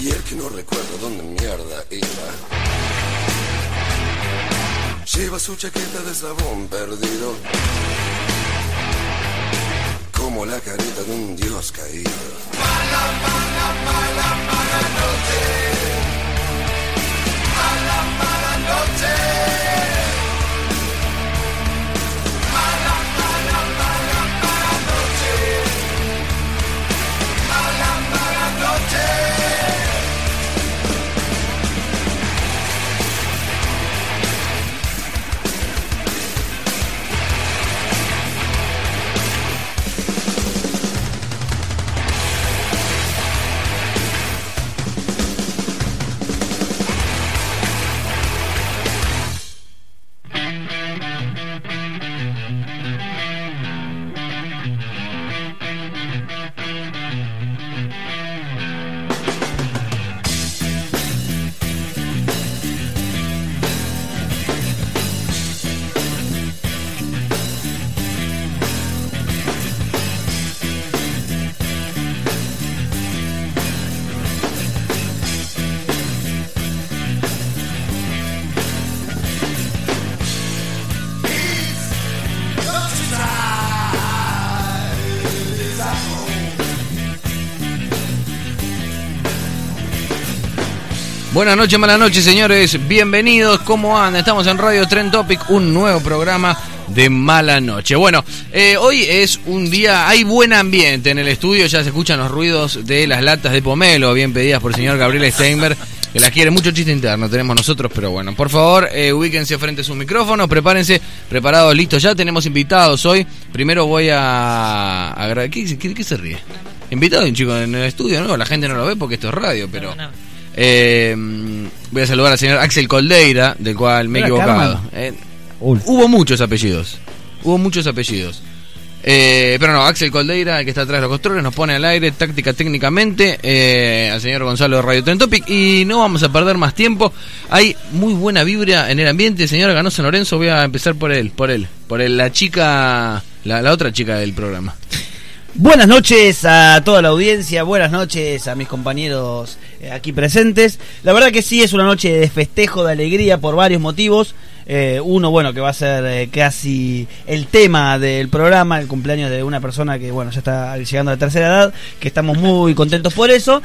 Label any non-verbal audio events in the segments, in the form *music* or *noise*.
Y el que no recuerda dónde mierda iba. Lleva su chaqueta de sabón perdido. Como la carita de un dios caído. Buenas noches, malas noches, señores. Bienvenidos. ¿Cómo andan? Estamos en Radio Trend Topic, un nuevo programa de mala noche. Bueno, eh, hoy es un día, hay buen ambiente en el estudio, ya se escuchan los ruidos de las latas de pomelo, bien pedidas por el señor Gabriel Steinberg, que las quiere. Mucho chiste interno tenemos nosotros, pero bueno, por favor, eh, ubíquense frente a sus micrófonos, prepárense, preparados, listos ya. Tenemos invitados hoy. Primero voy a... a ¿Qué, qué, qué se ríe? Invitado un chico en el estudio, ¿no? La gente no lo ve porque esto es radio, pero... Eh, voy a saludar al señor Axel Coldeira, del cual me he equivocado. Eh, hubo muchos apellidos. Hubo muchos apellidos. Eh, pero no, Axel Coldeira, el que está atrás de los controles, nos pone al aire táctica técnicamente eh, al señor Gonzalo de Radio Trend Topic y no vamos a perder más tiempo. Hay muy buena vibra en el ambiente. Señor Ganosa Lorenzo, voy a empezar por él, por él, por él, la chica, la, la otra chica del programa. Buenas noches a toda la audiencia, buenas noches a mis compañeros eh, aquí presentes. La verdad que sí es una noche de festejo, de alegría por varios motivos. Eh, uno, bueno, que va a ser eh, casi el tema del programa, el cumpleaños de una persona que, bueno, ya está llegando a la tercera edad, que estamos muy contentos por eso.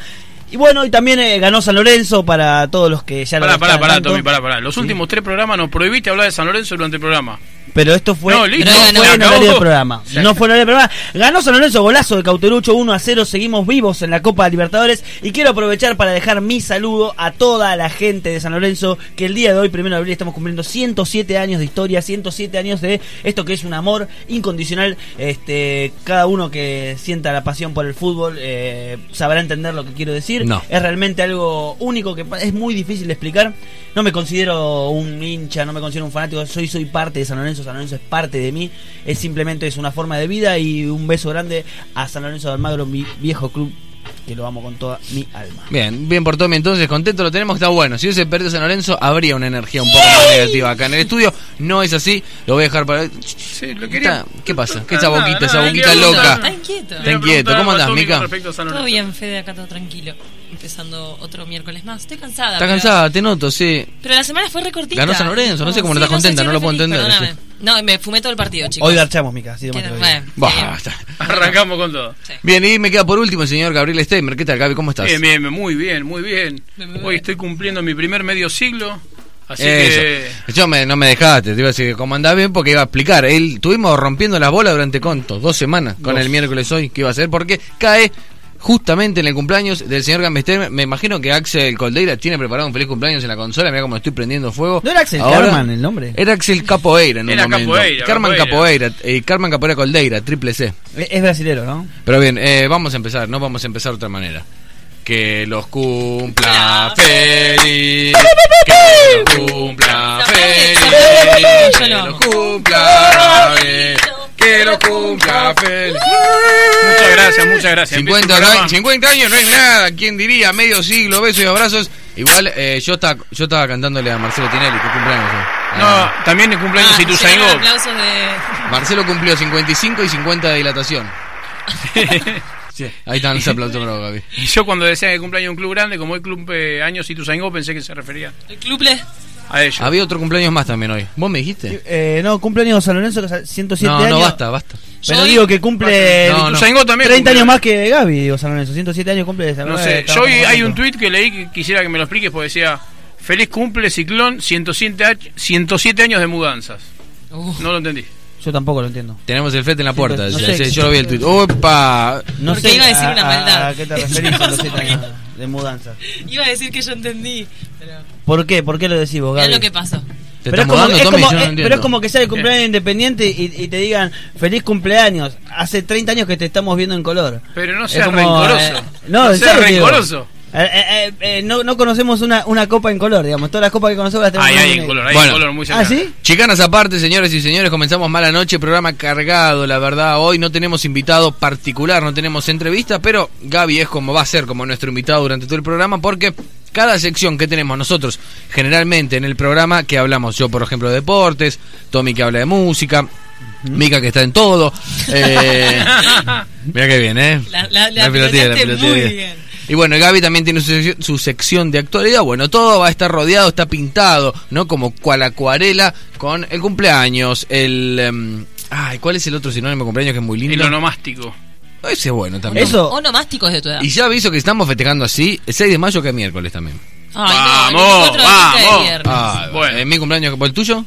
Y bueno, y también eh, ganó San Lorenzo para todos los que ya lo Pará, pará, pará. Tommy, pará, pará. Los Sí. últimos tres programas nos prohibiste hablar de San Lorenzo durante el programa. Pero esto fue, No, listo. no fue No, en acabó. horario del programa. No fue en horario del programa. Ganó San Lorenzo golazo de Cauterucho 1 a 0. Seguimos vivos en la Copa Libertadores. Y quiero aprovechar para dejar mi saludo a toda la gente de San Lorenzo. Que el día de hoy, primero de abril, estamos cumpliendo 107 años de historia, 107 años de esto que es un amor incondicional. Este, cada uno que sienta la pasión por el fútbol eh, sabrá entender lo que quiero decir. No. Es realmente algo único que es muy difícil de explicar. No me considero un hincha, no me considero un fanático, soy soy parte de San Lorenzo, San Lorenzo es parte de mí, es simplemente es una forma de vida y un beso grande a San Lorenzo de Almagro, mi viejo club, que lo amo con toda mi alma. Bien, bien por Tommy, entonces contento lo tenemos, está bueno. Si hubiese perdido San Lorenzo, habría una energía un poco más negativa acá en el estudio. No es así, lo voy a dejar para. Sí, lo Está- ¿Qué pasa? ¿Qué esa boquita, esa boquita quería loca? Está inquieto. Está inquieto. ¿Cómo andás, Mica? Todo bien, Fede, acá todo tranquilo. Empezando otro miércoles más. Estoy cansada. Está pero- cansada, te noto, sí. Pero la semana fue recortita. Ganó San Lorenzo, no sé cómo no estás sí, contenta, no lo puedo feliz, entender, perdóname. sí. No, me fumé todo el partido, chicos. Hoy garchamos, Mica. Bueno, Basta. Arrancamos con todo. Bien, y me queda por último el señor Gabriel Steimer. ¿Qué tal, Gaby? ¿Cómo estás? Bien, bien, muy bien, muy bien. Bien, bien. Hoy estoy cumpliendo mi primer medio siglo, así Eso. que... Yo me, no me dejaste, te iba a decir que como andaba bien porque iba a explicar. Él, estuvimos rompiendo las bolas durante cuánto, dos semanas con Dos. el miércoles hoy, que iba a ser, porque cae justamente en el cumpleaños del señor Gambester. Me imagino que Axel Coldeira tiene preparado un feliz cumpleaños en la consola. Mira cómo estoy prendiendo fuego. ¿No era Axel Ahora- Carman el nombre? Era Axel Capoeira en Era un momento. Capoeira, Carman Capoeira. Capoeira, eh, Carman Capoeira Coldeira, triple C. Es es brasilero, ¿no? Pero bien, eh, vamos a empezar, no vamos a empezar de otra manera. Que los cumpla feliz. Que los cumpla feliz. Que lo los cumpla feliz. Que los cumpla feliz. Muchas gracias, muchas gracias. 50, Empiezo el no hay- programa. 50 años no es nada, ¿quién diría? Medio siglo, besos y abrazos. Igual eh, yo, estaba, yo estaba cantándole a Marcelo Tinelli, que cumpleaños. hoy. Ah, No, también el cumpleaños Ah, y tu de... Marcelo cumplió 55 y 50 de dilatación. *laughs* Sí, ahí están los aplausos para Gaby. Y yo cuando decía que cumpleaños un club grande, como hoy cumple años y tu pensé que se refería El club le... a ellos. Había otro cumpleaños más también hoy. ¿Vos me dijiste? Eh, no, cumpleaños San Lorenzo, que es 107 No, años. no, basta, basta. Pero digo que cumple No, no. Ituzaingó también 30 cumple. años más que Gaby, digo San Lorenzo. 107 años cumple. No sé, yo hoy hay un tuit que leí que quisiera que me lo expliques porque decía Feliz cumple Ciclón, 107, ach- 107 años de mudanzas. No lo entendí. Yo tampoco lo entiendo. Tenemos el flete en la puerta. no yo lo vi el tweet. ¡Opa! No Porque sé iba a decir una maldad. ¿A qué te ¿Qué referís con los? 7 años *laughs* de mudanza? iba a decir que yo entendí, pero... ¿Por qué? ¿Por qué lo decís vos, Gaby? lo que pasó. Te Pero es, como, mudando, es Tommy, como- no pero es como que sea el cumpleaños independiente y, y te digan feliz cumpleaños. Hace 30 años que te estamos viendo en color. Pero no Es seas como, rencoroso. eh, no, no seas rencoroso. Eh, eh, eh, eh, no, no conocemos una, una copa en color, digamos. Todas las copas que conocemos las tenemos Ahí en hay negro. en color, hay Bueno. en color muy ¿Ah, sí? Chicanas aparte, señores y señores, comenzamos mala noche, programa cargado, la verdad. Hoy no tenemos invitado particular, no tenemos entrevista, pero Gaby es como va a ser como nuestro invitado durante todo el programa porque cada sección que tenemos nosotros, generalmente en el programa que hablamos, yo por ejemplo de deportes, Tommy que habla de música, Mica que está en todo. Eh, *laughs* mira que bien, ¿eh? La- la- la pilotilla. muy bien. Y bueno, Gaby también tiene su, sección- su sección de actualidad. Bueno, todo va a estar rodeado, está pintado, ¿no? Como cual acuarela con el cumpleaños, el... em, ay, ¿cuál es el otro sinónimo de cumpleaños que es muy El lindo? onomástico. Ese es bueno también. Eso, Onomástico es de tu edad. Y ya aviso que estamos festejando así, el 6 de mayo que es miércoles también. Ay, no, Vamos, el 24 de abril cae vamos. Ah, Bueno. ¿En mi cumpleaños por el tuyo?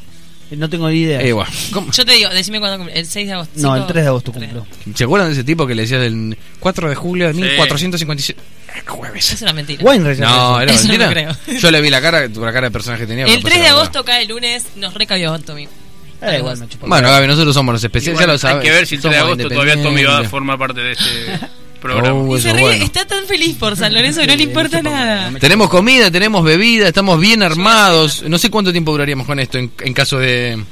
No tengo ni idea. Eh. Yo te digo, decime cuándo cumple. El 6 de agosto. no, el cinco- 3 de agosto cumplo. ¿Se acuerdan de ese tipo que le decía del 4 de julio de Sí. 1457? Eh, Jueves. Es una mentira. Weinreich No, era Eso no mentira. lo creo. Yo le vi la cara, la cara de personaje que tenía. El después 3 de agosto cae el lunes, nos recabió Tommy. Eh, igual me. Bueno, Gaby, nosotros somos los especiales, Igual ya lo sabes. hay que ver si el 3 de agosto todavía Tommy va a formar parte de este *laughs* programa. Oh, Y eso se es ríe, bueno. está tan feliz por San Lorenzo que no le importa nada. Tenemos comida, tenemos bebida, estamos bien armados. No sé cuánto tiempo duraríamos con esto en, en caso de,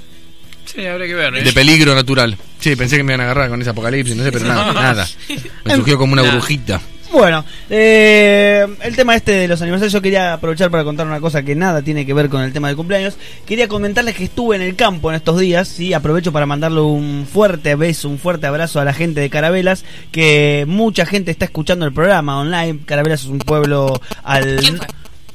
Sí, habrá que ver. ¿eh? de peligro natural. Sí, pensé que me iban a agarrar con ese apocalipsis, no sé, pero *laughs* nada, nada. *laughs* Me surgió como una brujita. Bueno, eh, el tema este de los aniversarios, yo quería aprovechar para contar una cosa que nada tiene que ver con el tema del cumpleaños. Quería comentarles que estuve en el campo en estos días, sí, aprovecho para mandarle un fuerte beso, un fuerte abrazo a la gente de Carabelas, que mucha gente está escuchando el programa online. Carabelas es un pueblo al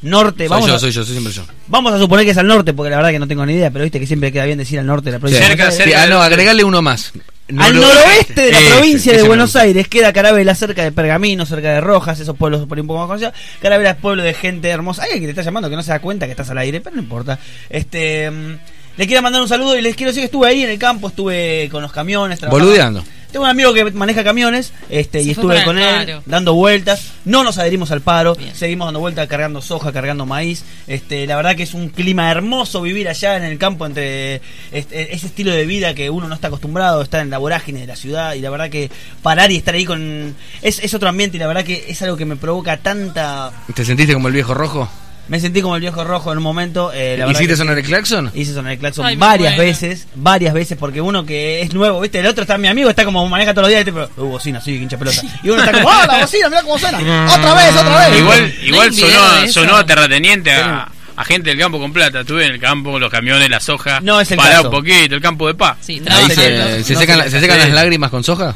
norte, Soy vamos yo, a, soy yo, soy siempre yo. vamos a suponer que es al norte, porque la verdad que no tengo ni idea, pero viste que siempre queda bien decir al norte de la provincia. de Cerca, cerca. Sí, ah, no, agregarle uno más. Al Noro- noroeste de la Ese, provincia de ese Buenos. Aires queda Carabela, cerca de Pergamino, cerca de Rojas, esos pueblos por un poco más conocidos. Carabela es pueblo de gente hermosa. Hay alguien que te está llamando que no se da cuenta que estás al aire, pero no importa. Este, mm, le quiero mandar un saludo y les quiero decir que estuve ahí en el campo, estuve con los camiones. trabajando. Boludeando. Tengo un amigo que maneja camiones este, y Se estuve con él paro. dando vueltas. No nos adherimos al paro, Bien. seguimos dando vueltas cargando soja, cargando maíz. Este, la verdad que es un clima hermoso vivir allá en el campo entre este, ese estilo de vida que uno no está acostumbrado, estar en la vorágine de la ciudad y la verdad que parar y estar ahí con es, es otro ambiente y la verdad que es algo que me provoca tanta ¿Te sentiste como el viejo rojo? Me sentí como el viejo rojo en un momento. Eh, la ¿Hiciste sonar el claxon? Hice sonar el claxon Ay, varias veces, varias veces, porque uno que es nuevo, ¿viste? El otro está mi amigo, está como maneja todos los días, ¿viste? pero, uh, bocina, sí, hincha pelota. Y uno está como, ¡ah, la bocina, mira cómo suena! ¡Otra vez, otra vez! Igual, igual sonó, sonó a terrateniente a, a gente del campo con plata. Estuve en el campo, los camiones, la soja. No es el Pará caso. un poquito, el campo de paz. Sí, No se, no secan, ¿se secan las lágrimas con soja?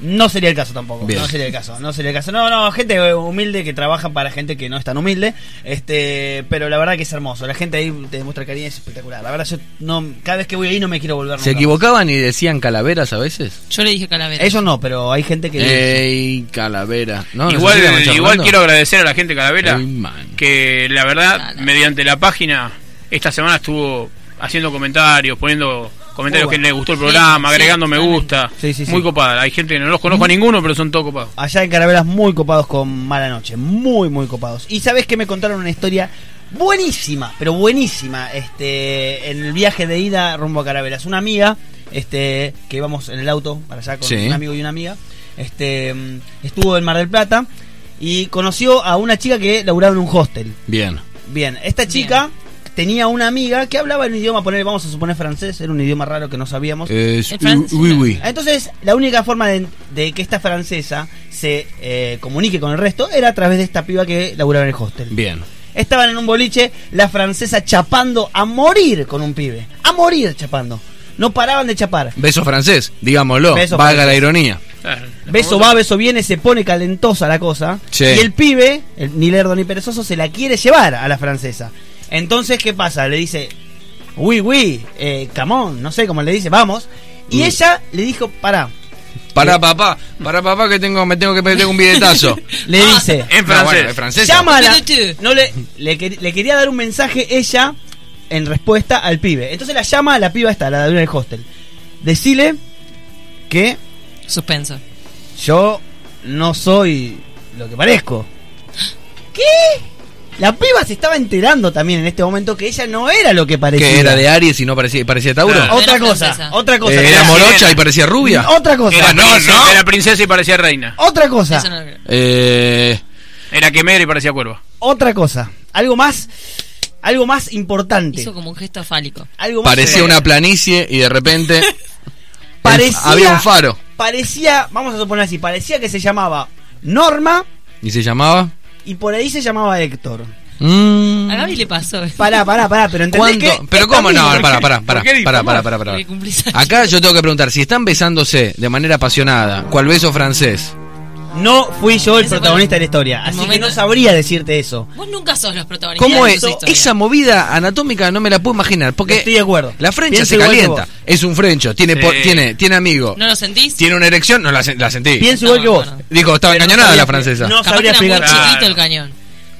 No sería el caso tampoco. Bien. No sería el caso. No sería el caso. No, no, gente humilde que trabaja para gente que no es tan humilde. Este, pero la verdad que es hermoso. La gente ahí te demuestra cariño es espectacular. La verdad yo no cada vez que voy ahí no me quiero volver ¿Se equivocaban y decían calaveras a veces? Yo le dije calavera. más. Eso no, pero hay gente que Ey, calavera. No, ¿no se igual, igual quiero agradecer a la gente de Calavera Ey, man. que la verdad, mediante la página, esta semana estuvo haciendo comentarios, poniendo comentarios que bueno. le gustó el programa, Sí, agregando sí, me gusta. Sí, sí, sí. Muy copada. Hay gente que no los conozco a ninguno, pero son todos copados. allá en Carabelas muy copados con Mala Noche, muy muy copados. Y sabes que me contaron una historia buenísima, pero buenísima, este en el viaje de ida rumbo a Carabelas. Una amiga, este que íbamos en el auto para allá con Sí. un amigo y una amiga, este mm, estuvo en Mar del Plata y conoció a una chica que laburaba en un hostel. Bien. Bien, esta chica tenía una amiga que hablaba en un idioma, poner, vamos a suponer francés, era un idioma raro que no sabíamos. Es El francés. oui, oui. Entonces, la única forma de, de que esta francesa se eh, comunique con el resto era a través de esta piba que laburaba en el hostel. Bien. Estaban en un boliche, la francesa chapando a morir con un pibe. A morir chapando. No paraban de chapar. Beso francés, digámoslo. Beso Valga francés. la ironía. Claro, Beso va, beso viene, se pone calentosa la cosa. Sí. Y el pibe, el, ni lerdo ni perezoso, se la quiere llevar a la francesa. Entonces, ¿qué pasa? Le dice, oui, oui, eh, come on, no sé cómo le dice, vamos. Y Mm. ella le dijo, pará. Para papá, para papá que tengo, me tengo que pedir un billetazo. *laughs* Le dice, En No, francés. bueno, es francés. llámala. No le, le quería dar un mensaje ella en respuesta al pibe. Entonces la llama a la piba esta, la de del hostel. Decile que Suspenso. yo no soy lo que parezco. ¿Qué? La piba se estaba enterando también en este momento que ella no era lo que parecía. Que era de Aries y no parecía, parecía Tauro. Claro. Otra Era cosa, otra cosa. Eh, era morocha y parecía rubia. Otra cosa. Era, no, princesa, no. era princesa y parecía reina. Otra cosa. No creo. Eh, Era quemera y parecía cuerva. Otra cosa. Algo más. Algo más importante. Hizo como un gesto fálico. Algo más parecía una planicie y de repente *laughs* Parecía- había un faro. Parecía, vamos a suponer así, parecía que se llamaba Norma ¿Y se llamaba? Y por ahí se llamaba Héctor. Mm. A Gaby le pasó. eso. Pará, pará, pará, pero entendés ¿Cuánto? que Pero cómo no, mina- para, para, para, ¿Por qué para, para, difamás? para, para. Porque cumplís años. Acá yo tengo que preguntar, si están besándose de manera apasionada, ¿cuál beso francés? No fui yo el Ese protagonista de la historia, así que no sabría decirte eso. Vos nunca sos los protagonistas. ¿Cómo de es? Esa movida anatómica no me la puedo imaginar, porque Estoy de acuerdo. la frencha Pienso se calienta, es un frencho, tiene, Sí. po- tiene, tiene amigo, ¿No lo sentís? tiene una erección, no la, la sentí. Pienso No, igual que vos. no, no. Dijo, estaba Pero sabría la francesa. No sabría que era muy explicar. chiquito el cañón.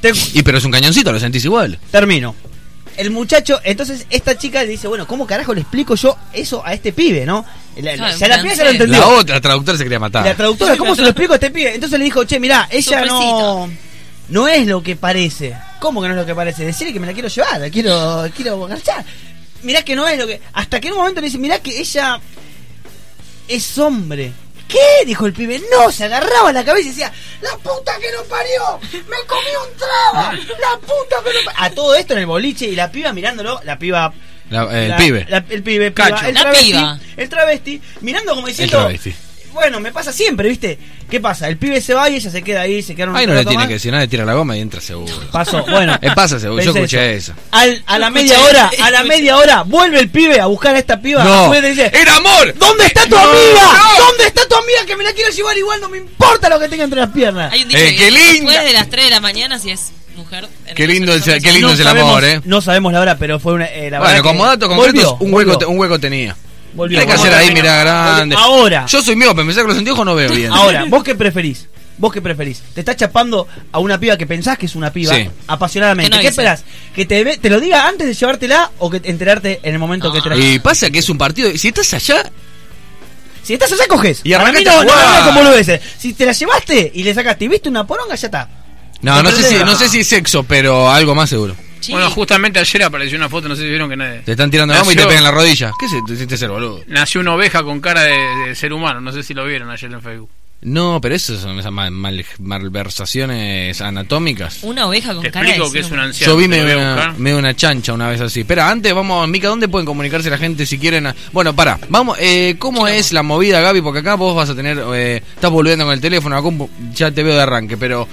Te- Y pero es un cañoncito, lo sentís igual. termino. El muchacho, entonces esta chica le dice, bueno, ¿cómo carajo le explico yo eso a este pibe, no? La, ya la piba ya lo francés. entendió. La otra traductora se quería matar. La traductora, ¿cómo se lo explico a este pibe? Entonces le dijo, che, mirá, ella no, no es lo que parece. ¿Cómo que no es lo que parece? Decirle que me la quiero llevar, la quiero, quiero garchar. Mirá que no es lo que. Hasta que en un momento le dice, mirá que ella es hombre. ¿Qué? Dijo el pibe. No, se agarraba la cabeza y decía, la puta que no parió, me comí un trago, la puta que no parió. A todo esto en el boliche y la piba mirándolo, la piba La- el la- pibe. la- el pibe, Cacho. piba, el La travesti, piba. el travesti, mirando como El diciendo, travesti. Bueno, me pasa siempre, ¿viste? ¿Qué pasa? El pibe se va y ella se queda ahí, se queda un Ahí no le tiene más. que decir nada, le tira la goma y entra seguro. Pasó, bueno. *laughs* Eh, pasa seguro, yo escuché eso. Al- a la media hora, a la media hora, vuelve el pibe a buscar a esta piba. No, le dice, ¡Era amor! ¿Dónde está tu No, amiga? no. ¿Dónde está tu amiga que me la quiero llevar igual? No me importa lo que tenga entre las piernas. Hay un dicho Eh, que qué linda. después de las 3 de la mañana, si es mujer. Qué lindo el- qué lindo no es el sabemos, amor, ¿eh? No sabemos la hora, pero fue una. eh, la Bueno, como dato concreto, un hueco, volvió, un hueco tenía. Volvió. Hay que hacer ahí, grande. Ahora. Yo soy mío, pero me saco los anteojos no veo bien. Ahora, ¿vos qué preferís? ¿Vos qué preferís? Te estás chapando a una piba que pensás que es una piba Sí. apasionadamente. No ¿Qué dice. esperás? ¿Que te, ve- te lo diga antes de llevártela o que enterarte en el momento que te la Y pasa que es un partido. Si estás allá, Si estás allá, coges. Y Para mí arrancaste no, no, no, como lo ves. Si te la llevaste y le sacaste y viste una poronga, ya está. no, no sé si, no sé si sexo, pero algo más seguro. Sí. Bueno, justamente ayer apareció una foto, no sé si vieron que nadie. Te están tirando la goma y te Nació- pegan la rodilla. ¿Qué se te hiciste ser boludo? Nació una oveja con cara de, de ser humano, no sé si lo vieron ayer en Facebook. No, pero eso son esas mal- mal- malversaciones anatómicas. Una oveja con Te cara de explico que ser es un humano. anciano. Yo vi medio una, una chancha una vez así. Pero antes, vamos, Mica, ¿dónde pueden comunicarse la gente si quieren? a- Bueno, para, vamos, eh, ¿cómo es la movida, Gaby? Porque acá vos vas a tener, eh, estás volviendo con el teléfono, compu, ya te veo de arranque, pero,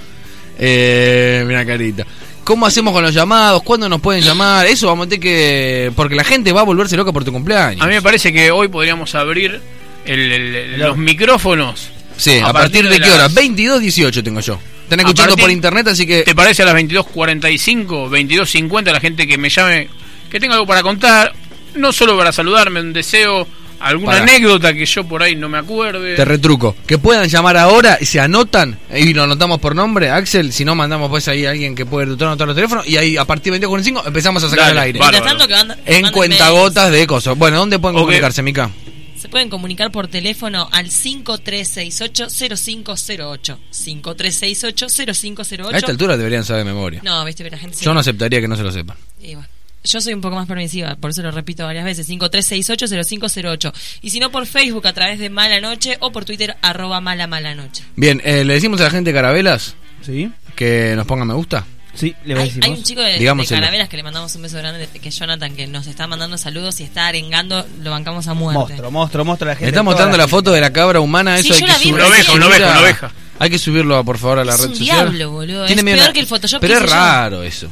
eh, mira carita. ¿Cómo hacemos con los llamados? ¿Cuándo nos pueden llamar? Eso vamos a tener que... Porque la gente va a volverse loca por tu cumpleaños. A mí me parece que hoy podríamos abrir el- el- el- los micrófonos Sí, a, partir, de, qué hora? 22, 18 tengo yo. Están escuchando por internet, así que... ¿Te parece a las 22.45, 22.50 la gente que me llame, que tenga algo para contar? No solo para saludarme, un deseo, alguna anécdota que yo por ahí no me acuerde. Te retruco. Que puedan llamar ahora y se anotan y lo anotamos por nombre, Axel. Si no, mandamos pues ahí a alguien que puede anotar los teléfonos y ahí a partir de 22.45 empezamos a sacar al aire. en cuentagotas de cosas. Bueno, ¿dónde pueden comunicarse, Mica? Se pueden comunicar por teléfono al 5368-0508. 5368-0508. A esta altura deberían saber de memoria. No, viste, la gente Yo no aceptaría que no se lo sepan. Yo soy un poco más permisiva, por eso lo repito varias veces. 5368-0508. Y si no, por Facebook a través de Mala Noche o por Twitter arroba Mala Mala Noche. Bien, eh, le decimos a la gente de Carabelas ¿Sí? que nos ponga me gusta. Sí, le voy a decir. Hay un chico de, de, Carabelas que le mandamos un beso grande, que es Jonathan, que nos está mandando saludos y está arengando, lo bancamos a muerte. Monstruo, monstruo, monstruo. La gente está mostrando la foto de la cabra humana, eso sí, hay que Una oveja, una oveja, una oveja. Hay que subirlo, por favor, a la es red un social. Diablo, boludo. Tiene es peor que el Photoshop Pero es raro eso.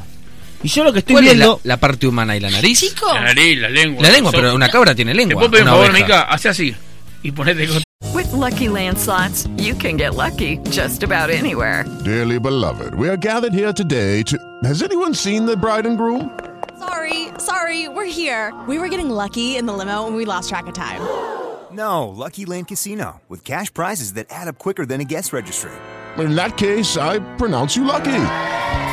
Y yo lo que estoy ¿Cuál viendo. Es la, la, parte humana y la nariz? Chico. La nariz, la lengua. La lengua, pero una cabra tiene lengua. ¿Te puedo pedir favor. Mica? Hace así. Y ponete con... With Lucky Land slots, you can get lucky just about anywhere. Dearly beloved, we are gathered here today to. Has anyone seen the bride and groom? Sorry, sorry, we're here. We were getting lucky in the limo and we lost track of time. No, Lucky Land Casino, with cash prizes that add up quicker than a guest registry. In that case, I pronounce you lucky.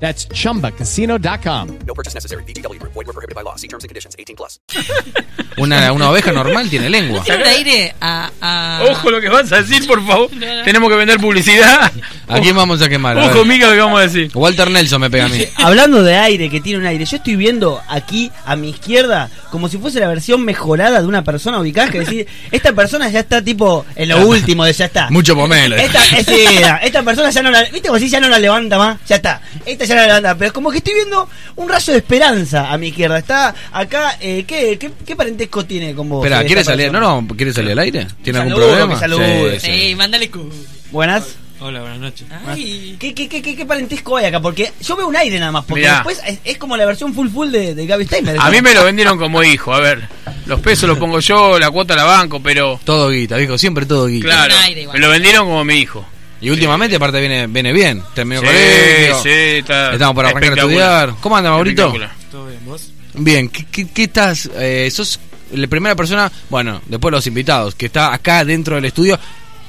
That's chumbacasino.com. No purchase necessary. BGW. Void were prohibited by law. See terms and conditions. 18 plus. *laughs* Una, una oveja normal tiene lengua. Tiene aire a, a... Ojo lo que vas a decir, por favor. Tenemos que vender publicidad. ¿A quién vamos a quemar? A Ojo, ver. Mica, lo que vamos a decir. Walter Nelson me pega a mí. Hablando de aire, que tiene un aire, yo estoy viendo aquí a mi izquierda como si fuese la versión mejorada de una persona ubicada, que decir, esta persona ya está tipo en lo último de ya está. Mucho pomelo. Esta, es, sí, esta persona ya no la, viste como si ya no la levanta más, ya está. Esta ya la pero es como que estoy viendo un rayo de esperanza a mi izquierda. Está acá, eh, ¿qué, qué, qué parentesco tiene con vos? Espera, eh, ¿quiere salir? No, no, ¿quiere salir al aire? ¿Tiene algún Saludo, problema? que salude. Sí, sí. Mándale cu. Buenas. Hola, buenas noches. Ay. ¿Qué, qué, qué, qué, qué parentesco hay acá? Porque yo veo un aire nada más, porque Mirá. después es, es como la versión full full de, de Gaby Steiner. A mí me lo vendieron como hijo. A ver, los pesos los pongo yo, la cuota la banco, pero. Todo guita, viejo, siempre todo guita. Claro, un aire igual. me lo vendieron como mi hijo. Y últimamente, aparte, viene, viene bien. Terminó Sí, colegio. sí, está Estamos para arrancar a estudiar. ¿Cómo anda, Maurito? Espectacular. ¿Todo bien, vos? Bien, ¿qué, qué, qué estás? Eh, sos la primera persona, bueno, después los invitados, que está acá dentro del estudio.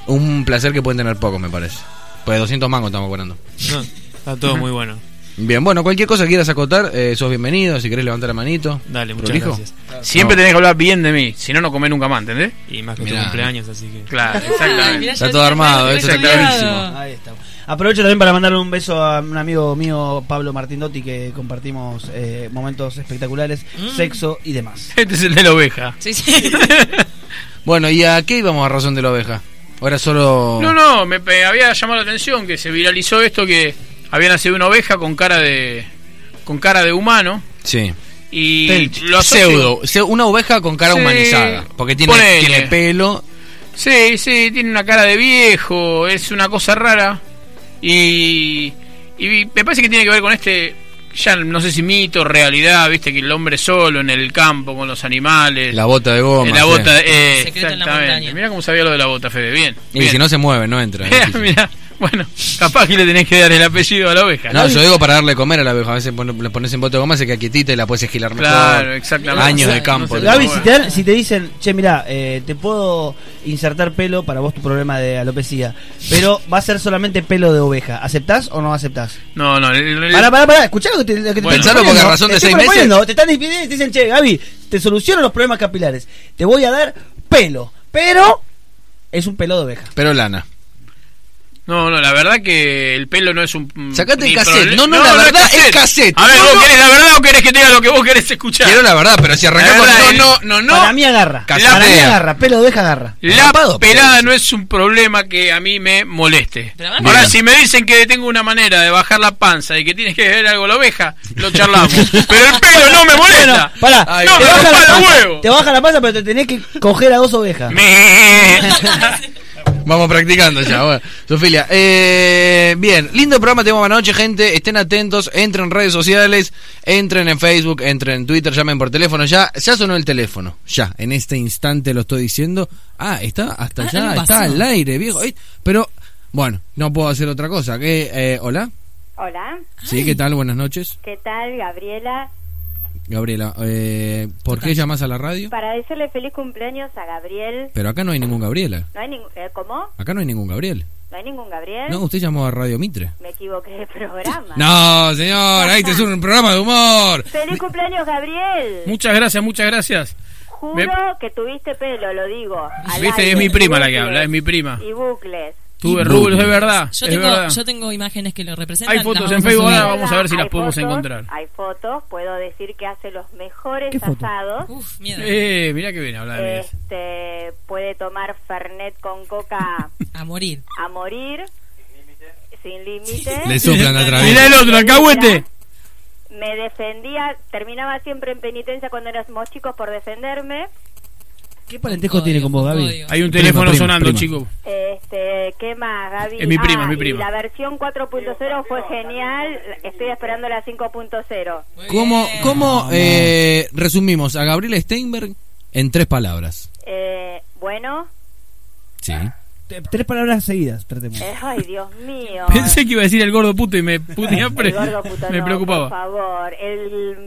Un placer que pueden tener pocos, me parece. Pues 200 mangos estamos cobrando. No, está todo muy bueno. Bien, bueno, cualquier cosa que quieras acotar, eh, sos bienvenido. Si querés levantar la manito. Dale, muchas Prolijo. gracias. Siempre tenés que hablar bien de mí, si no, no comés nunca más, ¿entendés? Y más que Mirá. tu cumpleaños, así que. Claro, Ay, exactamente. mirá, Está todo armado, eso está clarísimo. Ahí está. Aprovecho también para mandarle un beso a un amigo mío, Pablo Martindotti, que compartimos eh, momentos espectaculares, Mm. sexo y demás. Este es el de la oveja. Sí, sí. *laughs* Bueno, ¿y a qué íbamos a razón de la oveja? Ahora solo. No, no, me había llamado la atención que se viralizó esto que había nacido una oveja con cara de con cara de humano Sí. y Pelch. lo asocio- Pseudo. Se- Una oveja con cara Sí, humanizada. Porque tiene, ponele. tiene pelo. Sí, sí, tiene una cara de viejo, es una cosa rara y y me parece que tiene que ver con este ya no sé si mito, realidad, viste que el hombre solo en el campo con los animales. La bota de goma. la sí. bota, eh, en la exactamente. montaña. Mira cómo sabía lo de la bota, Fede. Bien. Y bien. si no se mueve, no entra. *laughs* Mirá, mirá. *laughs* Bueno, capaz que le tenés que dar el apellido a la oveja. No, yo digo para darle comer a la oveja. A veces le pones en bote de goma, se queda quietita y la puedes esquilar mejor. Claro, exactamente. Años No de campo. no sé. Gaby, si te, dan- si te dicen, che, mira, te puedo insertar pelo para vos tu problema de alopecia, pero va a ser solamente pelo de oveja, ¿aceptás o no aceptás? No, no. el- el- Pará, pará, pará, escuchá lo que te, lo que te Bueno, porque a razón de seis meses- Te están despidiendo y te dicen, che, Gaby, te soluciono los problemas capilares. Te voy a dar pelo, pero es un pelo de oveja. Pero lana. No, no, la verdad que el pelo no es un. Sacate el cassette. No, no, la verdad es cassette. A ver, No, ¿vos no. querés la verdad o querés que te diga lo que vos querés escuchar? Quiero la verdad, pero si arrancamos. Verdad, No, no, no, no. Para mí agarra. Casapea. Para mí agarra. Pelo de oveja agarra. La pelada no es un problema que a mí me moleste. Ahora, si me dicen que tengo una manera de bajar la panza y que tienes que ver algo la oveja, lo charlamos. *laughs* Pero el pelo no me molesta. Pará, Ay, no te me baja, la panza, huevos. te baja la panza, pero te tenés que coger a dos ovejas. *laughs* Vamos practicando ya. Bueno, *laughs* Sofilia, eh, bien, lindo programa tenemos anoche, gente. Estén atentos, entren en redes sociales, entren en Facebook, entren en Twitter, llamen por teléfono. Ya, ya sonó el teléfono. Ya, en este instante lo estoy diciendo. Ah, está hasta Ah, allá, no está al aire, viejo. Ay, Pero, bueno, no puedo hacer otra cosa. ¿Qué, eh, Hola. Hola, Sí, ¿qué tal? Buenas noches. ¿qué tal, Gabriela? Gabriela, eh, ¿por qué llamas a la radio? Para decirle feliz cumpleaños a Gabriel. Pero acá no hay ningún Gabriela. ¿No hay ningún... eh, ¿Cómo? Acá no hay ningún Gabriel. ¿No hay ningún Gabriel? No, usted llamó a Radio Mitre. Me equivoqué de programa. *laughs* No, señor, ahí te es un programa de humor. ¡Feliz cumpleaños, Gabriel! muchas gracias, muchas gracias. Juro Me- que tuviste pelo, lo digo. Viste, aire, es mi prima la que habla, es mi prima. Y bucles. Tuve rulos, es verdad. Yo es tengo, verdad. yo tengo imágenes que lo representan. Hay fotos en a Facebook, ahora vamos a ver si las podemos fotos, encontrar. Hay fotos, puedo decir que hace los mejores asados. Uf, miedo. Eh, mira que bien habla de eso. Este, puede tomar Fernet con coca *laughs* A morir. a morir. Sin límite. Le soplan atrás. Mirá el otro, alcahuete. Me defendía, terminaba siempre en penitencia cuando éramos chicos por defenderme. ¿Qué parentesco tiene con vos, Gaby? Hay un teléfono prima, sonando, prima. chico. Este, ¿qué más, Gaby? Es mi prima, Ah, es mi prima. la versión 4.0 fue genial. Estoy esperando la 5.0 ¿Cómo, cómo eh, resumimos a Gabriela Steinberg en tres palabras? Eh, bueno, Sí. Tres palabras seguidas, tratemos. eh, ay, Dios mío. *laughs* Pensé que iba a decir el gordo puto y me puto, me no, preocupaba. Por favor, el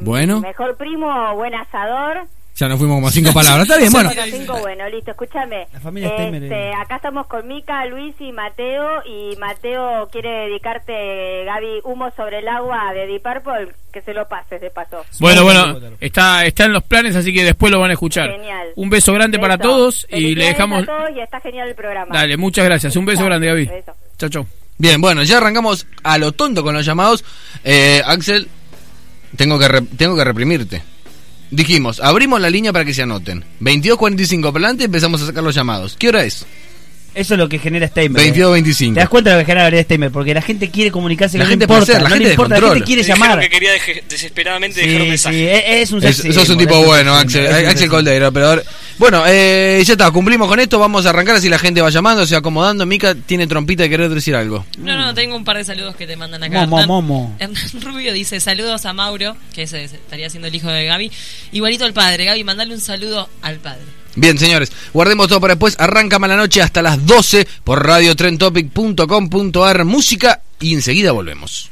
mm, Bueno. mejor primo, buen asador. Ya nos fuimos como cinco palabras. Está bien, bueno. *laughs* Cinco, cinco, bueno, listo, escúchame. La familia Este, eh. acá estamos con Mica, Luis y Mateo. Y Mateo quiere dedicarte, Gaby, humo sobre el agua de Deep Purple. Que se lo pases de paso. Bueno, bueno, está, está en los planes, así que después lo van a escuchar. Genial. Un beso grande para todos y le dejamos... a todos y está genial el programa. Dale, muchas gracias. Un beso Chao. grande, Gaby. Beso. Chau, chau. Bien, bueno, ya arrancamos a lo tonto con los llamados. Eh, Axel, tengo que, re- tengo que reprimirte. Dijimos, abrimos la línea para que se anoten. 22.45 para adelante empezamos a sacar los llamados. ¿Qué hora es? Eso es lo que genera Steinberg. 22.25. ¿Te das cuenta de lo que genera Steinberg? Porque la gente quiere comunicarse, La no gente importa, la no gente le importa, la gente quiere dijeron llamar. que quería desesperadamente Sí, dejar un sí, mensaje. es, es un Es- sos un tipo es bueno, Axel, Axel Coldeiro, pero ahora- bueno, eh, ya está, cumplimos con esto, vamos a arrancar así la gente va llamando, se va acomodando. Mica tiene trompita de querer decir algo. No, no, tengo un par de saludos que te mandan acá. Momo, Hernán- momo. Hernán Rubio dice saludos a Mauro, que ese estaría siendo el hijo de Gaby. Igualito al padre. Gaby, mandale un saludo al padre. Bien, señores, guardemos todo para después. Arranca mala noche hasta las 12 por radiotrentopic.com.ar música y enseguida volvemos.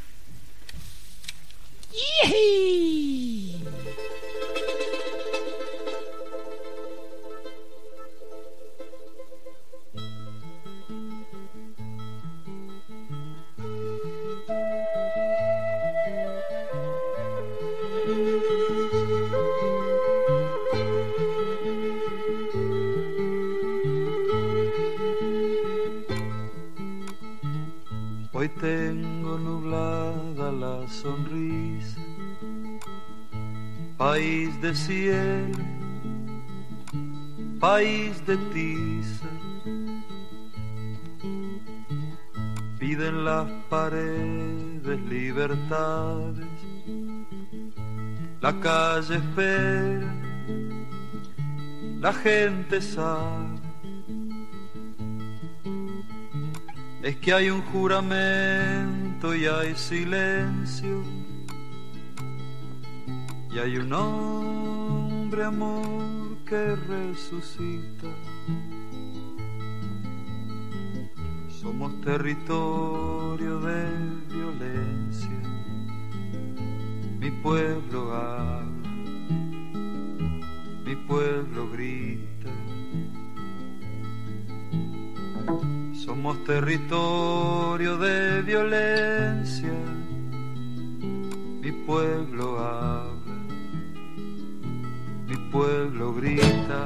Hoy tengo nublada la sonrisa, país de cielo, país de tiza. Piden las paredes libertades, la calle espera, la gente sabe. Es que hay un juramento y hay silencio. Y hay un hombre amor que resucita. Somos territorio de violencia. Mi pueblo habla, mi pueblo grita. Somos territorio de violencia. Mi pueblo habla, mi pueblo grita.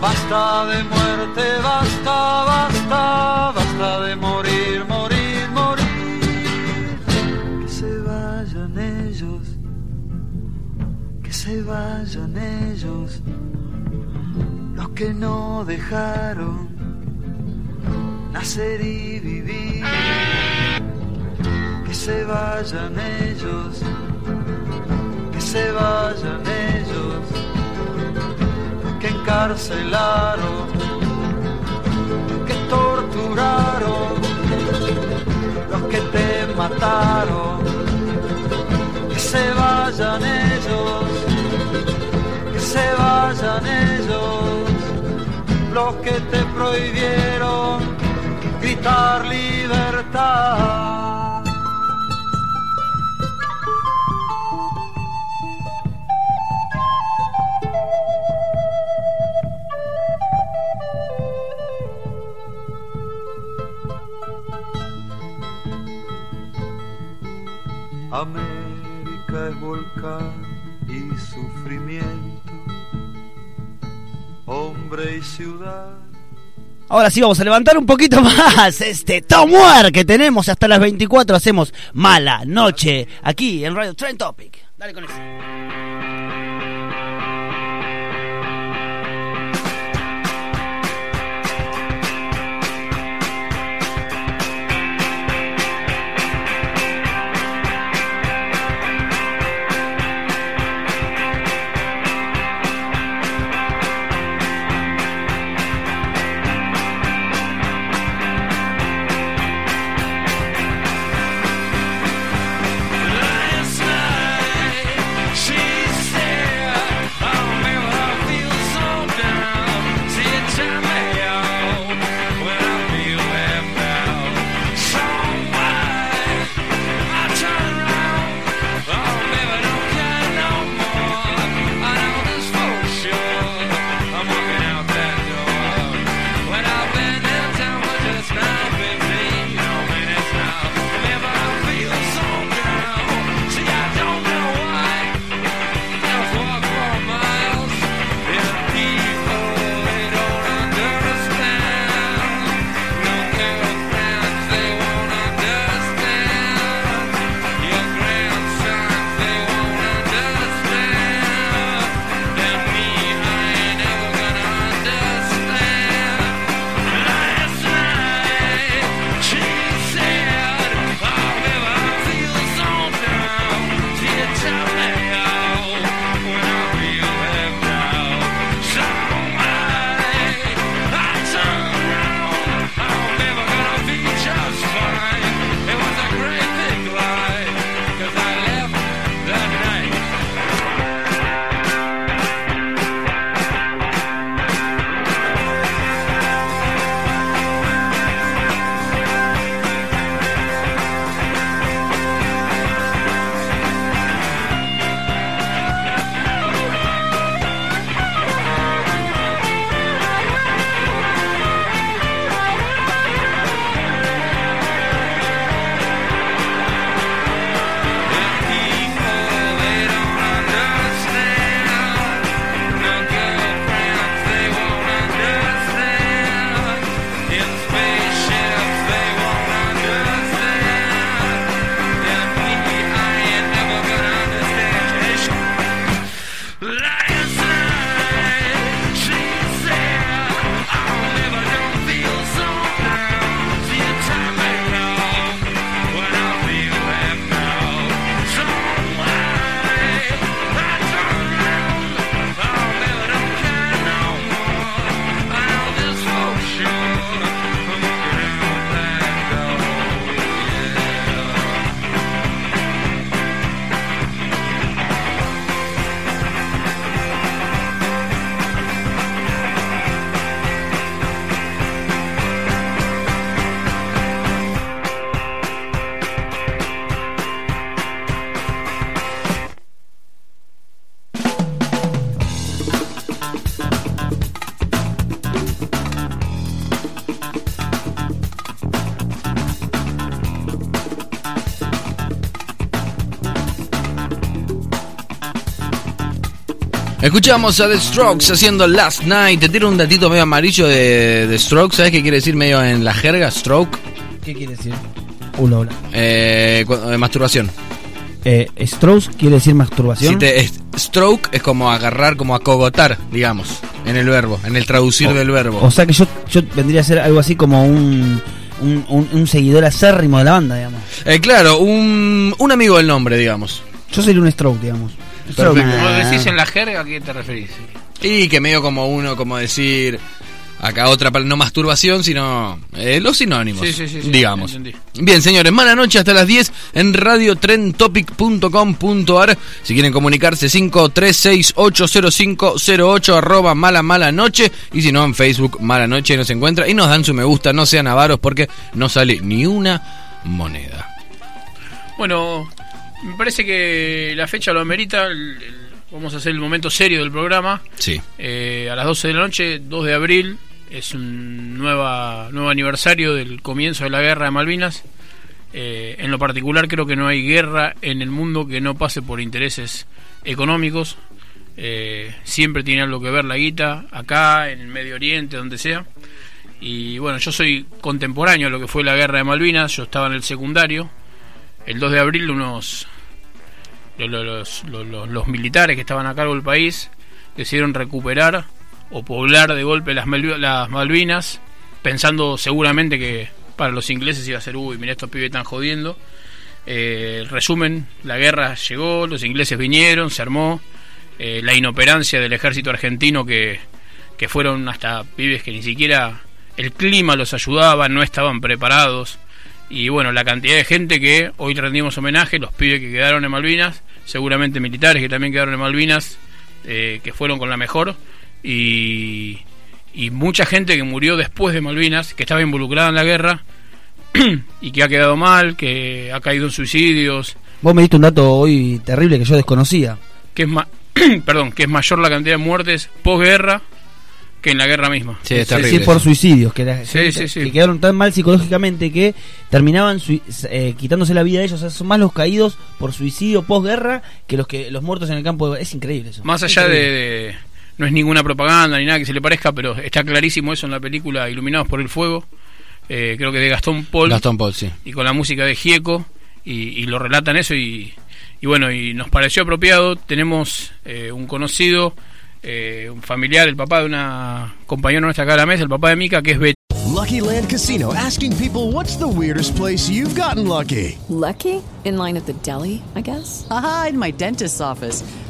Basta de muerte, basta, basta, basta de morir, morir, morir. Que se vayan ellos, que se vayan ellos, los que no dejaron nacer y vivir. Que se vayan ellos, que se vayan ellos, que encarcelaron, que torturaron, los que te mataron. Que se vayan ellos, que se vayan ellos, los que te prohibieron gritar libertad. América es volcán y sufrimiento, Ahora sí vamos a levantar un poquito *laughs* más este Tomuer que tenemos hasta las 24 hacemos mala noche aquí en Radio Trend Topic. Dale con eso. Escuchamos a The Strokes haciendo Last Night. Te tiro un datito medio amarillo de The Strokes. ¿Sabes qué quiere decir medio en la jerga? Stroke. ¿Qué quiere decir? Hola, hola. Eh, eh, masturbación. Eh, Strauss quiere decir masturbación. Si te- stroke es como agarrar, como acogotar, digamos, en el verbo, en el traducir O- del verbo. O sea que yo, yo vendría a ser algo así como un, un, un- un seguidor acérrimo de la banda, digamos. Eh, claro, un, un amigo del nombre, digamos. Yo sería un stroke, digamos. Ah. decís en la jerga, ¿a qué te referís? Y que medio como uno, como decir, acá otra no masturbación, sino eh, los sinónimos, Sí, sí, sí, sí, digamos. entendí. Bien, señores, mala noche hasta las 10 en radiotrentopic.com.ar. Si quieren comunicarse, 53680508 arroba mala mala noche. Y si no, en Facebook, mala noche nos encuentra. Y nos dan su me gusta, no sean avaros porque no sale ni una moneda. Bueno, me parece que la fecha lo amerita. el- el- vamos a hacer el momento serio del programa. Sí. Eh, a las 12 de la noche, 2 de abril, es un nueva, nuevo aniversario del comienzo de la guerra de Malvinas. Eh, en lo particular, creo que no hay guerra en el mundo que no pase por intereses económicos. Eh, siempre tiene algo que ver la guita, acá, en el Medio Oriente, donde sea. Y bueno, yo soy contemporáneo a lo que fue la guerra de Malvinas, yo estaba en el secundario. El 2 de abril unos los, militares que estaban a cargo del país decidieron recuperar o poblar de golpe las Malvinas, pensando seguramente que para los ingleses iba a ser, uy, mira estos pibes están jodiendo. Eh, resumen, la guerra llegó, los ingleses vinieron, se armó, eh, la inoperancia del ejército argentino que, que fueron hasta pibes que ni siquiera el clima los ayudaba, no estaban preparados. Y bueno, la cantidad de gente que hoy rendimos homenaje, los pibes que quedaron en Malvinas, seguramente militares que también quedaron en Malvinas, eh, que fueron con la mejor, y, y mucha gente que murió después de Malvinas, que estaba involucrada en la guerra, *clears throat* y que ha quedado mal, que ha caído en suicidios, Vos me diste un dato hoy terrible que yo desconocía. que es, ma- *clears throat* perdón, que es mayor la cantidad de muertes posguerra que en la guerra misma. Sí, es Es terrible. decir, por suicidios, que, la Sí, gente- sí, sí. que quedaron tan mal psicológicamente que terminaban sui- eh, quitándose la vida de ellos. O sea, son más los caídos por suicidio posguerra que los que los muertos en el campo. de- Es increíble eso. Más allá de, de- No es ninguna propaganda ni nada que se le parezca, pero está clarísimo eso en la película Iluminados por el Fuego. eh, creo que de Gastón Paul. Gastón Paul, sí. Y con la música de Gieco. Y, y lo relatan eso. Y, y bueno, y nos pareció apropiado. Tenemos eh, un conocido, eh, un familiar, el papá de una compañera nuestra acá a la mesa, el papá de Mica, que es Betty. Lucky Land Casino asking people what's the weirdest place you've gotten lucky? Lucky? In line at the deli, I guess? Aha, in my dentist's office.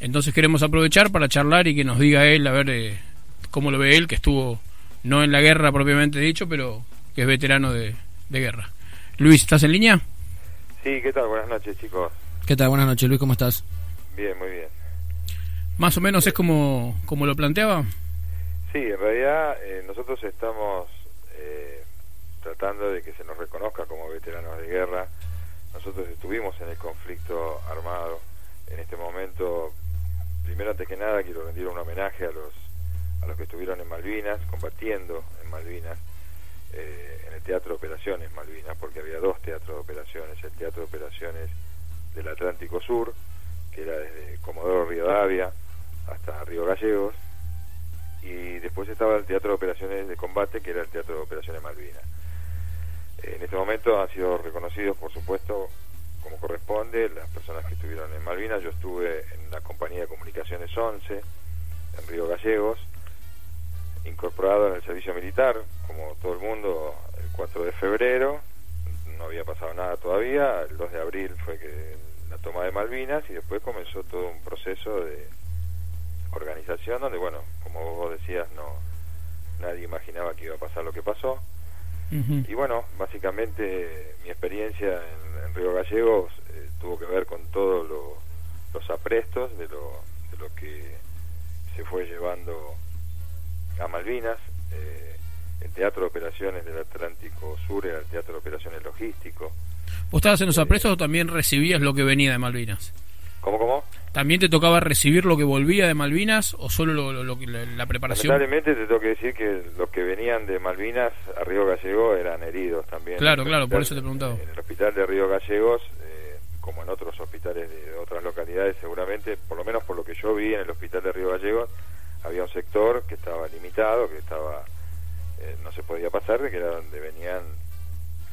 Entonces queremos aprovechar para charlar y que nos diga él, a ver eh, cómo lo ve él, que estuvo no en la guerra propiamente dicho, pero que es veterano de, de guerra. Luis, ¿estás en línea? Sí, ¿qué tal? Buenas noches, chicos. ¿Qué tal? Buenas noches, Luis, ¿cómo estás? Bien, muy bien. Más o menos es como, como lo planteaba. Sí, en realidad eh, nosotros estamos eh, tratando de que se nos reconozca como veteranos de guerra. Nosotros estuvimos en el conflicto armado. En este momento, primero antes que nada, quiero rendir un homenaje a los a los que estuvieron en Malvinas, combatiendo en Malvinas, eh, en el Teatro de Operaciones Malvinas, porque había dos teatros de operaciones, el Teatro de Operaciones del Atlántico Sur, que era desde Comodoro Rivadavia hasta Río Gallegos, y después estaba el Teatro de Operaciones de Combate, que era el Teatro de Operaciones Malvinas. En este momento han sido reconocidos, por supuesto, como corresponde, las personas que estuvieron en Malvinas. Yo estuve en la compañía de comunicaciones 11, en Río Gallegos, incorporado en el servicio militar, como todo el mundo, el 4 de febrero, no había pasado nada todavía, el 2 de abril fue que la toma de Malvinas y después comenzó todo un proceso de organización donde, bueno, como vos decías, no nadie imaginaba que iba a pasar lo que pasó. Y bueno, básicamente mi experiencia en, en Río Gallegos eh, tuvo que ver con todos lo- los aprestos de lo, de lo que se fue llevando a Malvinas. Eh, el Teatro de Operaciones del Atlántico Sur era el Teatro de Operaciones Logístico. ¿Vos estabas en los apresos o también recibías lo que venía de Malvinas? ¿Cómo, cómo? ¿También te tocaba recibir lo que volvía de Malvinas o solo lo, lo- lo que- la, la preparación? Lamentablemente te tengo que decir que los que venían de Malvinas a Río Gallego eran heridos también. Claro, claro, por eso te preguntaba. En el hospital de Río Gallegos, eh, como en otros hospitales de otras localidades, seguramente, por lo menos por lo que yo vi en el hospital de Río Gallegos, había un sector que estaba limitado, que estaba eh, no se podía pasar, que era donde venían,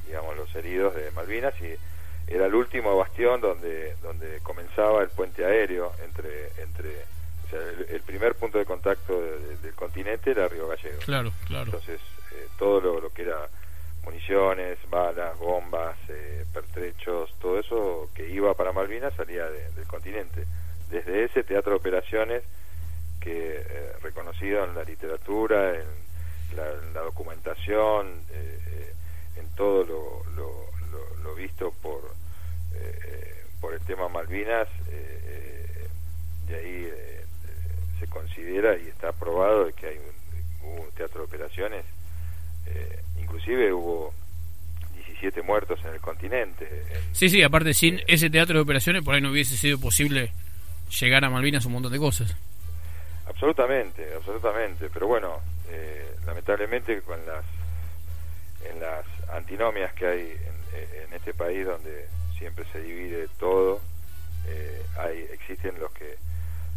digamos, los heridos de Malvinas y era el último bastión donde donde comenzaba el puente aéreo entre entre o sea, el, el primer punto de contacto de- de- del continente era Río Gallegos. Claro, claro. Entonces, eh, todo lo, lo que era municiones, balas, bombas, eh, pertrechos, todo eso que iba para Malvinas salía de- del continente. Desde ese teatro de operaciones que eh, reconocido en la literatura, en la, en la documentación, eh, en todo lo, lo- lo- visto por, eh, eh, por el tema Malvinas, eh, eh, de ahí eh, se considera y está probado de que hay un, hubo un teatro de operaciones, inclusive hubo 17 muertos en el continente. en- Sí, sí, aparte sin ese teatro de operaciones por ahí no hubiese sido posible llegar a Malvinas un montón de cosas. Absolutamente, absolutamente. Pero bueno, eh, lamentablemente con las en las antinomias que hay en, en este país donde siempre se divide todo, eh, hay existen los que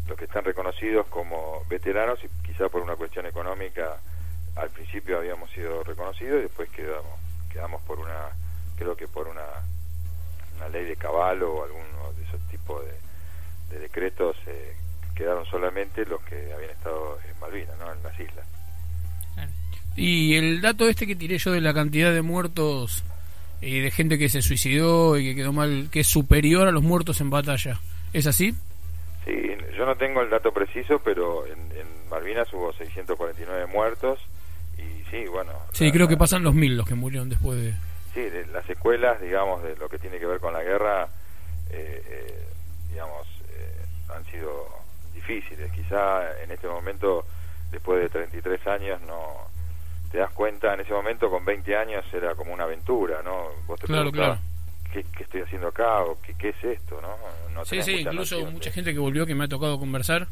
los que están reconocidos como veteranos y quizá por una cuestión económica al principio habíamos sido reconocidos y después quedamos quedamos por una creo que por una una ley de caballo o alguno de esos tipos de, de decretos eh, quedaron solamente los que habían estado en Malvinas, ¿no? en las islas. Y el dato este que tiré yo de la cantidad de muertos y de gente que se suicidó y que quedó mal, que es superior a los muertos en batalla, ¿es así? Sí, yo no tengo el dato preciso, pero en, en Malvinas hubo 649 muertos y sí, bueno, Sí, creo que pasan los mil los que murieron después de... sí, de las secuelas, digamos, de lo que tiene que ver con la guerra, eh, eh, digamos, eh, han sido difíciles. Quizá en este momento, después de 33 años, no te das cuenta, en ese momento con 20 años era como una aventura, ¿no? Vos te Claro, preguntabas, ¿qué, qué estoy haciendo acá? o ¿qué, qué es esto? ¿no? no Sí, sí, mucha incluso noción mucha gente que volvió que me ha tocado conversar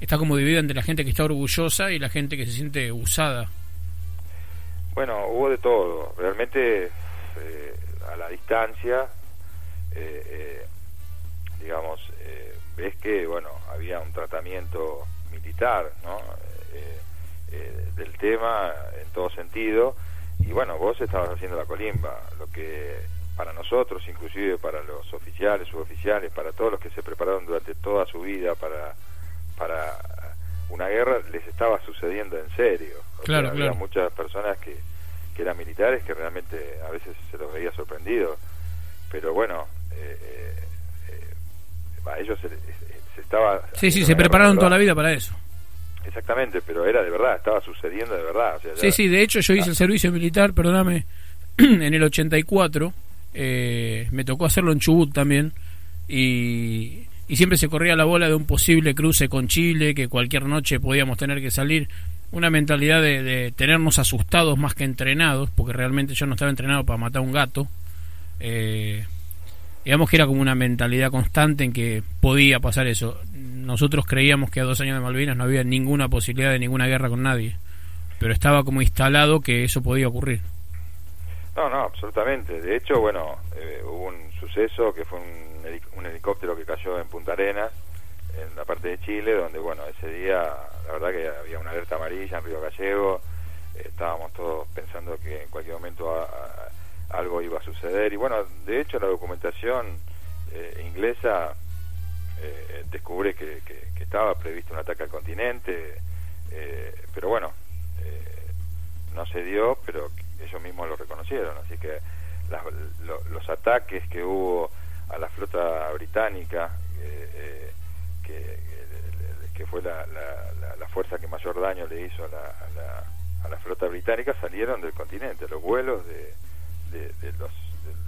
está como dividida entre la gente que está orgullosa y la gente que se siente usada. Bueno, hubo de todo. Realmente, eh, a la distancia, eh, eh, digamos, eh, ves que, bueno, había un tratamiento militar, ¿no? Eh, del tema en todo sentido. Y bueno, vos estabas haciendo la colimba. Lo que para nosotros, inclusive para los oficiales, suboficiales, para todos los que se prepararon durante toda su vida para, para una guerra, les estaba sucediendo en serio. Claro, sea, había claro. muchas personas que, que eran militares que realmente a veces se los veía sorprendidos. Pero bueno, eh, eh, eh, a ellos se, se estaba... Sí, sí, se prepararon toda la vida para eso. Exactamente, pero era de verdad, estaba sucediendo de verdad. o sea, ya- Sí, sí, de hecho yo hice el servicio militar, perdóname, *clears throat* en el 84, eh, me tocó hacerlo en Chubut también, y, y siempre se corría la bola de un posible cruce con Chile, que cualquier noche podíamos tener que salir, una mentalidad de, de tenernos asustados más que entrenados, porque realmente yo no estaba entrenado para matar a un gato, eh, digamos que era como una mentalidad constante en que podía pasar eso. Nosotros creíamos que a dos años de Malvinas no había ninguna posibilidad de ninguna guerra con nadie, pero estaba como instalado que eso podía ocurrir. No, no, absolutamente. De hecho, bueno, eh, hubo un suceso que fue un, un helicóptero que cayó en Punta Arenas, en la parte de Chile, donde, bueno, ese día, la verdad que había una alerta amarilla en Río Gallego, estábamos todos pensando que en cualquier momento algo iba a suceder. Y bueno, de hecho, la documentación eh, inglesa eh, descubre que, que- estaba previsto un ataque al continente, eh, pero bueno, eh, no se dio, pero ellos mismos lo reconocieron. Así que las- lo- los ataques que hubo a la flota británica, eh, eh, que, que fue la, la- la- la fuerza que mayor daño le hizo a la, a a la flota británica, salieron del continente. Los vuelos de, de- los,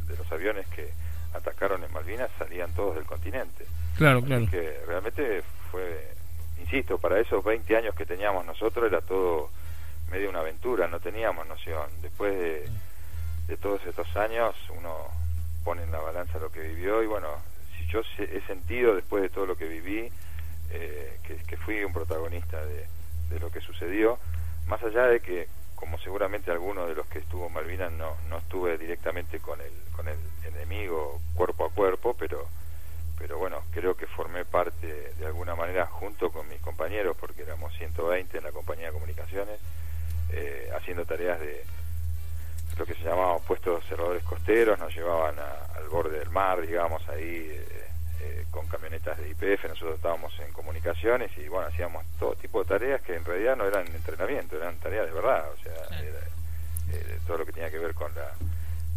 de los aviones que atacaron en Malvinas salían todos del continente. Claro, Así claro. que realmente fue, insisto, para esos 20 años que teníamos nosotros era todo medio una aventura, no teníamos noción. Después de, de todos estos años uno pone en la balanza lo que vivió y bueno, si yo he sentido después de todo lo que viví eh, que, que fui un protagonista de, de lo que sucedió, más allá de que como seguramente alguno de los que estuvo en Malvinas no, no estuve directamente con el, con el enemigo cuerpo a cuerpo, pero pero bueno, creo que formé parte de alguna manera junto con mis compañeros, porque éramos 120 en la compañía de comunicaciones, eh, haciendo tareas de lo que se llamaban puestos observadores costeros, nos llevaban a- al borde del mar, digamos, ahí eh, eh, con camionetas de IPF, nosotros estábamos en comunicaciones y bueno, hacíamos todo tipo de tareas que en realidad no eran entrenamiento, eran tareas de verdad, o sea, era, eh, todo lo que tenía que ver con la,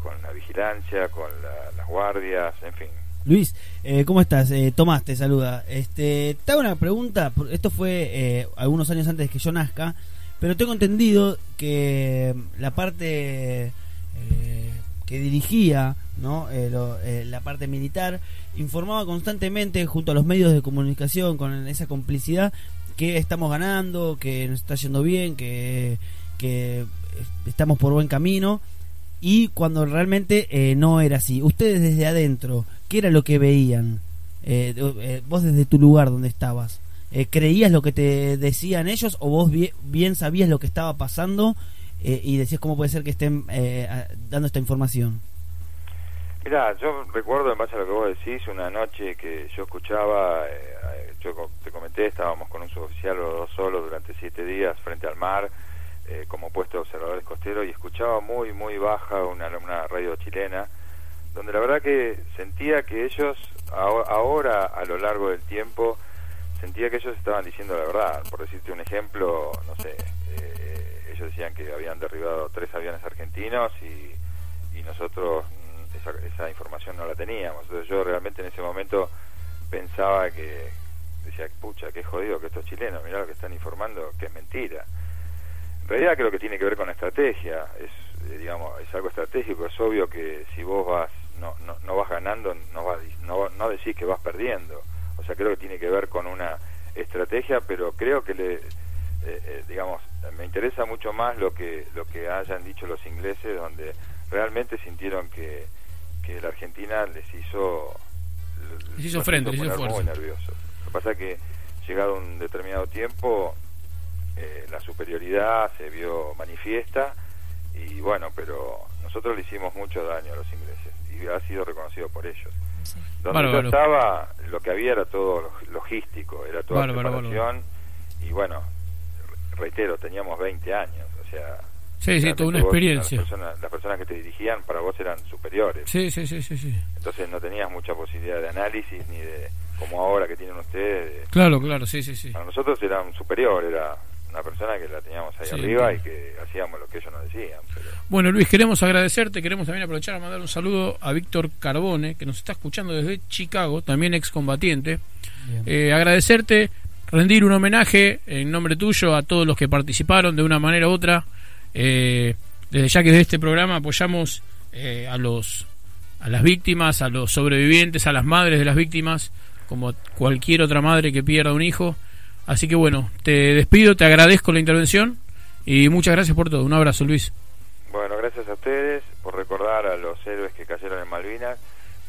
con la vigilancia, con la- las guardias, en fin, Luis, eh, ¿cómo estás? Eh, Tomás te saluda. Este, te hago una pregunta. por- Esto fue eh, algunos años antes de que yo nazca, pero tengo entendido que la parte eh, que dirigía, ¿no? Eh, lo- eh, la parte militar, informaba constantemente junto a los medios de comunicación con esa complicidad que estamos ganando, que nos está yendo bien, que, que estamos por buen camino y cuando realmente eh, no era así. Ustedes desde adentro, ¿qué era lo que veían? Eh, eh, vos desde tu lugar donde estabas, ¿creías lo que te decían ellos o vos bien sabías lo que estaba pasando eh, y decías cómo puede ser que estén eh, dando esta información? Mira, yo recuerdo en base a lo que vos decís, una noche que yo escuchaba, eh, yo te comenté, estábamos con un suboficial los dos solos durante siete días frente al mar, eh, como puesto de observadores costeros, y escuchaba muy, muy baja una, una radio chilena, donde la verdad que sentía que ellos, aho- ahora a lo largo del tiempo, sentía que ellos estaban diciendo la verdad. Por decirte un ejemplo, no sé, ellos decían que habían derribado tres aviones argentinos y, y nosotros mm, esa, esa información no la teníamos. Entonces yo realmente en ese momento pensaba que, decía, pucha, qué jodido que estos chilenos, mirá lo que están informando, que es mentira. En realidad creo que tiene que ver con la estrategia, es, eh, digamos, es algo estratégico, es obvio que si vos vas, no, no, no vas ganando, no, vas, no, no decís que vas perdiendo. O sea, creo que tiene que ver con una estrategia, pero creo que le, eh, eh, digamos, me interesa mucho más lo que lo que hayan dicho los ingleses, donde realmente sintieron que, que la Argentina les hizo Les hizo frente, les hizo muy nerviosos. Lo que pasa es que llegado un determinado tiempo eh, la superioridad se vio manifiesta y bueno, pero nosotros le hicimos mucho daño a los ingleses y ha sido reconocido por ellos. Donde Bárbaro. yo estaba, lo que había era todo log- logístico, era toda Bárbaro, preparación y bueno, reitero, teníamos 20 años, o sea... Sí, sí, toda una vos, experiencia. Las personas, las personas que te dirigían para vos eran superiores. Sí, sí, sí, sí, sí. Entonces no tenías mucha posibilidad de análisis ni de, como ahora que tienen ustedes, de- Claro, claro, sí, sí, sí. para nosotros era un superior, era una persona que la teníamos ahí Sí, arriba y que hacíamos lo que ellos nos decían. Pero Bueno, Luis, queremos agradecerte, queremos también aprovechar a mandar un saludo a Víctor Carbone, que nos está escuchando desde Chicago, también excombatiente. Eh, agradecerte, rendir un homenaje en nombre tuyo a todos los que participaron de una manera u otra. Eh, desde ya que desde este programa apoyamos eh, a los a las víctimas, a los sobrevivientes, a las madres de las víctimas, como cualquier otra madre que pierda un hijo. Así que bueno, te despido, te agradezco la intervención y muchas gracias por todo. Un abrazo, Luis. bueno, gracias a ustedes por recordar a los héroes que cayeron en Malvinas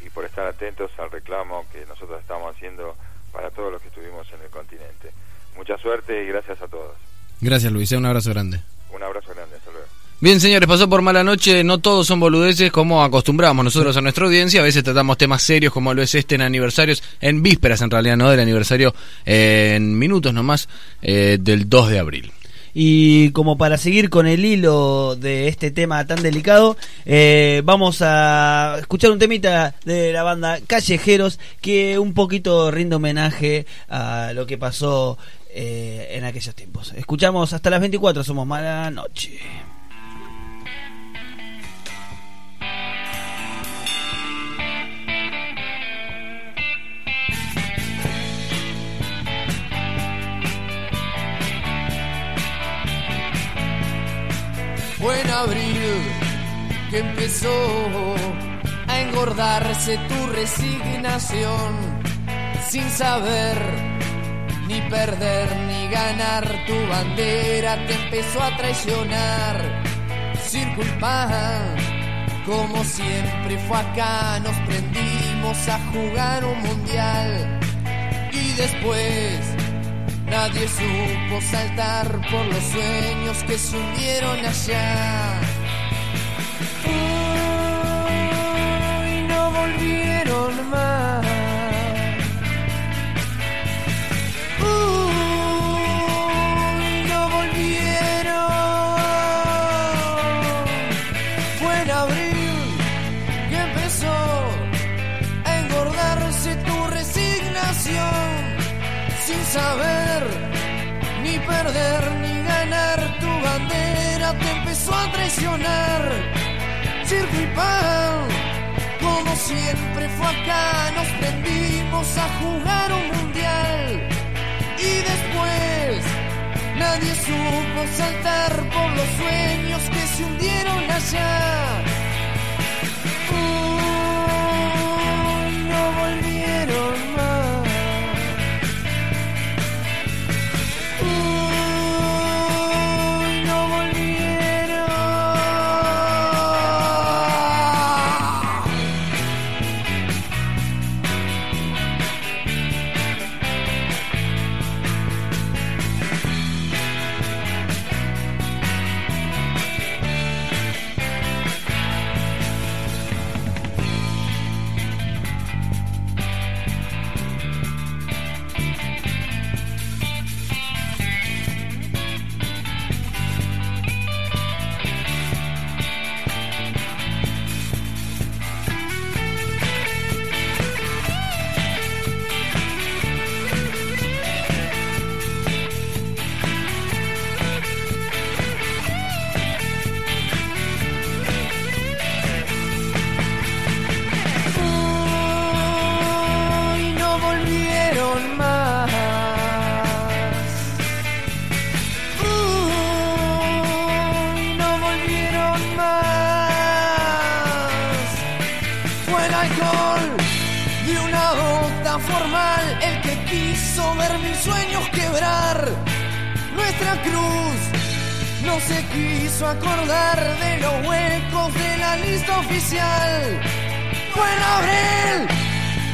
y por estar atentos al reclamo que nosotros estamos haciendo para todos los que estuvimos en el continente. Mucha suerte y gracias a todos. Gracias, Luis. eh, Un abrazo grande. Un abrazo grande, hasta luego. Bien, señores, pasó por mala noche. No todos son boludeces como acostumbramos nosotros a nuestra audiencia. A veces tratamos temas serios como lo es este en aniversarios, en vísperas en realidad, ¿no? Del aniversario eh, en minutos nomás eh, del 2 de abril. Y como para seguir con el hilo de este tema tan delicado, eh, vamos a escuchar un temita de la banda Callejeros que un poquito rinde homenaje a lo que pasó eh, en aquellos tiempos. Escuchamos hasta las 24, somos mala noche. Abril que empezó a engordarse tu resignación sin saber ni perder ni ganar. Tu bandera te empezó a traicionar circulpan como siempre fue acá nos prendimos a jugar un mundial y después nadie supo saltar por los sueños que se hundieron allá. Y no volvieron más saber ni perder ni ganar tu bandera te empezó a traicionar. Circo y pan, como siempre fue acá, nos prendimos a jugar un mundial y después nadie supo saltar por los sueños que se hundieron allá. Uy, no volvieron se quiso acordar de los huecos de la lista oficial. Fue en abril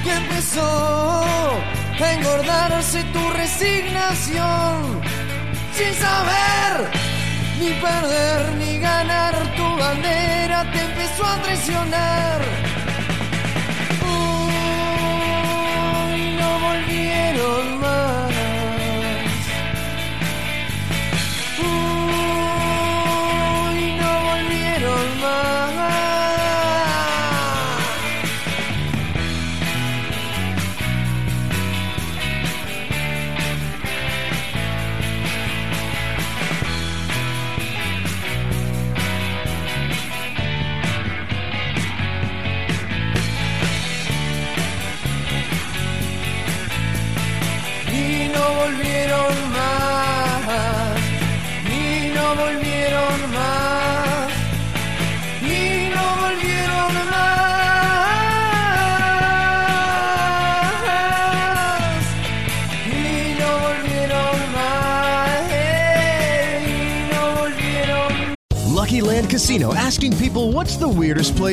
que empezó a engordarse tu resignación sin saber ni perder ni ganar tu bandera te empezó a traicionar. Uy, no volvieron más.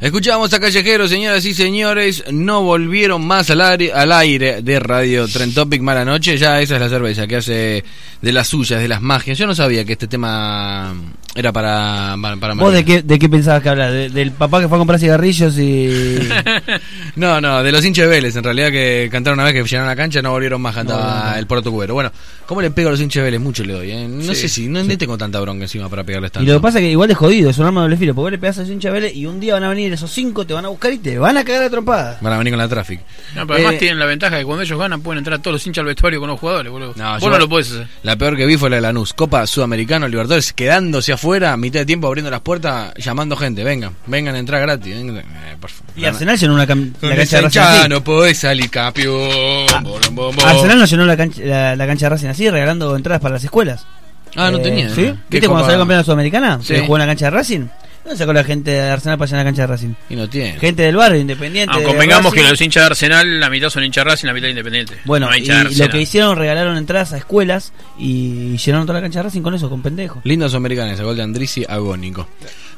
Escuchamos a Callejeros, señoras y señores. No volvieron más al aire, al aire de Radio Trend Topic Mala Noche. Ya esa es la cerveza que hace de las suyas, de las magias. Yo no sabía que este tema era para, para, ¿Vos de qué, de qué pensabas que hablar? ¿De- ¿Del papá que fue a comprar cigarrillos y...? *laughs* No, no, de los hinchas de Vélez. En realidad que cantaron una vez que llenaron la cancha, no volvieron más, cantaba el Porto Cubero. Bueno, ¿cómo le pego a los hinchas de Vélez? Mucho le doy, ¿eh? No Sí, sé si, no, no tengo tanta bronca encima para pegarles Y tanto. lo que pasa es que igual es jodido, es un arma de doble filo, porque vos le pegás a ese hincha Vélez y un día van a venir esos cinco, te van a buscar y te van a cagar a trompadas. Van a venir con la tráfico. No, pero además Eh, tienen la ventaja de que cuando ellos ganan pueden entrar todos los hinchas al vestuario con los jugadores, boludo. No, Vos yo- no lo podés hacer. La peor que vi fue la de Lanús. Copa Sudamericano, Libertadores, quedándose afuera, a mitad de tiempo abriendo las puertas, llamando gente. Vengan, vengan a entrar gratis. vengan. Eh, por favor. Y Arsenal llenó una cam- la cancha de Racing así. no podés salir campeón. Bom, bom, bom. Arsenal no llenó la cancha, la, la cancha de Racing así, regalando entradas para las escuelas. Ah, no tenía, ¿Sí? ¿no? ¿Qué ¿Viste cuando salió campeón de la Sudamericana? Sí. Que jugó en la cancha de Racing. ¿Dónde sacó la gente de Arsenal para llenar la cancha de Racing? Y no tiene. Gente del barrio, independiente. Ah, de convengamos que los hinchas de Arsenal, la mitad son hinchas de Racing, la mitad independiente. Bueno, no y lo que hicieron, regalaron entradas a escuelas y llenaron toda la cancha de Racing con eso, con pendejos. Linda Sudamericana, esa gol de Andrisi agónico.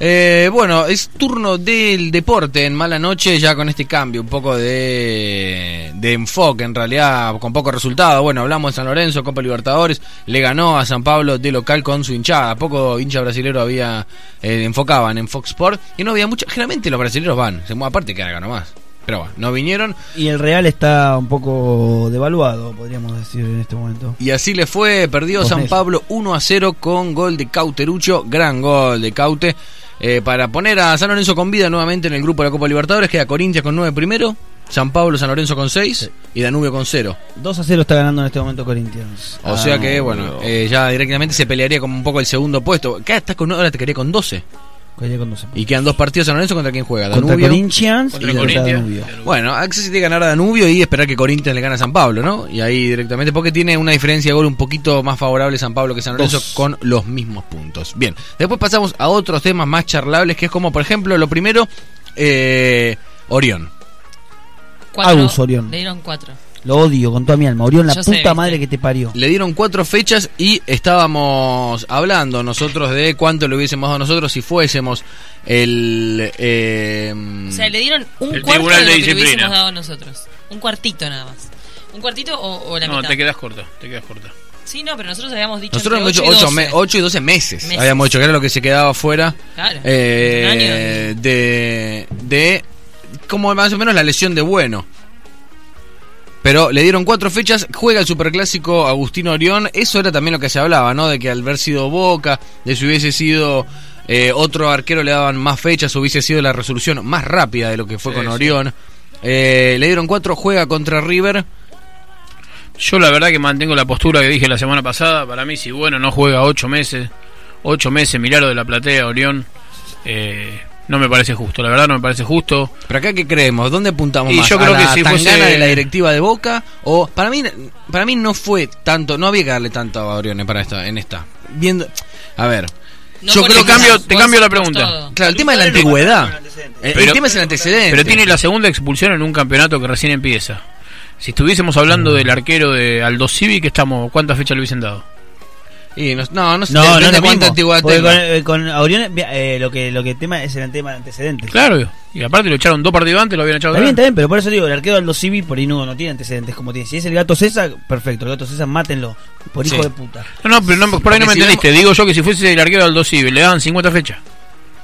Eh, bueno, es turno del deporte en mala noche, ya con este cambio, un poco de, de enfoque, en realidad, con poco resultado. Bueno, hablamos de San Lorenzo, Copa Libertadores, le ganó a San Pablo de local con su hinchada. Poco hincha brasilero había, eh, en Fox Sport y no había mucha. Generalmente los brasileños van, se mueve aparte que hagan nomás. Pero bueno, no vinieron. Y el Real está un poco devaluado, podríamos decir, en este momento. Y así le fue, perdió San. Pablo 1 a 0 con gol de Cauterucho, gran gol de Caute, eh, para poner a San Lorenzo con vida nuevamente en el grupo de la Copa Libertadores, queda Corinthians con 9 primero, San Pablo, San Lorenzo con 6 y Danubio con 0. 2 a 0 está ganando en este momento Corinthians. O sea Ah, que, bueno, eh, ya directamente se pelearía como un poco el segundo puesto. Acá estás con, ahora te quedaría con 12. Quedaría con 12. Y quedan dos partidos San Lorenzo contra quién juega. Contra Danubio. Corinthians Contra y contra Corinthians. Danubio. Bueno, Axel tiene que ganar a Danubio y esperar que Corinthians le gane a San Pablo, ¿no? Y ahí directamente, porque tiene una diferencia de gol un poquito más favorable San Pablo que San Lorenzo Dos. con los mismos puntos. Bien, después pasamos a otros temas más charlables, que es como, por ejemplo, lo primero, eh, Orión. Cuatro, Agus Orión. Le dieron cuatro. Lo odio con toda mi alma. Orión, la Yo puta madre que te parió. Le dieron cuatro fechas y estábamos hablando nosotros de cuánto le hubiésemos dado nosotros si fuésemos el... eh, O sea, le dieron un El cuarto de lo que le hubiésemos dado nosotros. Un cuartito nada más. ¿Un cuartito o, o la No, mitad? te quedas corta, te quedas corta. Sí, no, pero nosotros habíamos dicho Nosotros entre hemos dicho 8 y 8, 12. y 12 meses. Meses. Habíamos dicho que era lo que se quedaba fuera Claro, eh, de, de como más o menos la lesión de Bueno. Pero le dieron cuatro fechas, juega el superclásico Agustino Orión. Eso era también lo que se hablaba, ¿no? De que al haber sido Boca, de si hubiese sido eh, otro arquero le daban más fechas, hubiese sido la resolución más rápida de lo que fue Sí, con sí. Orión. Eh, le dieron cuatro, juega contra River. Yo la verdad que mantengo la postura que dije la semana pasada. Para mí, si bueno no juega ocho meses, ocho meses, Milagro de la Platea, Orión, eh, no me parece justo. La verdad no me parece justo. ¿Pero acá qué creemos? ¿Dónde apuntamos Y más? yo ¿A creo que la si fuese- tangana de la directiva de Boca? O para mí, para mí no fue tanto, no había que darle tanto a Orione para esta, en esta. Viendo, a ver. No yo creo cambio, te cambio la pregunta. Claro, el tema es la antigüedad. El, el tema es el antecedente. Pero tiene la segunda expulsión en un campeonato que recién empieza. Si estuviésemos hablando del arquero de Aldo Civi, que estamos, ¿cuántas fechas le hubiesen dado? Y no, no, no sé, No, no cuánta antigüedad con, eh, con Orión, eh, lo que lo que tema es el tema de antecedentes. Claro, y aparte lo echaron dos partidos antes, lo habían echado Está bien, bien, pero por eso digo, el arquero Aldo Civi por ahí no, no tiene antecedentes como tiene. Si es el gato César, perfecto, el gato César mátenlo, por hijo Sí. de puta. No, no, pero no, por ahí no me si entendiste. Digo yo que si fuese el arquero Aldo Civi, le daban 50 fechas.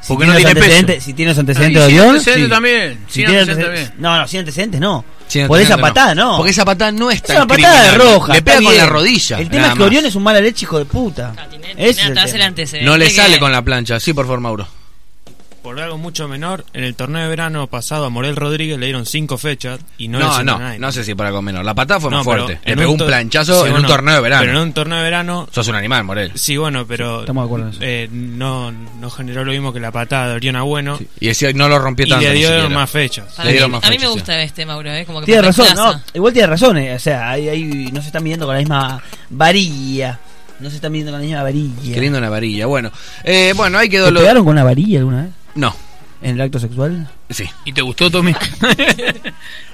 Si Porque no tiene peso. Si tiene los antecedentes Ah, de sin Orión. antecedentes sí. también, Si sin tiene antecedentes antecedentes- No, no, sin antecedentes no. Por esa patada no. Porque esa patada no es Es una patada criminal. roja. Le está pega con la rodilla. El tema es que Orión es un mala leche, hijo de puta. Ese es el atrás tema. el antecedente No le que- sale con la plancha. Sí, por favor, Mauro. Por algo mucho menor, en el torneo de verano pasado a Morel Rodríguez le dieron cinco fechas y no, le No, no, no sé si por algo menos. La patada fue más No, fuerte. Le pegó un planchazo Sí, en un torneo de verano. Pero en un torneo de verano. Sos un animal, Morel. Sí, bueno, pero. Estamos de acuerdo en eso. eh, no, no generó lo mismo que la patada de Orión a Bueno. Y decía, no lo rompió y tanto. le ni dieron siquiera. más fechas. Para Le dieron más a mí me fechas, sí. gusta este Mauro, ¿eh? Como que Tiene razón, no, igual tiene razón, eh, o sea, ahí, ahí no se están midiendo con la misma varilla. No se están midiendo con la misma varilla. Qué lindo una varilla. Bueno, eh, bueno, ahí quedó ¿Te lo. pegaron con una varilla alguna vez? No. en el acto sexual? Sí. ¿Y te gustó, Tommy? *laughs*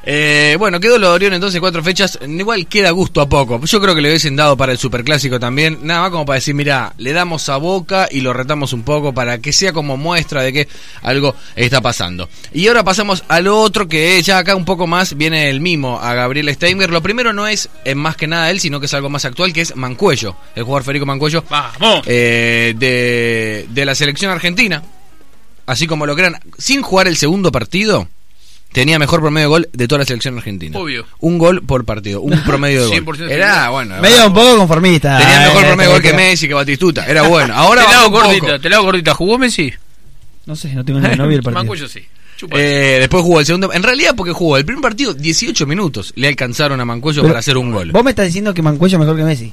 Eh, bueno, quedó lo de Orión entonces cuatro fechas. Igual queda gusto a poco. Yo creo que le hubiesen dado para el superclásico también. Nada más como para decir, mira, le damos a boca y lo retamos un poco para que sea como muestra de que algo está pasando. Y ahora pasamos al otro que ya acá un poco más viene el mimo a Gabriel Steimer. Lo primero no es eh, más que nada él, sino que es algo más actual, que es Mancuello, el jugador Federico Mancuello Vamos. eh, de, de la selección argentina. Así como lo crean, sin jugar el segundo partido, tenía mejor promedio de gol de toda la selección argentina. Obvio. Un gol por partido, un promedio de 100% gol. *laughs* Era, bueno, Medio un poco conformista. tenía eh, mejor promedio de gol que eh, Messi, que Batistuta. Era bueno. Ahora te la hago gordita, te la hago gordita. ¿Jugó Messi? No sé, no tengo ni no vi el *laughs* partido. Mancuello sí. Eh, después jugó el segundo. En realidad, porque jugó el primer partido 18 minutos. Le alcanzaron a Mancuello Pero- para hacer un gol. Vos me estás diciendo que Mancuello es mejor que Messi.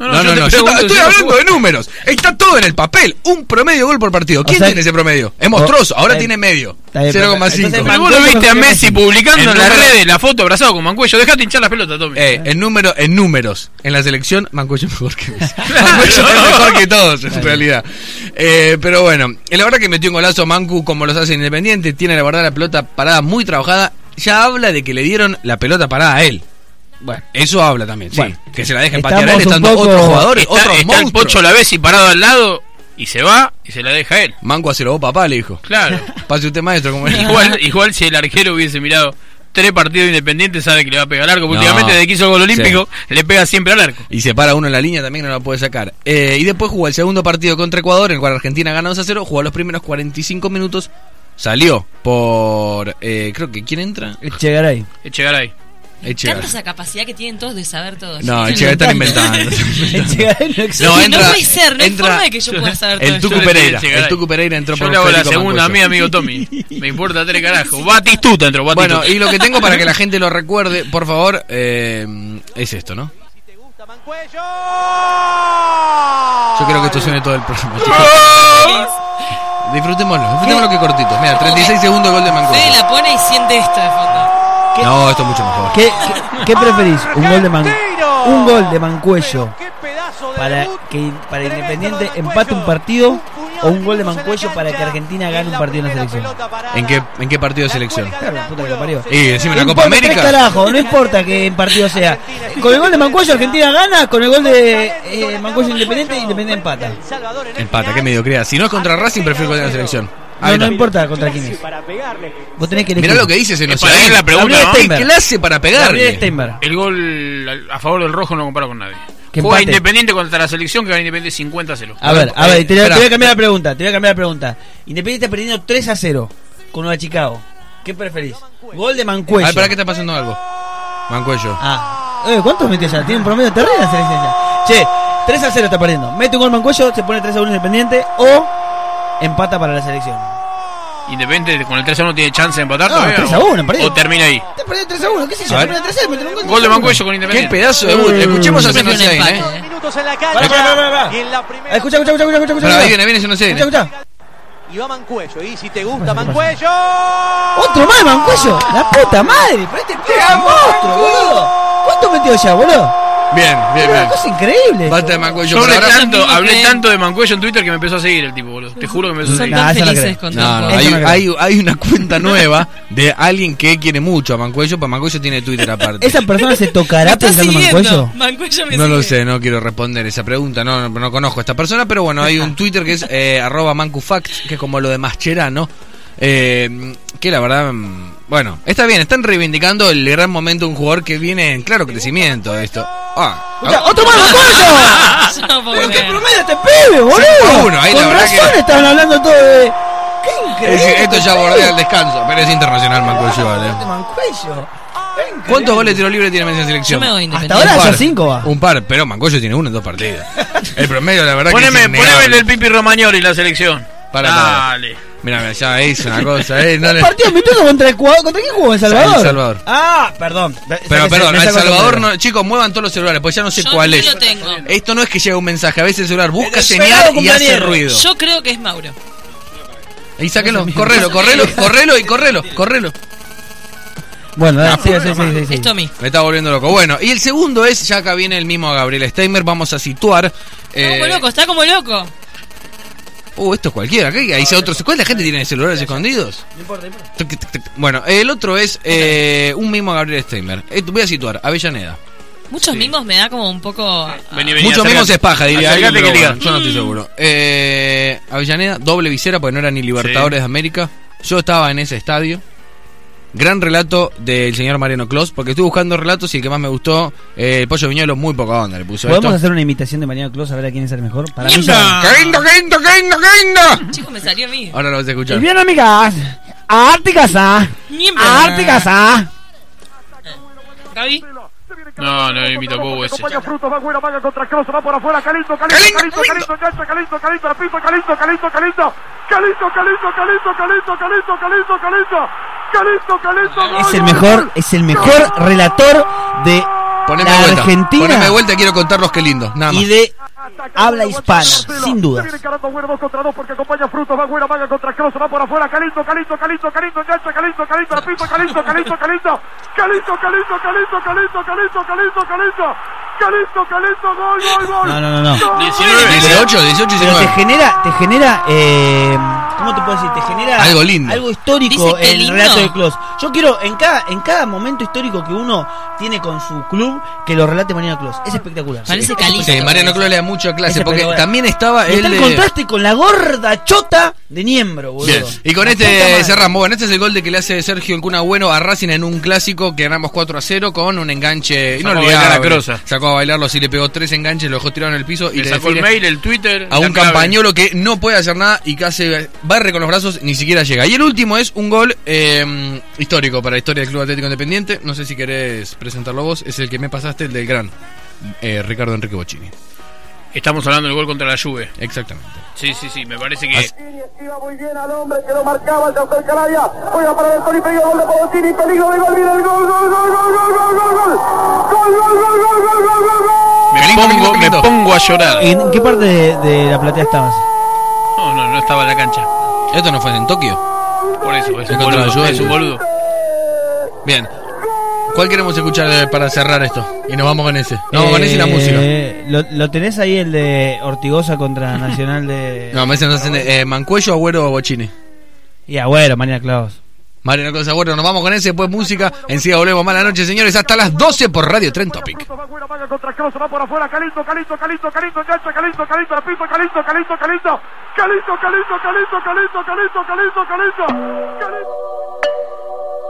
No, no, no. yo te yo pregunto estoy no hablando de números. Está todo en el papel. Un promedio de gol por partido. ¿Quién sea- tiene ese promedio? Es monstruoso. Ahora bien. tiene medio. Está bien, pero- 0,5. entonces, Pero vos lo viste a Messi publicando en las redes la foto abrazado con Mancuello. Dejate hinchar las pelotas, Tommy. Eh, en, número, en números, en la selección, Mancuello es mejor que Messi. *laughs* Mancuello es mejor que todos, en realidad. Eh, pero bueno, eh, la verdad que metió un golazo Mancu como los hace Independiente. Tiene la verdad la pelota parada muy trabajada. Ya habla de que le dieron la pelota parada a él. Bueno. Eso habla también, sí. Bueno. que se la dejen patear a él un estando poco- otros jugadores, Está, otros está el monstruos. Pocho la y parado al lado y se va y se la deja a él. Mancu se lo papá, le dijo. Claro. *laughs* Pase usted maestro, como *laughs* igual, igual si el arquero hubiese mirado tres partidos independientes, sabe que le va a pegar al arco. No. Últimamente, desde que hizo el gol olímpico, le pega siempre al arco. Y se para uno en la línea también, no lo puede sacar. Eh, y después jugó el segundo partido contra Ecuador, en el cual Argentina ganó 2 a 0. Jugó los primeros 45 minutos. Salió por. eh, creo que. ¿Quién entra? Echegaray. Echegaray. Echegaray. Tanta esa capacidad que tienen todos de saber todo. No, Echegaray están inventando. Echegaray no existe. No, No entra, puede ser, no hay forma de que yo pueda saber todo el esto. Tucu Pereira. El Tucu Pereira entró Yo por le hago la segunda a mi amigo Tommy. Me importa tres carajos. Batistuta entró, Batistuta. Bueno, y lo que tengo para que la gente lo recuerde, por favor, eh, es esto, ¿no? Yo quiero que esto suene todo el chicos. Disfrutémoslo, disfrutémoslo que cortito. Mira, 36 segundos gol de Mancuello. la pone y siente esto de fondo. No, esto es mucho mejor. ¿Qué, qué, qué preferís? ¿Un gol de man, un gol de Mancuello para que para Independiente empate un partido o un gol de Mancuello para que Argentina gane un partido en la selección? ¿En qué, en qué partido de selección? Claro, la puta que lo parió. Y No la Copa América. carajo, no importa que en partido sea. Con el gol de Mancuello Argentina gana, con el gol de eh, Mancuello Independiente Independiente empata. Empata, qué mediocridad. Si no es contra Racing, prefiero que en la selección. No, Ahí no importa contra quién es. Vos tenés que elegir. Mirá lo que dice ese no Es para él la pregunta. ¿Qué clase para pegarle? El gol a favor del rojo no comparo con nadie. Que Juega empate. Independiente contra la selección que gana Independiente 50 a 0. A ver, a ver, te, voy a cambiar la pregunta, te voy a cambiar la pregunta. Independiente está perdiendo 3 a 0 con Nueva Chicago. ¿Qué preferís? Gol de Mancuello. A ver, para que está pasando algo. Mancuello. Ah, eh, ¿cuántos metió ya? Tiene un promedio terrible la selección ya. Che, 3 a 0 está perdiendo. Mete un gol Mancuello, se pone 3 a 1 Independiente o empata para la selección. Independiente con el 3 a 1 tiene chance de empatar No, todavía. 3 a 1, perdido. O termina ahí. Está perdiendo 3 a 1, qué sé yo, termina 3 a 0, mete un gol. Gol de 3 a 1. Mancuello con Qué Independiente. pedazo de debut. Escuchemos a Zenocé, empate, ¿eh? minutos en la Pará, cancha. pará, pará, pará. Y en la primera Escucha, escucha, escucha, escucha, escucha. Ahí viene, viene Zenocé. Escucha, escucha. y va Mancuello. Y si te gusta Mancuello. Otro más, Mancuello. La puta madre, pero este es un monstruo, boludo. ¿Cuánto metió ya, boludo? Bien, bien, Una bien. cosa increíble. Basta de Mancuello. Yo hablé ahora. tanto, hablé tanto de Mancuello en Twitter que me empezó a seguir el tipo, boludo. Te juro que me empezó a Son seguir. Nah, felices con No, no, hay, hay, hay una cuenta nueva de alguien que quiere mucho a Mancuello, pues Mancuello tiene Twitter aparte. ¿Esa persona se tocará *laughs* pensando. Mancuello? Mancuello me No lo sé, no quiero responder esa pregunta, no, no, no conozco a esta persona, pero bueno, hay un Twitter que es eh, arroba mancufacts, que es como lo de Mascherano, eh, que la verdad, mm, bueno, está bien, están reivindicando el gran momento de un jugador que viene en claro crecimiento esto. Ah, Escuchá, ¡Otro más, Mancuello! Yo *laughs* no puedo ¿Pero qué creer. promedio este pibe, boludo? Cinco uno, ahí la Con verdad que- razón estaban hablando todo de... ¡Qué increíble! esto ya bordea el descanso, pero es internacional Mancuello, ¿vale? Este Mancuello. Qué increíble. ¿Cuántos goles de tiro libre tiene Messi en Yo selección? me voy Hasta independiente. ahora Un ya par. 5 va. Un par, pero Mancuello tiene uno en dos partidas. El promedio, la verdad, que Poneme, es poneme el del Pipi Romagnoli la selección. Para. Dale. Mira, mira, ya es una cosa, eh, no *laughs* le- Partido amistoso contra Ecuador. ¿Contra quién jugó? ¿El Salvador? El Salvador. Ah, perdón. Pero perdón, el Salvador no, chicos, muevan todos los celulares, pues ya no sé Yo cuál es. lo tengo. Esto no es que llega un mensaje, a veces el celular busca señal y hace ruido. Yo creo que es Mauro. Y sáquenlo, *laughs* correlo, correlo, correlo y correlo, correlo. Bueno, dale, sí, sí, sí, sí, sí. Es Tommy. Me está volviendo loco. Bueno, y el segundo es, ya acá viene el mismo Gabriel Steimer, vamos a situar. Está eh, como loco, está como loco. Uh, esto es cualquiera. ¿Qué hay otros? ¿Cuánta gente tiene celulares escondidos? No importa, no. Bueno, el otro es eh, un mismo Gabriel Steimer. Eh, voy a situar, Avellaneda. Muchos mimos me da como un poco. Vení, vení, Muchos mismos es paja, diría alguien, pero que bueno, diga. yo no estoy seguro. Eh, Avellaneda, doble visera, porque no era ni Libertadores de América. Yo estaba en ese estadio. Gran relato del señor Mariano Clos, porque estuve buscando relatos y el que más me gustó, eh, el pollo viñuelo, muy poca onda le puso ¿Podemos esto. hacer una imitación de Mariano Clos a ver a quién es el mejor? Para mí ¡Qué ya- lindo, qué lindo, qué lindo, qué lindo! Chico, me salió a mí. Ahora lo vas a escuchar. Y bien, amigas, a Articasa, Niembra. a Articasa. Gaby. No, no imito Bobo ese. Frutos, va buena maga contra Kroos, va por afuera, Calito, Calito, Calito, Calito, engancha, Calito, Calito, al piso, Calito, Calito, Calito, Calito, Calito, Calito, Calito, Calito, Calito, Calito, Calito, Calito, Es el mejor, gol. es el mejor relator de Poneme la de vuelta. Argentina Poneme de vuelta, quiero contarlos qué lindo. Nada más. y de habla hispana, sin duda. Se viene encarando bueno dos contra dos porque acompaña Frutos, va buena maga contra Kroos, va por afuera, Calito, Calito, Calito, Calito, engancha, Calito, Calito, al piso, Calito, Calito, Calito, Calito, Calito, Calito, Calito, Calito, Calito, Calito, Calito, Calito, gol, gol, gol. No, no, no, no. Gol, 18, 18, Pero te 19. genera, te genera, eh, ¿cómo te puedo decir? Te genera Algo lindo. algo histórico el lindo. relato de Clos. Yo quiero, en cada, en cada momento histórico que uno tiene con su club, que lo relate Mariano Clos. Es espectacular. Parece. Sí, Mariano Clos le da mucha clase, Ese porque también estaba Y el está en de... contraste con la gorda chota de Niembro, boludo. Bien. Y con La este cerramos. Bueno, este es el gol de que le hace Sergio el Cuna Bueno a Racing en un clásico que ganamos 4 a 0 con un enganche Sacó a bailar a Crosa. Sacó a bailarlo así, le pegó tres enganches, lo dejó tirado en el piso y Le le sacó el mail, el Twitter. a la un campañolo que no puede hacer nada y que hace barre con los brazos, ni siquiera llega. Y el último es un gol eh, histórico para la historia del Club Atlético Independiente. No sé si querés presentarlo vos. Es el que me pasaste, el del gran eh, Ricardo Enrique Bocini. Estamos hablando del gol contra la Juve. Exactamente. Sí, sí, sí, me parece que. Iba muy bien al hombre que lo marcaba el tercer canalla. Juega para el Tony Peligro, gol de Pogosini, peligro de gol, viene el gol, gol, gol, gol, gol, gol, gol, gol. Gol, gol, gol, gol, gol, gol, gol, gol. Me pongo, me pongo a llorar. ¿En qué parte de, de la platea estabas? No, no, no estaba en la cancha. ¿Esto no fue en Tokio? Por eso, es El un contra la boludo. Juve. Es un boludo. Bien. ¿Cuál queremos escuchar eh, para cerrar esto? Y nos vamos con ese. Nos vamos con ese y la Eh, música. ¿lo, lo tenés ahí el de Ortigosa contra Nacional de. No, me dicen, nos hacen, eh, Mancuello, Agüero o Bochini. Y Agüero, Mariana Claus. Mariano Cruz Agüero, nos vamos con ese, después música. Enseguida volvemos. Mala noche, señores. Hasta las 12 por Radio Tren Topic. Va contra por afuera, Calito, Calito, Calito, Calito, engancha, Calito, Calito, al piso, Calito, Calito, Calito. Calito, Calito, Calito, Calito, Calito, Calito, Calito. Calito.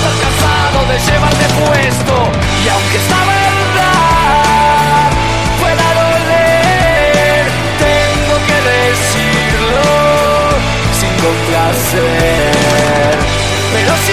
estar cansado de llevarme puesto, y aunque esta verdad pueda doler, tengo que decirlo sin complacer. Pero si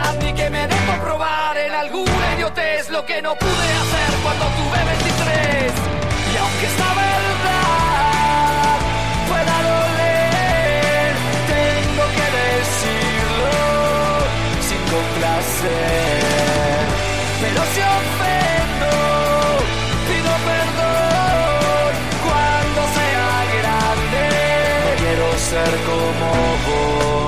que no pude hacer cuando tuve 23 y aunque esta verdad pueda doler tengo que decirlo sin complacer. Pero si ofendo pido perdón cuando sea grande. No quiero ser como vos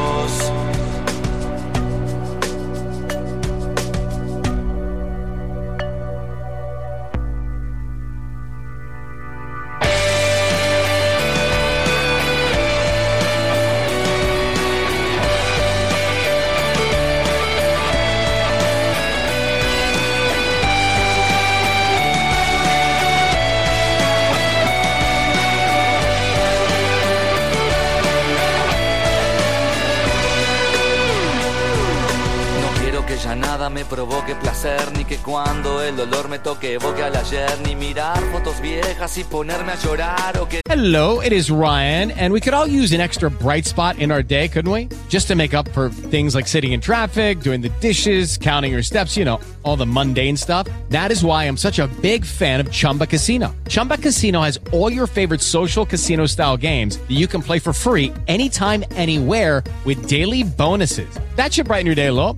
nada me provoque placer, ni que cuando el dolor me toque evoque al ayer, ni mirar fotos viejas y ponerme a llorar o que... Hello, it is Ryan, and we could all use an extra bright spot in our day, couldn't we? Just to make up for things like sitting in traffic, doing the dishes, counting your steps, you know, all the mundane stuff. That is why I'm such a big fan of Chumba Casino. Chumba Casino has all your favorite social casino style games that you can play for free anytime, anywhere with daily bonuses. That should brighten your day a little.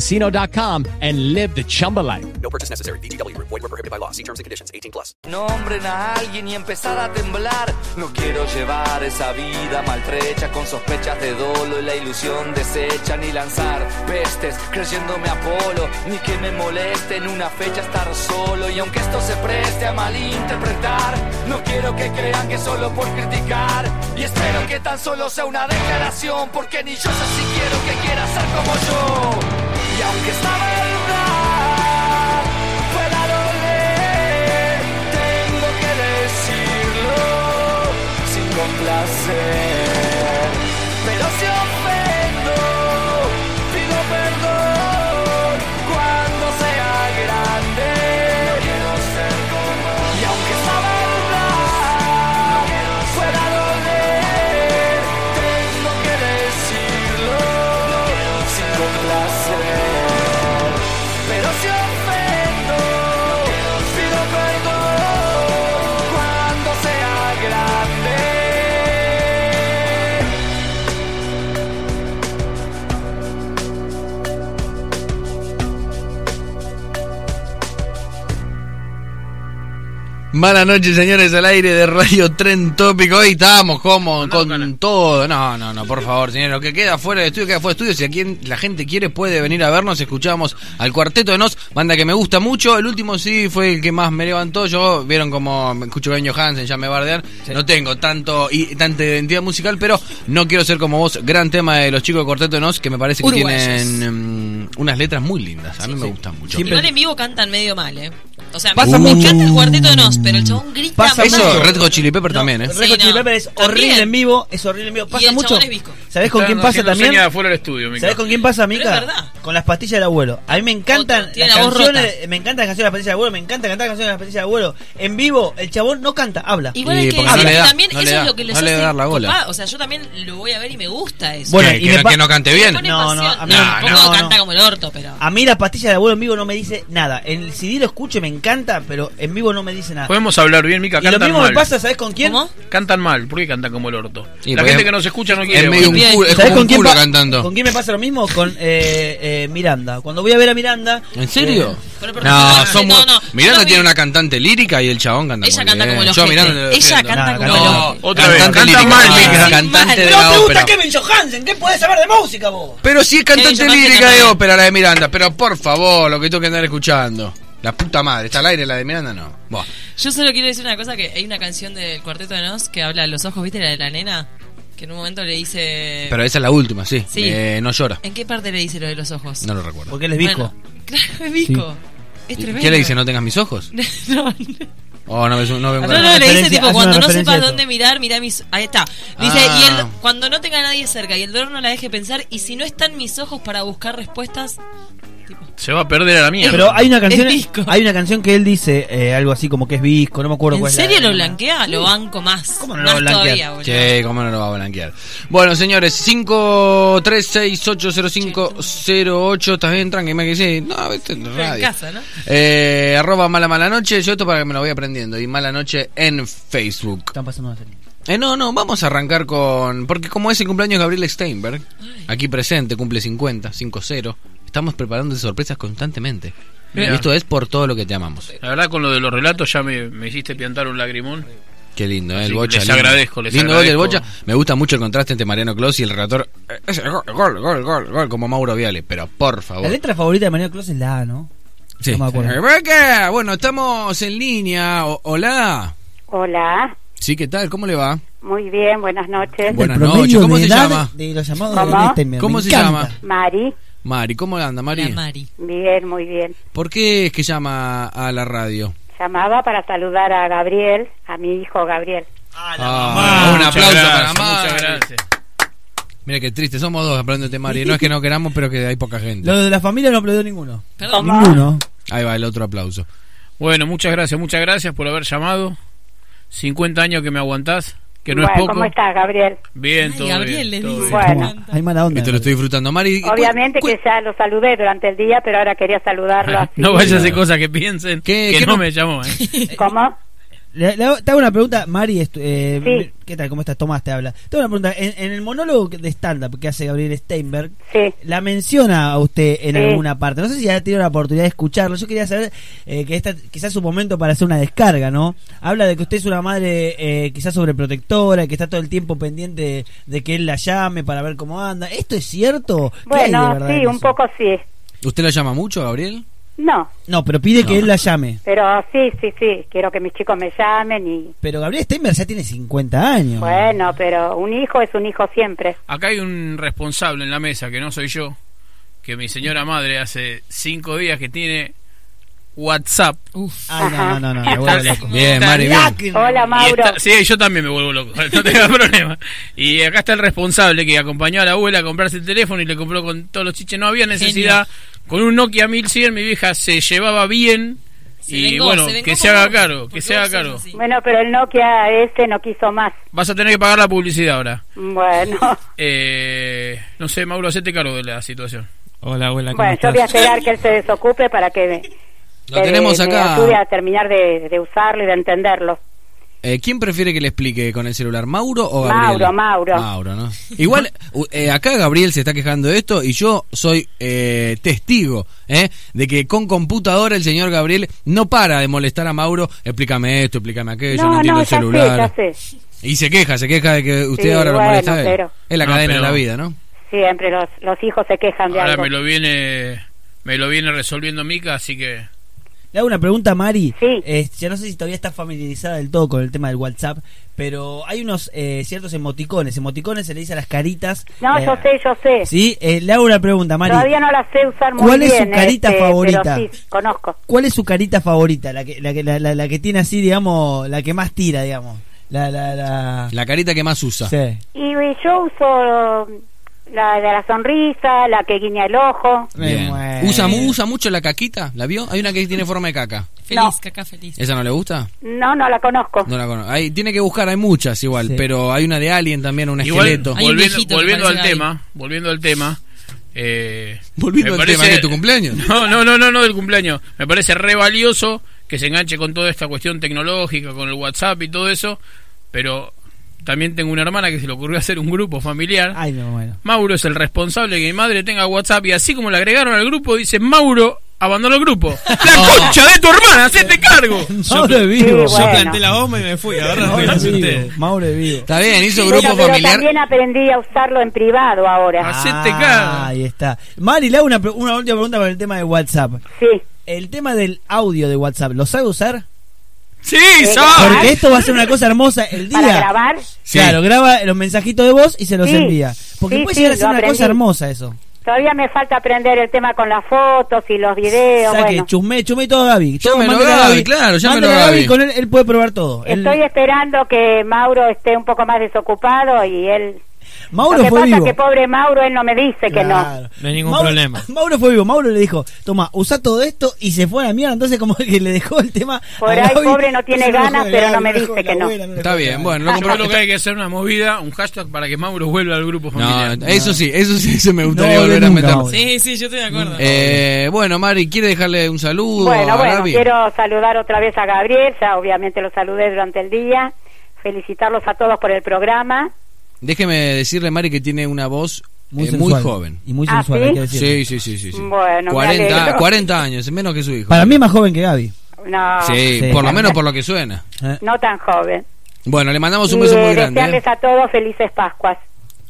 ChumbaCasino.com and live the Chumba life. No purchase necessary. VGW Group. Void were prohibited by law. See terms and conditions. 18 plus. Nombren a alguien y empezar a temblar. No quiero llevar esa vida maltrecha con sospechas de dolo y la ilusión deshecha. Ni lanzar pestes creyéndome Apolo. Ni que me moleste en una fecha estar solo. Y aunque esto se preste a malinterpretar, no quiero que crean que solo por criticar. Y espero que tan solo sea una declaración. Porque ni yo sé si quiero que quiera ser como yo. Y aunque esta verdad pueda doler, tengo que decirlo sin complacer. Pero Mala noche, señores, al aire de Radio Tren Tópico. Hoy estamos como con todo. No, no, no, por favor, señores. Lo que queda fuera de estudio, queda fuera de estudio. Si aquí la gente quiere, puede venir a vernos. Escuchamos al Cuarteto de Nos, banda que me gusta mucho. El último sí fue el que más me levantó. Yo, vieron como me escucho Ben Johansen, ya me bardean. No tengo tanto y tanta identidad musical, pero no quiero ser como vos. Gran tema de los chicos de Cuarteto de Nos, que me parece que Uruguayos. tienen mm, unas letras muy lindas. A mí me gustan mucho. Igual en vivo cantan medio mal, ¿eh? O sea, Pasa me, mucho. encanta el cuarteto de Nos, pero el chabón grita Pasa. Eso, Red Hot Chili Pepper también, ¿eh? Red Hot Sí, Chili no. Pepper es También. horrible en vivo, es horrible en vivo. Pasa el mucho. chabón es visco. ¿Sabés con Están quién pasa haciendo también? señas afuera del estudio, Mica. ¿Sabés con quién pasa, Pero es Mica? verdad. Con las pastillas del abuelo. A mí me encantan tiene las la voz canciones, me encantan las canciones de las pastillas del abuelo, me encanta cantar canciones de las pastillas del abuelo. En vivo, el chabón no canta, habla. Igual Y hay que porque no decir le que da- también no eso le da- es lo que les no le hace da la bola. copado. O sea, yo también lo voy a ver y me gusta eso. Bueno, Que- y que me no- pa- que no cante Me bien. pone No, no, pasión. a mí no, no, tampoco no, canta como el orto, pero... A mí las pastillas del abuelo en vivo no me dice nada. En el CD lo escucho y me encanta, pero en vivo no me dice nada. Podemos hablar bien, Mica. Y lo Cantan mismo mal. me pasa, ¿sabés con quién? ¿Cómo? Cantan mal. ¿Por qué cantan como el orto? Sí, la gente es- que nos escucha no es quiere. medio un culo, es ¿Sabés como con un quién, culo cantando. ¿Con quién me pasa lo mismo? Con eh, eh, Miranda. Cuando voy a ver a Miranda. ¿En serio? eh, Pero, pero, No, son no, no. Miranda tiene una cantante lírica y el chabón canta Ella canta bien. como el Yo. Miranda lo Ella canta No, como no. Otra vez, Cantante canta lírica. mal, Mica. Cantante de Pero la te gusta ópera. Kevin Johansen, ¿qué podés saber de música vos? Pero si es cantante lírica de ópera la de Miranda. Pero por favor, lo que tengo que andar escuchando. La puta madre, ¿está al aire la de Miranda? No. Buah. Yo solo quiero decir una cosa, que hay una canción del Cuarteto de Nos que habla de los ojos, ¿viste? La de la nena, que en un momento le dice... Pero esa es la última, sí. Sí. Eh, no llora. ¿En qué parte le dice lo de los ojos? No lo recuerdo. Porque él es visco. Bueno, *laughs* claro, es visco. Es ¿Y tremendo. ¿Qué le dice? ¿No tengas mis ojos? *laughs* no, no. Oh, no, no veo un No, carajo. no, le dice tipo, cuando no sepas dónde mirar, mirá mis... Ahí está. Dice, Ah. y el, cuando no tenga nadie cerca y el dolor no la deje pensar, y si no están mis ojos para buscar respuestas... Se va a perder a la mía. Pero hay una canción, hay una canción que él dice eh, algo así como que es visco, no me acuerdo ¿En cuál es la- serio lo blanquea? Lo banco más. ¿Cómo no lo más va a blanquear? todavía. Che, cómo no lo va a blanquear. Bueno, señores, 536800508. ¿Estás bien? Tranqui, me que sí. No, vete en En radio. casa, ¿no? Eh, arroba mala mala noche. Yo esto para que me lo voy aprendiendo. Y mala noche en Facebook. Están pasando. Eh, no, no, vamos a arrancar con. Porque como es el cumpleaños de Gabriel Steinberg, aquí presente, cumple 50, 5-0. Estamos preparando sorpresas constantemente. Mira. Y esto es por todo lo que te amamos. La verdad, con lo de los relatos ya me, me hiciste piantar un lagrimón. Qué lindo, ¿eh? El Bocha. les lindo. agradezco, les lindo gol del agradezco. Bocha. Me gusta mucho el contraste entre Mariano Clos y el relator. Eh, gol, gol, gol, gol, como Mauro Viale. Pero por favor. La letra favorita de María Claus es la A, ¿no? Sí. No me acuerdo. Eh, Beca, Bueno, estamos en línea. O- hola. Hola, Sí, ¿qué tal? ¿Cómo le va? muy bien, buenas noches. Buenas noches. ¿Cómo se llama? De los llamados ¿Cómo? de Gabriel Steinberg. ¿Cómo Me se encanta. llama? Mari, Mari, ¿cómo anda, Mari? Mari. bien, muy bien. ¿Por qué es que llama a la radio? Llamaba para saludar a Gabriel, a mi hijo Gabriel. Ah, un Muchas aplauso gracias, para Mari. Muchas gracias. Mira qué triste, somos dos hablándote, Mari. No es que no queramos, pero que hay poca gente. Lo de la familia no aplaudió ninguno. Perdón. Ninguno. Ahí va el otro aplauso. Bueno, muchas gracias, muchas gracias por haber llamado. 50 años que me aguantás, que no bueno, es poco. ¿cómo estás, Gabriel? Bien, Ay, todo Gabriel, bien, le todo bien. Bueno, Hay mala onda. Esto lo estoy disfrutando, Mari. obviamente que ya lo saludé durante el día, pero ahora quería saludarlo así. No vaya a hacer cosas que piensen ¿Qué- que qué no no- me llamó. ¿eh? ¿Cómo? Le, le- te hago una pregunta, Mari. estu- eh, Sí. ¿Qué tal? ¿Cómo estás? Tomás te habla. Te hago una pregunta. En, en el monólogo de stand-up que hace Gabriel Steinberg, Sí. la menciona a usted en Sí. alguna parte. No sé si ya ha tenido la oportunidad de escucharlo. Yo quería saber eh, que esta quizás es su momento para hacer una descarga, ¿no? Habla de que usted es una madre eh, quizás sobreprotectora, que está todo el tiempo pendiente de que él la llame para ver cómo anda. ¿Esto es cierto? ¿Qué hay de Bueno, sí, un eso? poco sí. ¿Usted lo llama mucho, Gabriel? No, No, pero pide que él la llame. pero sí, sí, sí. Quiero que mis chicos me llamen y... Pero Gabriel Steinberg ya tiene 50 años. Bueno, pero un hijo es un hijo siempre. Acá hay un responsable en la mesa que no soy yo, que mi señora madre hace cinco días que tiene WhatsApp. Uf. Ay, no, no, no, no, me vuelvo loco. Bien, Mari, bien. Hola, Mauro. está- sí, yo también me vuelvo loco, *laughs* no tenga problema. Y acá está el responsable que acompañó a la abuela a comprarse el teléfono y le compró con todos los chiches. No había necesidad. Con un Nokia 1100 mi vieja se llevaba bien. Se y vengó, bueno, se que se haga caro, que se haga caro. así. Bueno, pero el Nokia ese no quiso más. Vas a tener que pagar la publicidad ahora. Bueno, *laughs* Eh, no sé, Mauro, hacete cargo de la situación. Hola, abuela, ¿cómo bueno, yo estás? voy a esperar que él se desocupe para que me, Lo que tenemos me acá. ayude a terminar de, de usarlo y de entenderlo. Eh, ¿Quién prefiere que le explique con el celular, Mauro o Gabriel? Mauro, Mauro. Mauro, ¿no? Igual, eh, acá Gabriel se está quejando de esto y yo soy eh, testigo ¿eh? de que con computadora el señor Gabriel no para de molestar a Mauro. Explícame esto, explícame aquello, no, no, entiendo no, el ya sé, celular. ya sé. Y se queja, se queja de que usted Sí, ahora lo molesta a él. pero- Es la No, cadena de la vida, ¿no? Siempre los, los hijos se quejan de Ahora algo. me lo viene me lo viene resolviendo Mica, así que Le hago una pregunta a Mari. Sí. Eh, ya no sé si todavía está familiarizada del todo con el tema del WhatsApp, pero hay unos eh, ciertos emoticones. Emoticones se le dice a las caritas. No, eh, yo sé, yo sé. Sí, eh, le hago una pregunta, Mari. Todavía no la sé usar muy ¿Cuál es bien. su carita este, favorita? Pero sí, conozco. ¿Cuál es su carita favorita? La que, la, que- la, la- la que tiene así, digamos, la que más tira, digamos. La, la, la... La carita que más usa. Sí. Y yo uso la de la sonrisa, la que guiña el ojo. Bien. ¿Usa, mu- ¿Usa mucho la caquita? ¿La vio? Hay una que tiene forma de caca. Feliz, No. caca feliz. ¿Esa no le gusta? No, no la conozco. No la conozco. Hay, tiene que buscar, hay muchas igual, Sí. pero hay una de Alien también, un igual esqueleto. Un volviendo, viejito que volviendo al tema, volviendo al tema eh, Volviendo al tema, ¿qué, tu cumpleaños? *laughs* No, no, no, no, no del cumpleaños. Me parece re valioso que se enganche con toda esta cuestión tecnológica, con el WhatsApp y todo eso, pero también tengo una hermana que se le ocurrió hacer un grupo familiar. Ay, no, bueno. Mauro es el responsable de que mi madre tenga WhatsApp y así como le agregaron al grupo, dice Mauro abandonó el grupo. ¡La concha de tu hermana! ¡Hacete cargo! *laughs* Mauro es vivo. Sí, Yo bueno. planté la bomba y me fui. Ahora Mauro es vivo. Mauro es vivo. Está bien, hizo grupo pero familiar. también aprendí a usarlo en privado ahora. Hacete Ah, cargo. ahí está. Mari, le hago una, pre- una última pregunta con el tema de WhatsApp. Sí. El tema del audio de WhatsApp, ¿lo sabe usar? ¡Sí, Eh, sabe! Porque esto va a ser una cosa hermosa el día. Para grabar. Sí. Claro, graba los mensajitos de voz y se los Sí. envía. Porque Sí, puede llegar a ser una aprendí. cosa hermosa eso. Todavía me falta aprender el tema con las fotos y los videos. Saque, bueno, chusme, chusme todo a Gaby. Todo, Llámelo a Gaby, claro, llámelo a Gaby. Con él, él puede probar todo. Él- estoy esperando que Mauro esté un poco más desocupado y él... Mauro Lo que fue pasa vivo. es que pobre Mauro, él no me dice que no. No hay ningún Mauro- problema. Mauro fue vivo. Mauro le dijo, toma, usa todo esto y se fue a la mierda. Entonces como que le dejó el tema. Por a ahí, Gaby. pobre, no tiene ganas, dejó pero no Gaby, me dejó dice la que no. abuela, Está dejó bien, Gaby. bueno, lo Yo compró creo que hay que hacer una movida, un hashtag para que Mauro vuelva al grupo No, familiar. eso sí, eso sí, eso me gustaría No, volver a nunca, meter. Mauro. Sí, sí, yo estoy de acuerdo. Eh, bueno, Mari, ¿quiere dejarle un saludo Bueno, a bueno, Gaby? quiero saludar otra vez a Gabriel, ya obviamente lo saludé durante el día, felicitarlos a todos por el programa. Déjeme decirle, Mari, que tiene una voz Muy eh, muy joven. Y muy ¿Ah, sensual, sí? hay que decirlo. Sí, sí, sí, sí. sí. Bueno, me 40, alegro. 40 años, menos que su hijo. Para mí es más joven que Gaby. No, Sí, Sí. por lo menos por lo que suena. ¿eh? no tan joven. Bueno, le mandamos un Y, beso muy grande. desearles ¿eh? a todos felices Pascuas.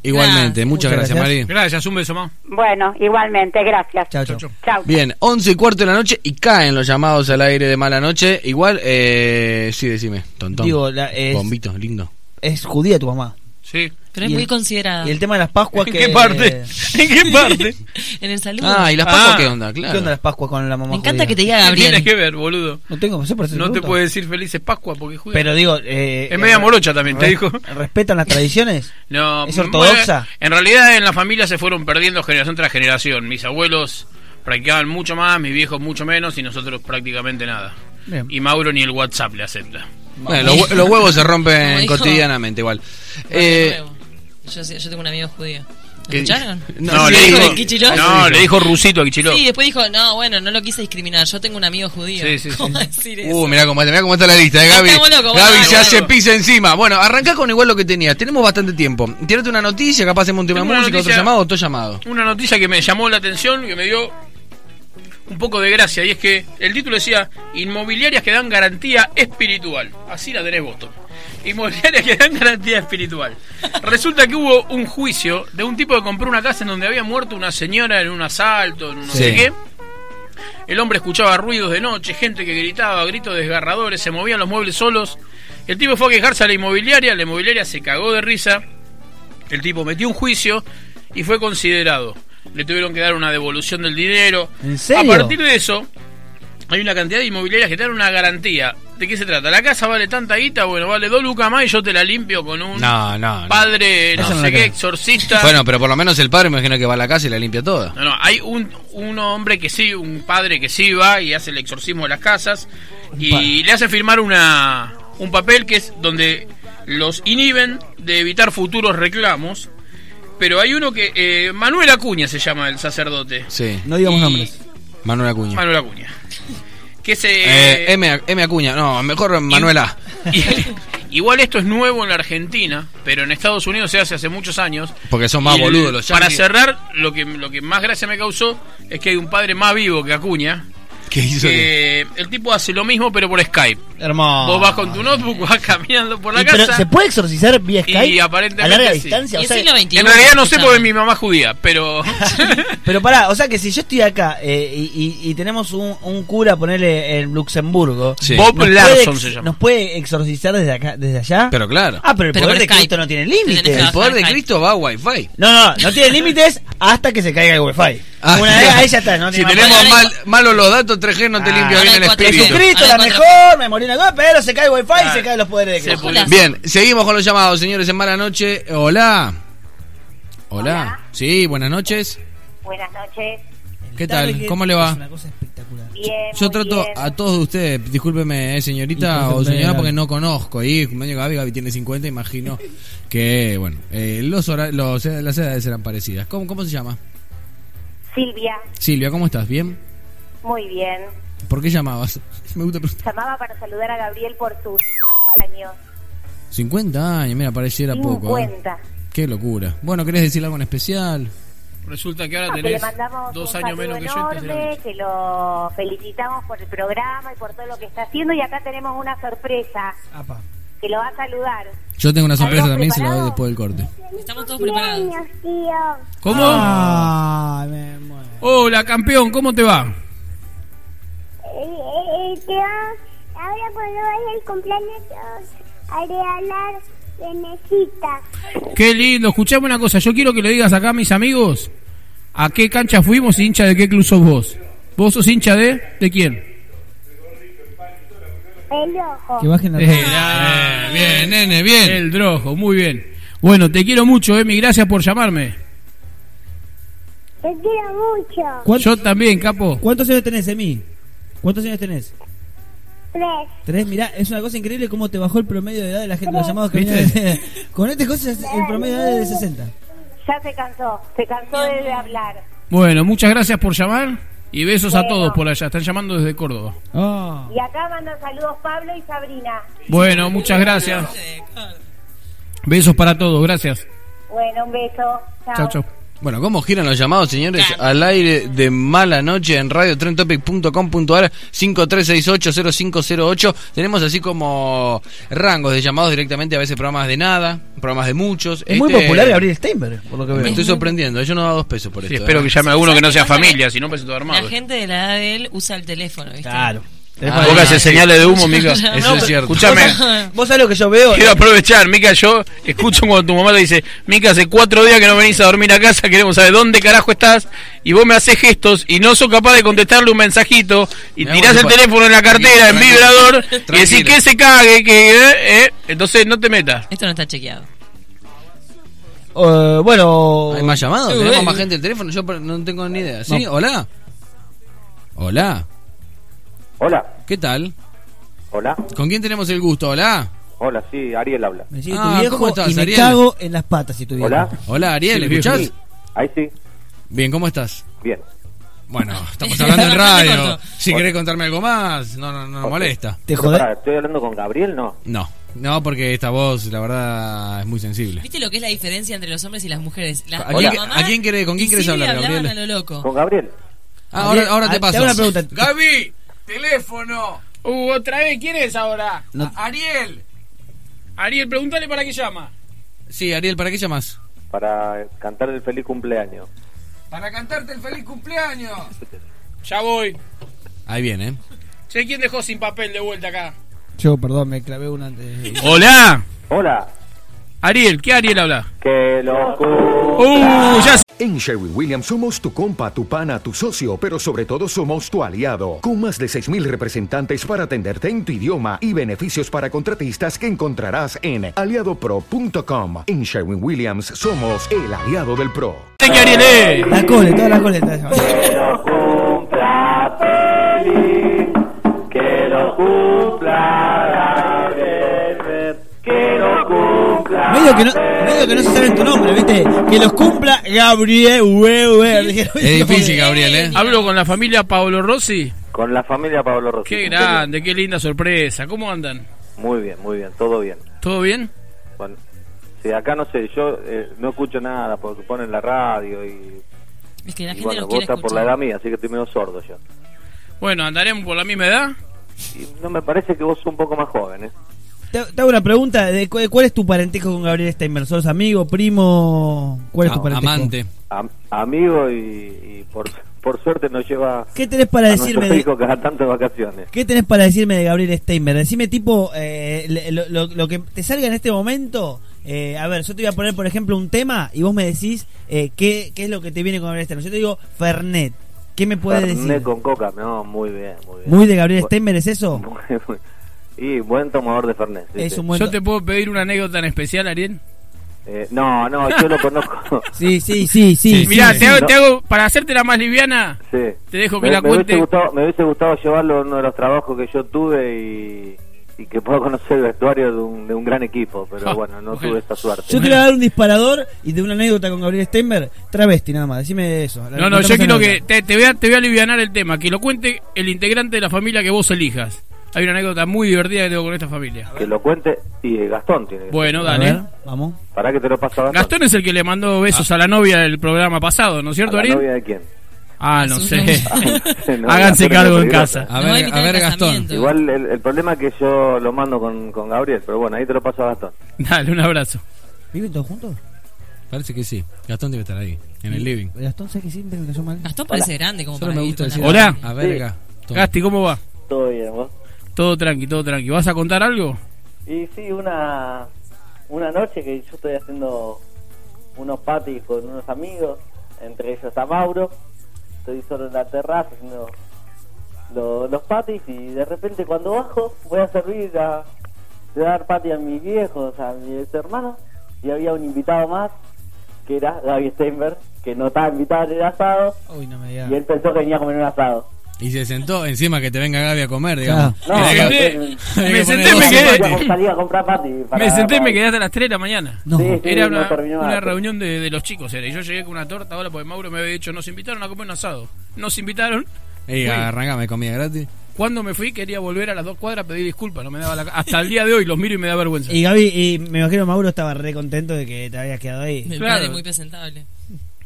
Igualmente, muchas Muchas gracias, gracias. Mari. Gracias, un beso más. Bueno, igualmente, gracias. Chao, chao. Chao. Bien, 11 y cuarto de la noche y caen los llamados al aire de mala noche. Igual, eh, sí, decime, tontón. Digo, la- es- Bombito, lindo. Es judía tu mamá. Sí. Pero es Y muy el- considerada. Y el tema de las Pascuas *laughs* ¿En que... qué parte? *laughs* ¿En qué parte? *laughs* en el saludo. Ah, ¿y las Pascuas Ah. qué onda? Claro. ¿Qué onda las Pascuas con la mamá Me encanta judía? que te diga ¿Qué Gabriel. tiene que ver, boludo? No tengo, no sé por No te puede decir felices Pascua porque juega. Pero digo... Eh, Es media morocha también, te dijo. ¿Respetan las tradiciones? No, ¿Es ortodoxa? bueno, en realidad en la familia se fueron perdiendo generación tras generación. Mis abuelos practicaban mucho más, mis viejos mucho menos y nosotros prácticamente nada. Bien. Y Mauro ni el WhatsApp le acepta. Bueno, los, los huevos se rompen cotidianamente igual. Eh. Yo, tengo un amigo judío. ¿Lo ¿Qué- escucharon? No, sí, le dijo, Kichilov? no, le dijo Rusito a Kichilov. Sí, después dijo, no, bueno, no lo quise discriminar. Yo tengo un amigo judío. Sí, sí, sí. *laughs* ¿Cómo decir eso? Uh, mirá cómo, mirá cómo está la lista, eh, Gaby. Locos, Gaby bueno, se bueno. hace pisa encima. Bueno, arrancá con igual lo que tenías. Tenemos bastante tiempo. Tírate una noticia, capaz hacemos un tema de música, otro llamado, otro llamado. Una noticia que me llamó la atención, que me dio un poco de gracia, y es que el título decía Inmobiliarias que dan garantía espiritual. Así la tenés voto. Inmobiliarias que dan garantía espiritual. Resulta que hubo un juicio de un tipo que compró una casa en donde había muerto una señora en un asalto, en un no Sí. sé qué. El hombre escuchaba ruidos de noche, gente que gritaba, gritos desgarradores, se movían los muebles solos. El tipo fue a quejarse a la inmobiliaria, la inmobiliaria se cagó de risa. El tipo metió un juicio y fue considerado. Le tuvieron que dar una devolución del dinero. ¿En serio? A partir de eso, hay una cantidad de inmobiliarias que te dan una garantía. ¿De qué se trata? La casa vale tanta guita, bueno, vale dos lucas más y yo te la limpio con un No, no. no. padre, no, sé qué, creo. exorcista. Bueno, pero por lo menos el padre me imagino que va a la casa y la limpia toda. No, no, hay un, un hombre que sí, un padre que sí va y hace el exorcismo de las casas y le hace firmar una un papel que es donde los inhiben de evitar futuros reclamos. Pero hay uno que. eh, Manuel Acuña se llama el sacerdote. Sí. No digamos Y- nombres. Manuel Acuña. Manuel Acuña. Que se. Eh, M, M Acuña, no, mejor Manuela. *laughs* Igual esto es nuevo en la Argentina, pero en Estados Unidos se hace hace muchos años. Porque son más el- boludos los Para yanquis. cerrar, lo que, lo que más gracia me causó es que hay un padre más vivo que Acuña. ¿Qué hizo? Que el tipo hace lo mismo, pero por Skype. Hermoso. Vos vas con tu notebook, vas caminando por la Y, pero casa. ¿se puede exorcizar vía Skype? Y aparentemente a larga sí. distancia. Y O es sea, siglo XXI, En realidad no sé porque mi mamá es judía, pero. *laughs* *laughs* pero pará, o sea que si yo estoy acá eh, y, y- y tenemos un, un cura, ponerle en Luxemburgo. Sí. Bob ¿nos Larson se llama. ¿Nos puede exorcizar desde acá, desde allá? Pero claro. ah, pero el Pero poder de Skype. Cristo no tiene límites. El poder de. Cristo va a Wi-Fi. No, no, no tiene límites hasta que se caiga el wifi. Ah, Una vez ahí ya está, no si tenemos mal, malos los datos, 3G no te Ah, limpia bien el espíritu. Ahora la mejor, me morí una pero se cae el wifi y se caen los poderes de se. Bien, seguimos con los llamados, señores, en mala noche. Hola. Hola. Sí, buenas noches. Buenas noches. ¿Qué tal? ¿Cómo le Es va? una cosa espectacular. Bien. Yo trato bien. a todos de ustedes, discúlpeme, eh, señorita o señora, porque no conozco. Y medio Gaby, Gaby tiene 50, imagino *laughs* que, bueno, eh, los, hora- los eh, las edades eran parecidas. ¿Cómo, ¿Cómo se llama? Silvia, Silvia, ¿cómo estás? ¿Bien? muy bien. ¿Por qué llamabas? *laughs* Me gusta preguntar. Llamaba para saludar a Gabriel por sus años. 50 años, mira, pareciera poco. ¿eh? 50. Qué locura. Bueno, ¿querés decir algo en especial? Resulta que ahora No, que tenés mandamos dos un años menos que yo. entonces enorme, era que lo felicitamos por el programa y por todo lo que está haciendo. Y acá tenemos una sorpresa Apa. que lo va a saludar. Yo tengo una sorpresa ¿Estamos también, se la doy después del corte. Estamos todos preparados. ¿Cómo? Ah, me muero. Hola, campeón, ¿cómo te va? te va, ahora cuando vaya el cumpleaños a regalar venecitas. Qué lindo, escuchame una cosa, yo quiero que le digas acá a mis amigos a qué cancha fuimos y hincha de qué club sos vos. ¿Vos sos hincha de? ¿De quién? El ojo. Que bajen la Eh, bien, nene, bien. El drojo, muy bien. Bueno, te quiero mucho, Emi, gracias por llamarme. Te quiero mucho. ¿Cuántos, Yo también, capo. ¿Cuántos años tenés, Emi? ¿Cuántos años tenés? Tres. Tres, mirá, es una cosa increíble cómo te bajó el promedio de edad de la gente, los llamados que vienen. *laughs* Con este cosa es el promedio de edad es de 60. Ya se cansó, se cansó de, de hablar. Bueno, muchas gracias por llamar y besos a Bueno. todos por allá. Están llamando desde Córdoba. Ah. Y acá mandan saludos Pablo y Sabrina. Bueno, muchas gracias. Besos para todos, gracias. Bueno, un beso. Chao, chao. Bueno, ¿cómo giran los llamados, señores? Al aire de mala noche en radiotrentopic.com.ar 53680508. Tenemos así como rangos de llamados directamente, a veces programas de nada, programas de muchos. Es muy Este- popular Gabriel Steinberg, por lo que veo. Me estoy sorprendiendo, yo no da dos pesos por Sí, esto. espero ¿eh? que llame alguno que no sea familia, si no parece todo armado. La gente de la edad de él usa el teléfono, ¿viste? Claro. Ah, haces señales de humo, Mica. *laughs* No, Eso es cierto. Escúchame. Vos sabés lo que yo veo. Quiero aprovechar, Mica, yo escucho cuando tu mamá te dice, Mica, hace cuatro días que no venís a dormir a casa, queremos saber dónde carajo estás, y vos me haces gestos y no sos capaz de contestarle un mensajito, y Mirá, tirás el teléfono en la cartera, en Tranquilo. vibrador, y decís que se cague, que... eh, eh, entonces no te metas. Esto no está chequeado. Eh, bueno. ¿Hay más llamados? ¿Tenemos más gente del teléfono? Yo no tengo ni idea. ¿Sí? No. ¿Hola? ¿Hola? Hola. ¿Qué tal? Hola. ¿Con quién tenemos el gusto? ¿Hola? Hola, sí, Ariel habla. Me sigue Ah, tu viejo ¿cómo estás, y me Ariel? cago en las patas si tu viejo. Hola. Hola, Ariel, Sí, ¿escuchás? Sí, ahí sí. Bien, ¿cómo estás? Bien. Bueno, estamos hablando en *laughs* radio. Si querés contarme algo más, no, no, no me molesta. ¿Te jodés? ¿Estoy hablando con Gabriel? No. No, no, porque esta voz, la verdad, es muy sensible. ¿Viste lo que es la diferencia entre los hombres y las mujeres? La, ¿A quién, mamá a quién querés- ¿Con quién querés hablar, Gabriel? a lo loco. ¿Con Gabriel? Ah, ahora, ahora te Ah, paso. hago una pregunta. Gaby, teléfono. Uh, otra vez, ¿quién es ahora? No- Ariel. Ariel, pregúntale para qué llama. Sí, Ariel, ¿para qué llamas? Para cantar el feliz cumpleaños. Para cantarte el feliz cumpleaños. Ya voy. Ahí viene, ¿eh? Che, ¿quién dejó sin papel de vuelta acá? Yo, perdón, me clavé una antes. Hola. Hola. Ariel, ¿qué Ariel habla? Que loco. Uh, ya En Sherwin Williams somos tu compa, tu pana, tu socio, pero sobre todo somos tu aliado, con más de 6.000 representantes para atenderte en tu idioma y beneficios para contratistas que encontrarás en aliadopro.com. En Sherwin Williams somos el aliado del PRO. que Ariel. La cole, toda la cole. Que lo cumpla Medio que, no, medio que no se sabe tu nombre, ¿viste? Que los cumpla Gabriel. ue. Es difícil, Gabriel, ¿eh? Hablo con la familia Pablo Rossi. Con la familia Pablo Rossi. Qué grande, qué linda sorpresa. ¿Cómo andan? Muy bien, muy bien, todo bien. ¿Todo bien? Bueno, sí, acá no sé, yo eh, no escucho nada porque ponen la radio y, Es que la gente bueno, los vos quiere estás por la edad mía, así que estoy medio sordo yo. Bueno, andaremos por la misma edad. Y no me parece que vos sos un poco más joven, ¿eh? Te, te hago una pregunta. De, cu- ¿Cuál es tu parentesco con Gabriel Steinberg? ¿Sos amigo, primo? ¿Cuál es tu A- parentesco? amante. Am- amigo y, y por, por suerte nos lleva ¿Qué tenés para a decirme de- cada tanto de vacaciones. ¿Qué tenés para decirme de Gabriel Steinberg? Decime tipo eh, lo, lo- lo que te salga en este momento. eh, a ver, yo te voy a poner, por ejemplo, un tema y vos me decís eh, qué, qué es lo que te viene con Gabriel Steinberg. Yo te digo Fernet. ¿Qué me puedes Fernet decir? con coca, no, muy bien, muy bien. ¿Muy de Gabriel Steinberg es eso? *laughs* muy- muy- y buen tomador de Fernet. sí, Es sí. un buen ¿Yo te puedo pedir una anécdota en especial, Ariel? Eh, no, no, yo lo conozco. *laughs* Sí, sí, sí, sí. Mirá, te, hago, no. te hago, para hacerte la más liviana, Sí. te dejo que me, la me cuente. Hubiese gustado, me hubiese gustado llevarlo en uno de los trabajos que yo tuve y, y que pueda conocer el vestuario de un, de un gran equipo, pero Ah, bueno, no tuve esa suerte. Yo te voy a dar un disparador y de una anécdota con Gabriel Steinberg, travesti nada más, decime eso. No, no, yo quiero que te, te voy a, te voy a alivianar el tema, que lo cuente el integrante de la familia que vos elijas. Hay una anécdota muy divertida que tengo con esta familia. Que lo cuente y Gastón tiene que Bueno, A dale. ver, vamos. Para que te lo pasa a Gastón. Gastón es el que le mandó besos a la novia del programa pasado, ¿no es cierto, ¿A la Ariel? novia de quién? Ah, no sé. *laughs* *laughs* No, Háganse cargo en casa. A ver, a ver, Gastón. Igual el, el problema es que yo lo mando con, con Gabriel, pero bueno, ahí te lo paso a Gastón. *laughs* Dale, un abrazo. ¿Viven todos juntos? Parece que sí. Gastón debe estar ahí, en el living. Gastón, ¿sabes que siempre me cayó mal? Gastón parece grande como Solo para me gusta decir. Hola. A ver, Sí. Gastón. Gasti, ¿cómo va? Todo bien, vos. Todo tranqui, todo tranqui. ¿Vas a contar algo? Y sí, una, una noche que yo estoy haciendo unos patis con unos amigos, entre ellos a Mauro. Estoy solo en la terraza haciendo lo- los patis y de repente cuando bajo voy a servir a de dar pati a mis viejos, a mis hermanos y había un invitado más que era Gaby Steinberg, que no estaba invitado en el asado Uy, no me digas. y él pensó que venía a comer un asado. Y se sentó encima que te venga Gaby a comer, digamos. No, Me no, me que senté, *laughs* me quedé. Me senté y me quedé hasta las 3 de la mañana. No. Sí, sí, Era no una, una reunión de, de los chicos, era. Y yo llegué con una torta ahora porque Mauro me había dicho, nos invitaron a comer un asado. Nos invitaron. Fui. arrancame comida gratis. Cuando me fui quería volver a las dos cuadras a pedir disculpas, no me daba la hasta el día de hoy los miro y me da vergüenza. Y Gaby, y me imagino Mauro estaba re contento de que te habías quedado ahí. Claro. padre muy presentable.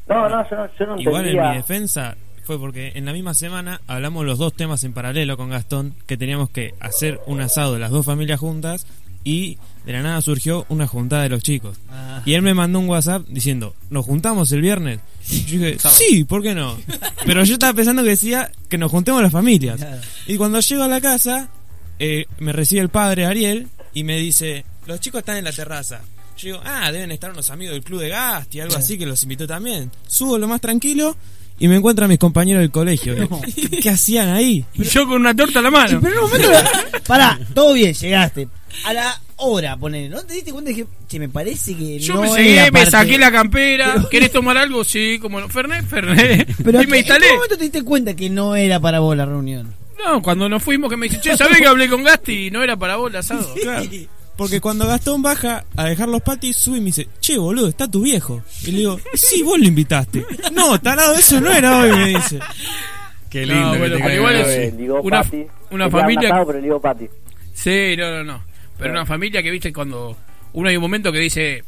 No, no, yo no, yo no Igual en entendía. mi defensa fue porque en la misma semana hablamos los dos temas en paralelo con Gastón, que teníamos que hacer un asado de las dos familias juntas y de la nada surgió una juntada de los chicos. Ah. Y él me mandó un WhatsApp diciendo, ¿nos juntamos el viernes? Y yo dije, sí, ¿por qué no? Pero yo estaba pensando que decía que nos juntemos las familias. Y cuando llego a la casa, eh, me recibe el padre Ariel y me dice, los chicos están en la terraza. Yo digo, ah, deben estar unos amigos del club de Gasti, algo así que los invitó también. Subo lo más tranquilo y me encuentro a mis compañeros del colegio. ¿Qué hacían ahí? Y yo con una torta a la mano. Pero en un momento, *laughs* pará, todo bien, llegaste. A la hora, ponele, ¿no te diste cuenta de que, che, me parece que Yo no me llegué, me saqué la campera. ¿Querés tomar algo? Sí, como no. Fernet, Fernet. Pero y me ¿en instalé. qué momento te diste cuenta que no era para vos la reunión? No, cuando nos fuimos que me dice, che, ¿sabés que hablé con Gasti y no era para vos el asado? *laughs* Claro. Porque cuando Gastón baja a dejar los patis, sube y me dice, che, boludo, está tu viejo. Y le digo, sí, vos lo invitaste. No, tarado, eso no era hoy, me dice. Qué No, bueno, pero igual es una, una familia. pero digo Pati. Sí, no, no, no. Pero una familia que, viste, cuando uno hay un momento que dice,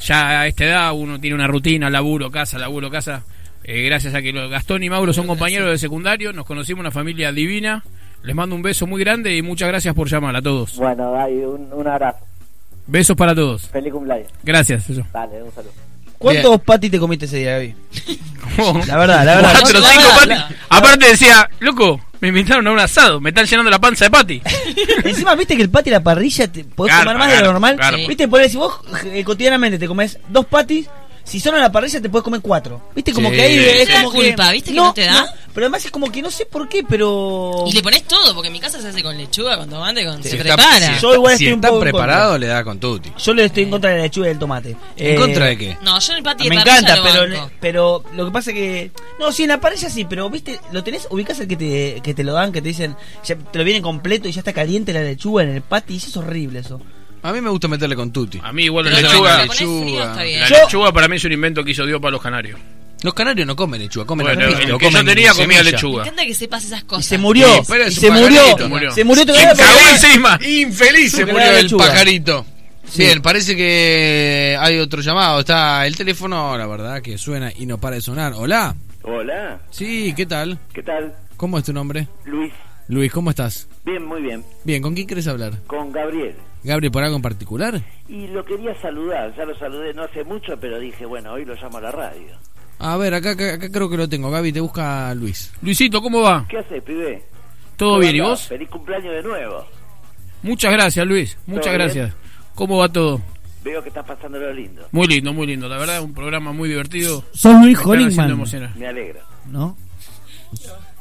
ya a esta edad uno tiene una rutina, laburo, casa, laburo, casa. Eh, gracias a que los- Gastón y Mauro son compañeros de secundario, nos conocimos una familia divina. Les mando un beso muy grande y muchas gracias por llamar a todos. Bueno, dai, un, un abrazo. Besos para todos. Feliz cumpleaños. Gracias. Eso. Dale, un saludo. ¿Cuántos patis te comiste ese día, Gaby? La verdad, la verdad. Cuatro, La cinco verdad, patis. Aparte decía, loco, me invitaron a un asado, me están llenando la panza de pati. *laughs* Encima, viste que el pati y la parrilla te podés Garpa, comer más de lo normal. garpa. Viste, por si vos eh, cotidianamente te comes dos patis, si son a la parrilla te puedes comer cuatro. Viste, como Sí. que ahí es como culpa, que. ¿viste que no te da? pero además es como que no sé por qué, pero. Y le pones todo, porque en mi casa se hace con lechuga, con tomate, con... Se está- prepara. si- Yo igual si estoy un está poco preparado, le da con tutti. Yo le estoy en contra de la lechuga y del tomate. ¿En Eh, contra de qué? No, yo en el pati de Me encanta, lo pero, banco. pero lo que pasa es que. No, sí, en la parrilla sí, pero viste, lo tenés, ubicás el que te, que te lo dan, que te dicen, ya te lo vienen completo y ya está caliente la lechuga en el pati, y eso es horrible eso. A mí me gusta meterle con tutti. A mí igual la Pero lechuga. cuando le pones frío está bien. La Yo- lechuga para mí es un invento que hizo Dios para los canarios. Los canarios no comen lechuga, comen Bueno, el o que yo comen tenía comía semilla. Me lechuga. encanta que sepas esas cosas. se murió, Sí, pero es y un se murió, pajarito. se murió Se todavía cagó porque- encima. Infeliz se Porque murió era el lechuga. pajarito. Sí. Bien, parece que hay otro llamado. Está el teléfono, la verdad, que suena y no para de sonar. Hola. Hola, Sí, ¿qué tal? ¿qué tal? ¿Cómo es tu nombre? Luis. Luis, ¿cómo estás? Bien, muy bien. Bien, ¿con quién quieres hablar? Con Gabriel. Gabriel, ¿por algo en particular? Y lo quería saludar, ya lo saludé no hace mucho, pero dije, bueno, hoy lo llamo a la radio. A ver, acá, acá, acá creo que lo tengo. Gaby, te busca Luis. Luisito, ¿cómo va? ¿Qué haces, pibe? ¿Todo bien? ¿Y vos? Feliz cumpleaños de nuevo. Muchas gracias, Luis. Muchas ¿Todo gracias. bien? ¿Cómo va todo? Veo que estás pasando lo lindo. Muy lindo, muy lindo. La verdad, un programa muy divertido. Sos Luis emocionar. Me alegra. ¿No?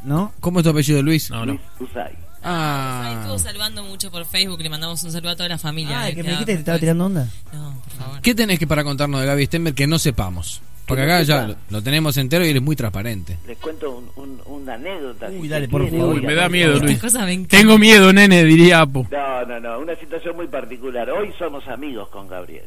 ¿No? ¿Cómo es tu apellido, Luis? No, no. Usai. Ah. Estuvo saludando mucho por Facebook, le mandamos un saludo a toda la familia. Ah, que me queda dijiste que te estaba tirando onda. No, por favor. ¿Qué tenés que para contarnos de Gaby Stenberg que no sepamos? Porque acá ya lo, lo tenemos entero y eres muy transparente. Les cuento un, un- una anécdota. Uy, si dale, por quiere, favor. Uy, me da miedo. Luis. Tengo miedo, nene, diría Apo. No, no, no, una situación muy particular. Hoy somos amigos con Gabriel.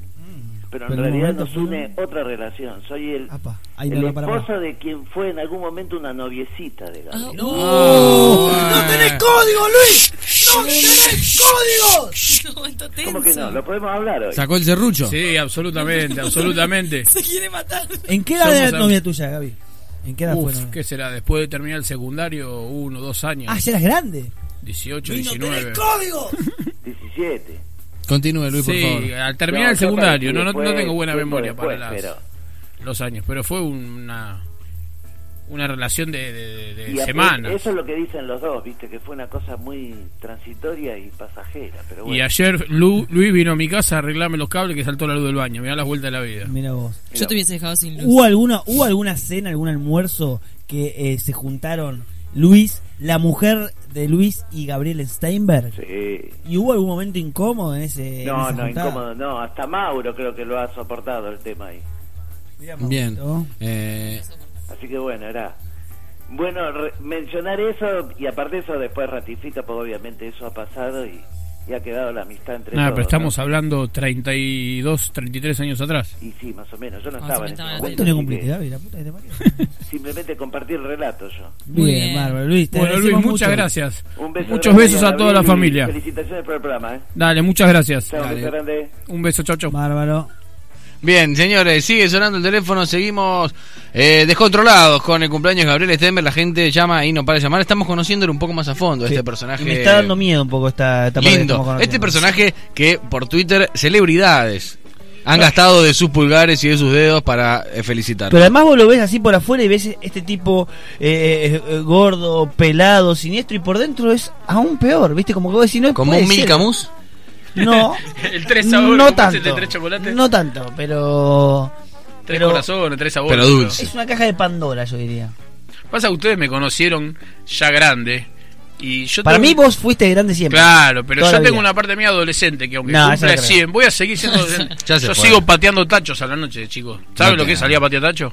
Pero en Pero en un realidad nos fue- une otra relación. Soy el, Apa, no, no, esposo de quien fue en algún momento una noviecita de Ah, Gabriel. ¡No! Ah, ¡No tenés código, Luis! ¡No tenés código! *laughs* ¿Cómo que no? ¿Lo podemos hablar hoy? ¿Sacó el serrucho? Sí, absolutamente, absolutamente. *laughs* Se quiere matar. ¿En qué edad Somos era la novia tuya, Gaby? ¿En qué edad fue? Uf, novia? ¿qué será? Después de terminar el secundario, uno, dos años. Ah, ya eras grande. 18, ¡Y no 19. tenés código! *laughs* 17. Continúe, Luis, por Sí, favor. al terminar No, el secundario, no, no, no después, tengo buena memoria para después, las- pero- los años, pero fue una una relación de, de- de y a- semanas. Eso es lo que dicen los dos, viste, que fue una cosa muy transitoria y pasajera. Pero bueno. Y ayer Lu- Luis vino a mi casa a arreglarme los cables que saltó la luz del baño. Me da las vueltas de la vida. Mira vos. Yo te hubiese dejado sin luz. ¿Hubo alguna, ¿Hubo alguna cena, algún almuerzo que eh, se juntaron Luis, la mujer de Luis y Gabriel Steinberg? Sí. ¿Y hubo algún momento incómodo en ese No, no, juntada? incómodo, no. Hasta Mauro creo que lo ha soportado el tema ahí. Bien. Eh, Así que bueno, era. Bueno, re- mencionar eso y aparte eso después ratifica, porque obviamente eso ha pasado y, y ha quedado la amistad entre Nada, todos. pero estamos ¿no? hablando 32, 33 años atrás. Y sí, más o menos. Yo no Ah, estaba en ese ¿Cuánto le cumpliste, Gaby? La puta que te parió. *laughs* Simplemente compartir el relato yo. Muy Bien, bien. bárbaro. Luis, te Bueno, Luis, muchas mucho. gracias. Un beso Muchos besos a toda la familia. Felicitaciones por el programa, ¿eh? Dale, muchas gracias. Chao, Dale. beso grande. Un beso, chau, chau. Bárbaro. Bien, señores, sigue sonando el teléfono, seguimos eh, descontrolados con el cumpleaños de Gabriel Stenberg, la gente llama y no para de llamar, estamos conociéndolo un poco más a fondo, Sí. este personaje. Y me está dando miedo un poco esta etapa lindo. Este personaje que por Twitter celebridades han gastado de sus pulgares y de sus dedos para eh, felicitarlo. Pero además vos lo ves así por afuera y ves este tipo eh, eh, gordo, pelado, siniestro y por dentro es aún peor, ¿viste? Como que vos decís, no ¿Como un. Milcamus? No, *laughs* el tres sabores, no ¿cómo es tanto. de tres chocolates? No tanto, pero... Tres pero corazones, tres sabores. pero dulce. Es una caja de Pandora, yo diría. Pasa que ustedes me conocieron ya grande. Y yo Para tengo- mí vos fuiste grande siempre. Claro, pero yo tengo una parte mía adolescente que aunque No, cumpla eso no creo. 100, voy a seguir siendo *laughs* adolescente. Ya se yo sigo pateando tachos a la noche, chicos. ¿Saben No lo que es salir a patear tacho?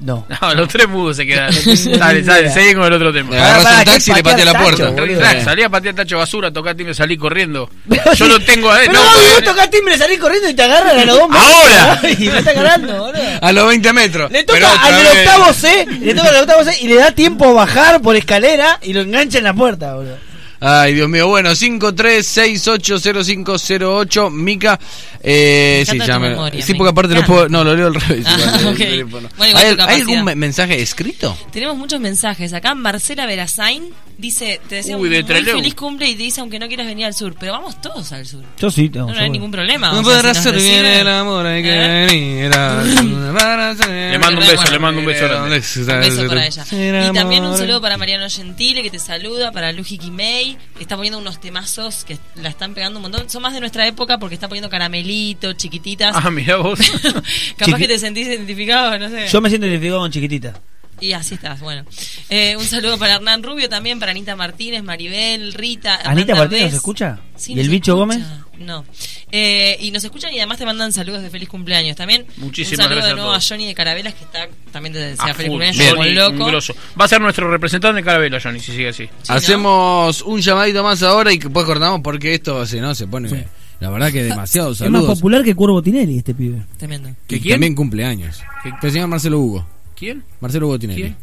No. *laughs* No, los tres mudos se. *laughs* No ni dale, idea. seguí con el otro tema. Le agarras un ¿qué taxi y le patea la puerta. Crack, salí a patear tacho basura, tocar timbre, salí corriendo. *laughs* Yo lo tengo a Pero no, vos, tocás timbre, salís corriendo y te agarran a los dos ¡Ahora! Y me está ganando, boludo. A los 20 metros. Le toca al del octavo C, le toca al octavo C y le da tiempo a bajar por escalera y lo engancha en la puerta, boludo. Ay, Dios mío. Bueno, 53680508. Mica. Eh, Me sí, ya tu me- memoria, sí, porque aparte lo puedo. No, lo leo al revés. Ah. Bueno, igual ¿Hay, hay algún me- mensaje escrito? Tenemos muchos mensajes. Acá Marcela Verazain dice, te deseo Uy, un de muy Trelew. feliz cumple y te dice aunque no quieras venir al sur, pero vamos todos al sur. Yo sí. No, no hay ningún problema. No o sea, podrá si nos ser bien el amor, hay que ¿Eh? venir *laughs* a- Le mando un beso, le mando un beso. Un beso para ella. Y también un saludo para Mariano Gentile que te saluda, para Luji Kimei, está poniendo unos temazos que la están pegando un montón. Son más de nuestra época porque está poniendo caramelito, chiquititas. Ah, mira vos. *laughs* *laughs* Capaz Chiqui- que te sentís identificado, no sé. Yo me siento identificado con chiquitita. Y así estás, bueno. Eh, un saludo para Hernán Rubio también, para Anita Martínez, Maribel, Rita. ¿Anita Martínez nos escucha? Sí, ¿Y el bicho escucha. Gómez? No. Eh, y nos escuchan y además te mandan saludos de feliz cumpleaños. También Muchísimas un saludo gracias de a nuevo a. Johnny de Carabelas, que está también te desea A feliz cumpleaños como loco. un grosso. Va a ser nuestro representante de Carabela, Johnny, si sigue así. Hacemos un llamadito más ahora y después cortamos porque esto se, ¿no? se pone. La verdad que demasiado Es más saludos. popular que Cuervo Tinelli este pibe. Tremendo. Que quién? también cumpleaños. Que se llama Marcelo Hugo. ¿Quién? Marcelo Hugo Tinelli. ¿Quién?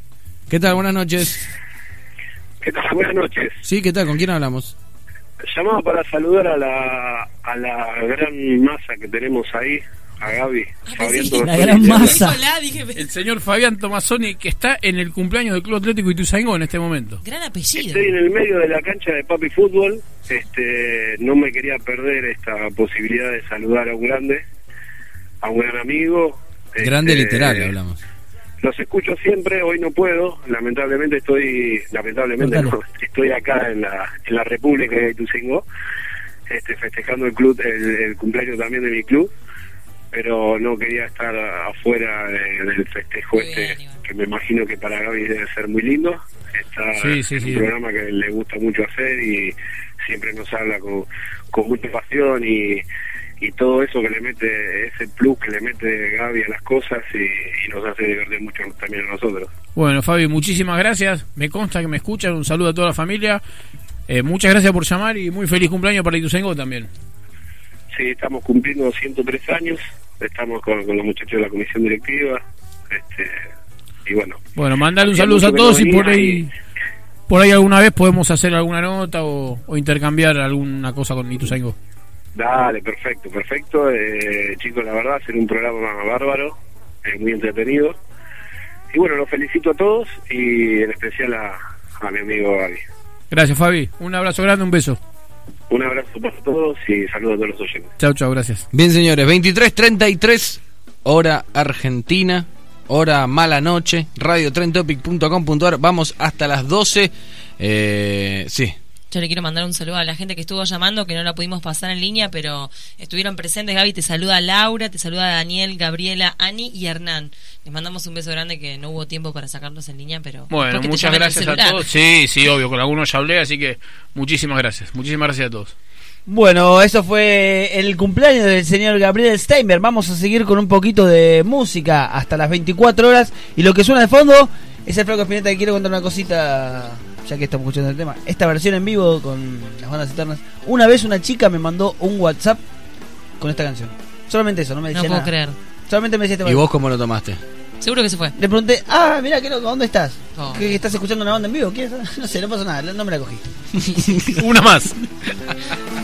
¿Qué tal? Buenas noches. ¿Qué tal? Buenas noches. Sí, ¿qué tal? ¿Con quién hablamos? Llamaba para saludar a la, a la gran masa que tenemos ahí, a Gaby. Fabián sí. Tomasoni. La gran masa. El señor Fabián Tomasoni, que está en el cumpleaños del Club Atlético Ituzaingó en este momento. gran apellido. Estoy en el medio de la cancha de Papi Fútbol. Este, no me quería perder esta posibilidad de saludar a un grande, a un gran amigo. Grande Este, literal, hablamos. Los escucho siempre, hoy no puedo, lamentablemente estoy, lamentablemente no, estoy acá en la, en la República de Ituzaingó, este, festejando el club, el, el cumpleaños también de mi club, pero no quería estar afuera de- del festejo Muy este, bien, que me imagino que para Gaby debe ser muy lindo. Está Sí, sí, es sí. un programa que le gusta mucho hacer y siempre nos habla con, con mucha pasión y, y todo eso que le mete, ese plus que le mete Gaby a las cosas y, y nos hace divertir mucho también a nosotros. Bueno, Fabi, muchísimas gracias. Me consta que me escuchan. Un saludo a toda la familia. Eh, muchas gracias por llamar y muy feliz cumpleaños para Ituzaingó también. Sí, estamos cumpliendo 103 años, estamos con, con los muchachos de la comisión directiva, este, y bueno. Bueno, mandale un saludo a todos y por ahí, por ahí alguna vez podemos hacer alguna nota o, o intercambiar alguna cosa con Ituzaingó. Dale, perfecto, perfecto. Eh, chicos, la verdad, hacer un programa bárbaro, eh, muy entretenido. Y bueno, los felicito a todos y en especial a, a mi amigo Gaby. Gracias, Fabi. Un abrazo grande, un beso. Un abrazo para todos y saludos a todos los oyentes. Chao, chao, gracias. Bien, señores, 23.33, hora argentina, hora mala noche, radiotrentopic.com.ar, vamos hasta las 12. Eh, sí, Yo le quiero mandar un saludo a la gente que estuvo llamando, que no la pudimos pasar en línea, pero estuvieron presentes. Gaby, te saluda Laura, te saluda Daniel, Gabriela, Ani y Hernán. Les mandamos un beso grande que no hubo tiempo para sacarlos en línea, pero... Bueno, muchas gracias a todos. Sí, sí, obvio, con algunos ya hablé, así que muchísimas gracias. Muchísimas gracias a todos. Bueno, eso fue el cumpleaños del señor Gabriel Steinberg. Vamos a seguir con un poquito de música hasta las 24 horas. Y lo que suena de fondo es el Flaco Espineta que quiero contar una cosita, ya que estamos escuchando el tema. Esta versión en vivo con las bandas eternas. Una vez una chica me mandó un WhatsApp con esta canción. Solamente eso, no me No decía puedo nada. creer. Solamente me decía este ¿y vos cómo lo tomaste? Seguro que se fue. Le pregunté, ah, mira, qué loco, ¿dónde estás? Oh. ¿Qué, estás escuchando una banda en vivo? ¿Qué es? *laughs* No sé, no pasa nada, no me la cogí. *laughs* Una más. *laughs*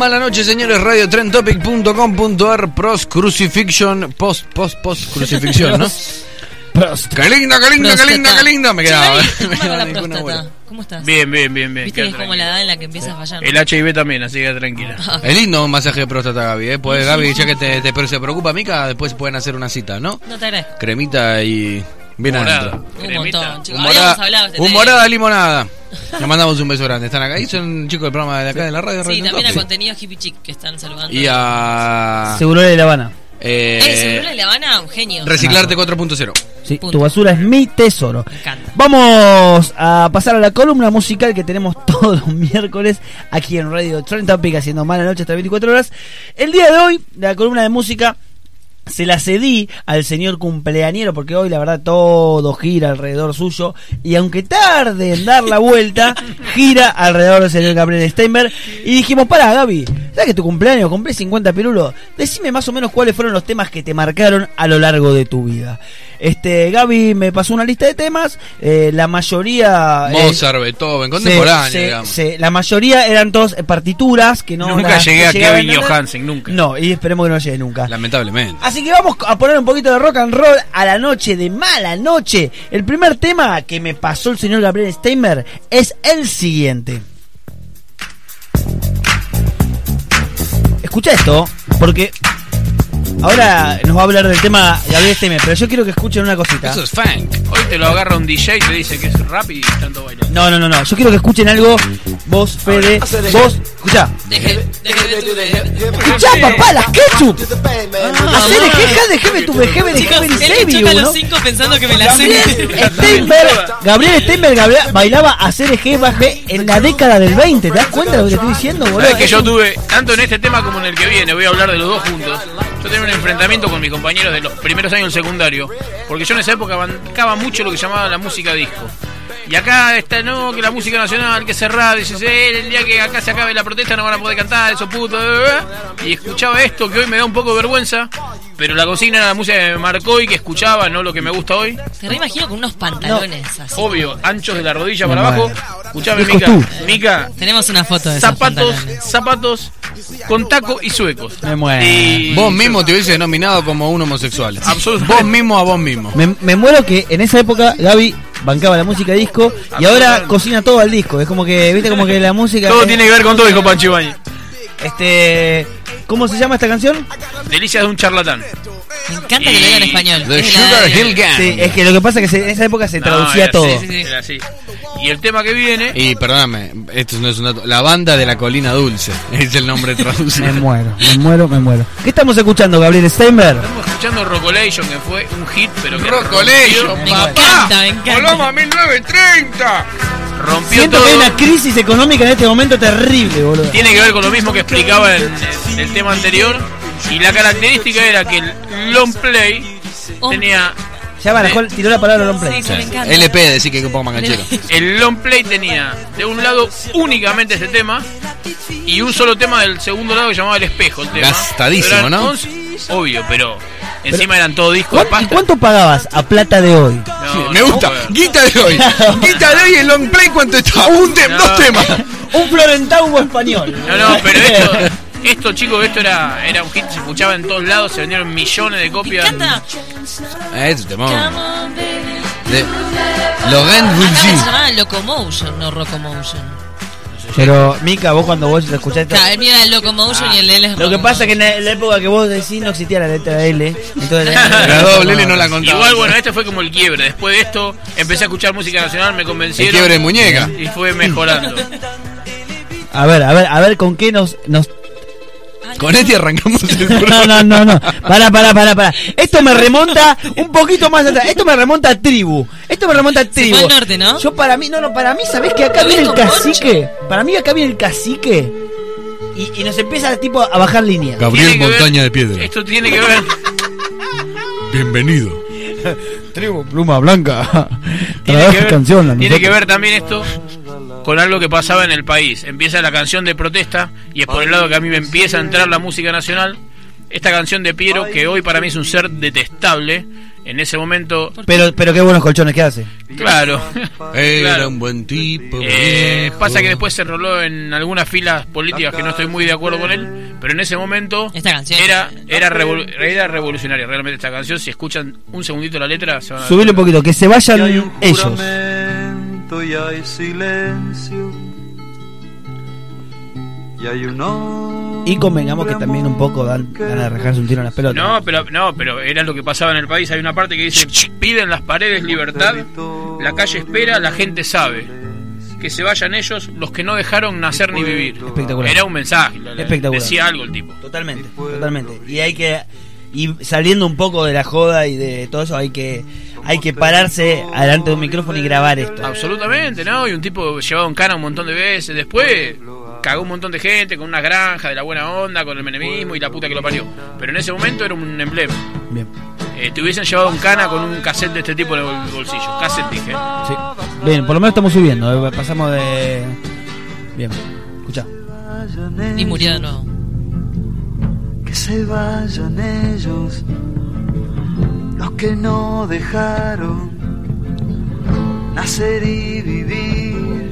Mala noche, señores. Radio Trentopic.com.ar Pros Crucifixion. Post, post, post Crucifixión, ¿no? *laughs* Qué linda, qué linda, qué linda, qué linda. Me quedaba. Me ¿cómo quedaba ninguna buena. ¿Cómo estás? Bien, bien, bien, bien. Viste que es como la edad en la que empieza a fallar. El HIV también, así que tranquila. Es lindo un masaje de próstata, Gaby. ¿eh? Pues, Gaby, ya que te, te- pero se preocupa, Mica, después pueden hacer una cita, ¿no? No te agradezco. Cremita y bien adentro. Un montón, chicos. Un Habíamos hablado este un morada limonada. Le mandamos un beso grande. Están acá. Y son chicos del programa de acá de la radio. Sí, Radio también a contenido hippie chic que están saludando. Y a. Seguro de La Habana. Eh, Eh, Seguro de La Habana, un genio. Reciclarte 4.0. Sí, tu basura es mi tesoro. Vamos a pasar a la columna musical que tenemos *laughs* todos los miércoles aquí en Radio Trend Topic haciendo mala noche hasta 24 horas. El día de hoy, la columna de música se la cedí al señor cumpleañero porque hoy la verdad todo gira alrededor suyo y aunque tarde en dar la vuelta, *laughs* gira alrededor del señor Gabriel Steinberg y dijimos, para Gaby, ¿sabes que tu cumpleaños compré 50 pirulos? Decime más o menos cuáles fueron los temas que te marcaron a lo largo de tu vida. Este, Gaby me pasó una lista de temas, eh, la mayoría... Eh, Mozart, eh, Beethoven, contemporáneo, digamos. Se, la mayoría eran todos partituras que no... Nunca llegué a Kevin Johansen, nunca. No, y esperemos que no llegue nunca. Lamentablemente. Así que vamos a poner un poquito de rock and roll a la noche, de mala noche. El primer tema que me pasó el señor Gabriel Steimer es el siguiente. Escucha esto, porque ahora nos va a hablar del tema Gabriel Steme, pero yo quiero que escuchen una cosita. Eso es funk. Hoy te lo agarra un DJ y te dice que es rap y tanto bailando. No, no, no, no. Yo quiero que escuchen algo. Vos, Fede, vos, escuchá. Escuchá, papá, las ketchup. Hacer eje, déjeme tu vejeme, déjeme él escucha a ¿no? los cinco pensando que me la Steinberg, Gabriel Steinberg bailaba hacer eje, en la década del 20. ¿Te das cuenta de lo que te estoy diciendo, boludo? Sabes que Es yo tuve, tanto en este tema como en el que viene, voy a hablar de los dos juntos. Yo tenía un enfrentamiento con mis compañeros de los primeros años del secundario, porque yo en esa época bancaba mucho lo que llamaba la música disco. Y acá está, no, que la música nacional, que cerrada, dices, eh, el día que acá se acabe la protesta no van a poder cantar, eso puto. Y escuchaba esto que hoy me da un poco de vergüenza, pero la consigna era la música que me marcó y que escuchaba, no lo que me gusta hoy. Te reimagino con unos pantalones así. Obvio, anchos de la rodilla para abajo. Escuchame, Mica. tú. Mica, Tenemos una foto de esos zapatos, pantalones. zapatos con taco y suecos. Me muero. Y- Vos mismo te hubiese denominado como un homosexual. Absolutamente. Vos mismo a vos mismo. Me, me muero que en esa época Gaby bancaba la música disco y ahora cocina todo al disco. Es como que, viste, como que la música. Todo es- tiene que ver con todo, dijo Pancho Ibañez. Este. ¿Cómo se llama esta canción? Delicias de un charlatán. Me encanta que lo diga en español. The Es la- Sugar Hill Gang. Sí, es que lo que pasa es que se- en esa época se No, traducía era todo. así, era así. Y el tema que viene, Y perdóname, esto no es un dato. La banda de la colina dulce *laughs* es el nombre traducido. Me muero, me muero, me muero. ¿Qué estamos escuchando, Gabriel Steinberg? estamos escuchando Rocolation, que fue un hit, pero que Rocolation, rompió- Me encanta, me encanta. Coloma 1930. rompió Siento todo. que hay una crisis económica en este momento terrible, boludo. Tiene que ver con lo mismo que explicaba en, en el tema anterior. Y la característica era que el long play Oh. tenía. Ya barajó, tiró la palabra long play. Sí, sí, me encanta. LP, decir que es un poco más canchero. El long play tenía de un lado únicamente este tema y un solo tema del segundo lado que llamaba El Espejo. El tema. Gastadísimo, ¿no? 11 obvio, pero encima eran todo discos de ¿Cuánto, pagabas a plata de hoy? No, Me no, gusta. Guita de hoy. *laughs* Guita de hoy en long play cuánto está. Un tema, No. dos temas. Un florentaugo español. No, no, pero esto, *laughs* esto chicos, esto era, era un hit, se escuchaba en todos lados, se vendieron millones de copias. Canta. Es un temón. Come on, baby. De Laurent Acá se llamaba Locomotion, no Rocomotion. Pero, Mica, vos cuando vos escuchaste. Claro, el mío era el Locomotion y el de él es Lo que pasa es que en la, en la época que vos decís no existía la letra L. Entonces, La doble L no la contaba. Igual, bueno, este fue como el quiebre. Después de esto, empecé a escuchar música nacional, me convencieron. El quiebre de muñeca. Y fue mejorando. A ver, a ver, a ver con qué nos. nos... Con este arrancamos el No, programa. no, no, no. Para, para, para, para. Esto me remonta un poquito más atrás. Esto me remonta a tribu. Esto me remonta a tribu. fue al norte, ¿no? Yo para mí, no, no, para mí, ¿sabés que acá ¿Lo viene el cacique? Para mí acá viene el cacique. Y, y nos empieza tipo a bajar línea. Gabriel ver- Montaña de Piedra. Esto tiene que ver. Bienvenido. Tribu, pluma blanca. Tiene Trabaja que, ver, canción, tiene que ver también esto con algo que pasaba en el país. Empieza la canción de protesta y es por el lado que a mí me empieza a entrar la música nacional. Esta canción de Piero, que hoy para mí es un ser detestable, en ese momento, Pero, pero qué buenos colchones que hace. claro. *laughs* Era claro. un buen tipo. Eh, pasa que después se enroló en algunas filas políticas que no estoy muy de acuerdo con él, pero en ese momento Esta canción. era era, revolu- era revolucionaria realmente esta canción. Si escuchan un segundito la letra, se van a Subile un poquito, que se vayan ellos. Juramento y hay silencio. Y hay un Y convengamos que también un poco dan ganas de rajarse un tiro en las pelotas. No, pero no, pero era lo que pasaba en el país. Hay una parte que dice piden las paredes libertad, la calle espera, la gente sabe. Que se vayan ellos, los que no dejaron nacer ni vivir. Espectacular. Era un mensaje. Espectacular. Decía algo el tipo. Totalmente, totalmente. Y hay que y saliendo un poco de la joda y de todo eso, hay que hay que pararse adelante de un micrófono y grabar esto. Absolutamente, ¿no? Y un tipo llevado en cana un montón de veces. Después cagó un montón de gente con una granja de la buena onda, con el menemismo y la puta que lo parió. Pero en ese momento era un emblema. Bien. Eh, te hubiesen llevado en cana con un cassette de este tipo en el bol- bolsillo. Cassette, dije. Sí. Bien, por lo menos estamos subiendo, eh, pasamos de Bien. Escucha. Y murió de nuevo. que se vayan ellos, los que no dejaron nacer y vivir.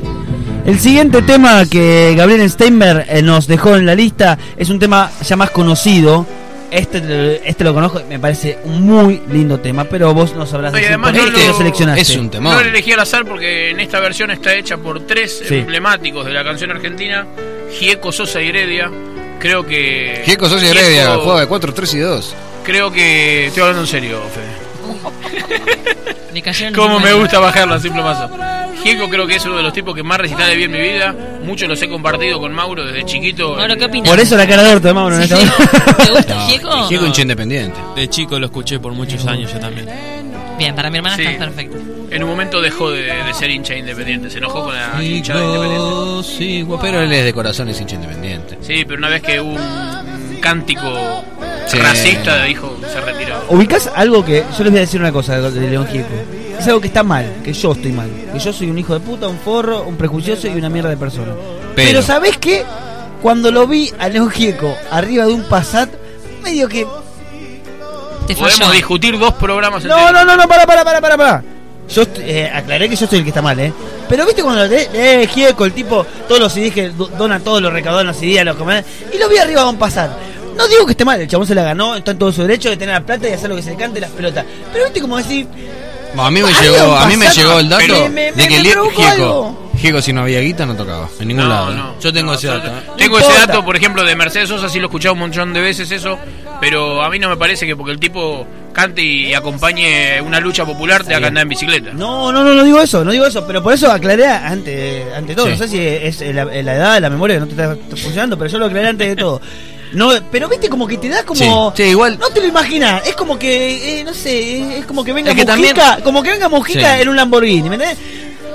El siguiente tema que Gabriel Steinberg eh, nos dejó en la lista es un tema ya más conocido. Este, este lo conozco y me parece un muy lindo tema, pero vos no sabrás No, y decir además por no lo- lo seleccionaste. es un temón. No lo elegí al azar porque en esta versión está hecha por tres Sí. emblemáticos de la canción argentina: Gieco Sosa y Heredia, Creo que. Gieco Socia Heredia, Gieco- juega de 4, 3 y 2. Creo que. Estoy hablando en serio, Fede. Le cayeron Cómo los me gusta bajarlo así plomazo. Gieco creo que es uno de los tipos que más recitales vi en mi vida. Muchos los he compartido con Mauro desde chiquito. Mauro, ¿qué opinas? Por eso la cara de orto de Mauro en esta *laughs* ¿Te gusta Gieco? Gieco hincha independiente. De chico lo escuché por muchos años yo también. Bien, para mi hermana Sí. está perfecto. En un momento dejó de, de ser hincha independiente. Se enojó con la hinchada independiente. Sí, pero él es de corazón, es hincha independiente. Sí, pero una vez que hubo un cántico Sí. racista, dijo, se retiró. ¿Ubicás algo que.? Yo les voy a decir una cosa de León Gieco. Es algo que está mal, que yo estoy mal. Que yo soy un hijo de puta, un forro, un prejuicioso y una mierda de persona. Pero, Pero- ¿sabés qué? Cuando lo vi a León Gieco arriba de un Passat, medio que. Te Podemos discutir dos programas No, no, no, no, para, para, para, para, para. Yo eh, aclaré que yo soy el que está mal, ¿eh? Pero viste cuando eh, Gieco, el tipo, todos los CDs que do- dona todos los recaudados en los CDs a los comercios, y lo vi arriba de un Passat. No digo que esté mal, el chabón se la ganó, está en todo su derecho de tener la plata y hacer lo que se le cante las pelotas. Pero viste como decir, Bueno, a mí me llegó, a mí me llegó el dato pero me- me- de que Gieco. Gieco si no había guita no tocaba en ningún No, lado. no. Yo tengo ese dato. ¿eh? Tengo ese dato, por ejemplo, de Mercedes Sosa, sí lo he escuchado un montón de veces eso, pero a mí no me parece que porque el tipo cante y acompañe una lucha popular te haga andar en bicicleta. no, no, no, no digo eso, no digo eso, pero por eso aclaré ante, ante todo. Sí. No sé si es la, la edad, la memoria que no te está funcionando, pero yo lo aclaré antes de todo. *laughs* No, pero viste como que te da como. Sí, sí, igual. No te lo imaginas, es como que, eh, no sé, es como que venga Es que Mujica, también- como que venga Mujica Sí. en un Lamborghini, ¿me entendés?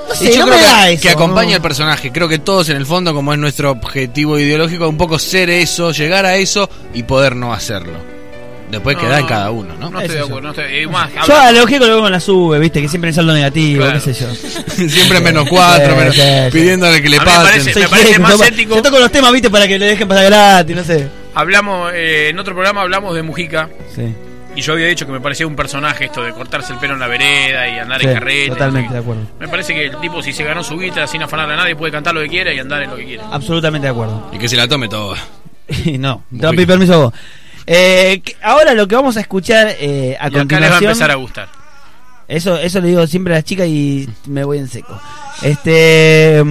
No Y sé, yo no creo me que, da eso. que acompaña no. al personaje. Creo que todos en el fondo, como es nuestro objetivo ideológico, un poco ser eso, llegar a eso y poder no hacerlo. Después No, queda en cada uno, ¿no? No estoy de acuerdo, no estoy. más, Yo a lo veo en la sube, viste, que siempre en saldo negativo, Claro. qué sé yo. *laughs* Siempre menos cuatro, menos- pidiéndole que le A mí me pasen. parece- me parece más ético. Yo toco los temas, viste, para que le dejen pasar gratis, no sé. Hablamos, eh, en otro programa hablamos de Mujica. Sí. Y yo había dicho que me parecía un personaje esto de cortarse el pelo en la vereda y andar Sí, en carrete. totalmente de acuerdo. Me parece que el tipo, si se ganó su guita sin afanarle a nadie, puede cantar lo que quiera y andar en lo que quiera. Absolutamente de acuerdo. Y que se la tome toda. *laughs* Y no, te a permiso a vos. Eh, ahora lo que vamos a escuchar eh, a y acá les va a continuación. empezar a gustar. Eso, eso le digo siempre a las chicas y me voy en seco. Este.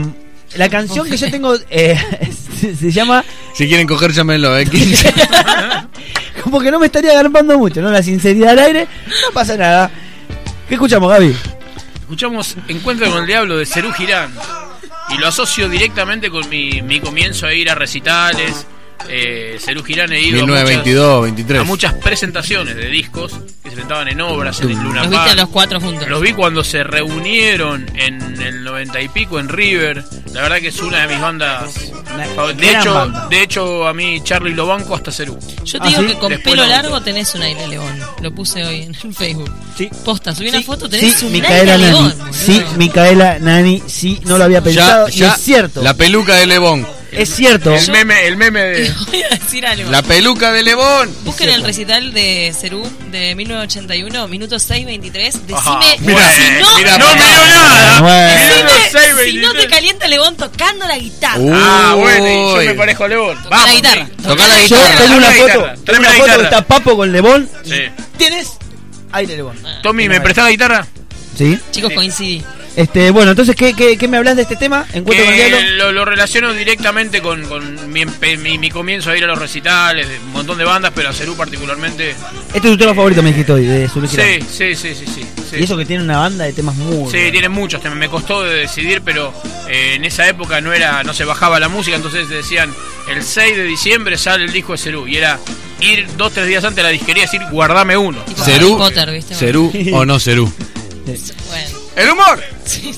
La canción que yo tengo eh, *laughs* se, se llama. Si quieren coger, llámenlo, ¿eh? *laughs* 15. Como que no me estaría agarpando mucho, ¿no? La sinceridad al aire. No pasa nada. ¿Qué escuchamos, Gaby? Escuchamos Encuentro con el Diablo de Cerú Girán. Y lo asocio directamente con mi, mi comienzo a ir a recitales. Eh, Cerú Girán he ido a 1922, muchas, 23. a muchas presentaciones de discos que se presentaban en obras, en el Luna Los viste a los cuatro juntos. Los vi cuando se reunieron en el 90 y pico en River. La verdad que es una de mis bandas. favoritas. De hecho, banda. de hecho a mí Charlie lo banco hasta Cerú. Yo te ¿Ah, digo sí? que con Después pelo lo- largo tenés un aire león. Lo puse hoy en *laughs* Facebook. Sí. Posta, subí una foto, tenés Sí, un Micaela aire Nani. león. Sí, Micaela Nani. Sí, no lo había pensado. y es cierto. La peluca de Lebón. Es cierto. El meme, el meme de. *laughs* Voy a decir algo. La peluca de Lebón. Busquen el recital de Cerú de 1981, minuto 6.23. Ajá, Decime bueno, si no, mira, no me dio nada. Bueno. Decime si no 6:23. te calienta León tocando la guitarra. Ah, bueno, y yo Uy. me parejo a León. Toca la guitarra. Toca la Yo guitarra. tengo una foto. Tengo una foto que está Papo con Lebón. Sí. ¿Tienes? Aire Lebón. Tommy, ¿me prestás la guitarra? ¿Sí? Chicos, coincidí. Este, bueno, entonces, ¿qué, qué, qué me hablas de este tema? Encuentro con el Que diablo. lo, lo relaciono directamente con, con mi, mi, mi comienzo a ir a los recitales, de un montón de bandas, pero a Cerú particularmente. Este es tu tema favorito, me dijiste hoy, de. Sí, sí, sí, sí, sí. sí. Y eso que tiene una banda de temas muy. Sí, tiene muchos temas. Me costó de decidir, pero eh, en esa época no era, no se bajaba la música, entonces decían el 6 de diciembre sale el disco de Cerú y era ir dos tres días antes a la disquería y decir guardame uno. Cerú. Potter, ¿viste? Cerú o no Cerú. Bueno. ¡El humor!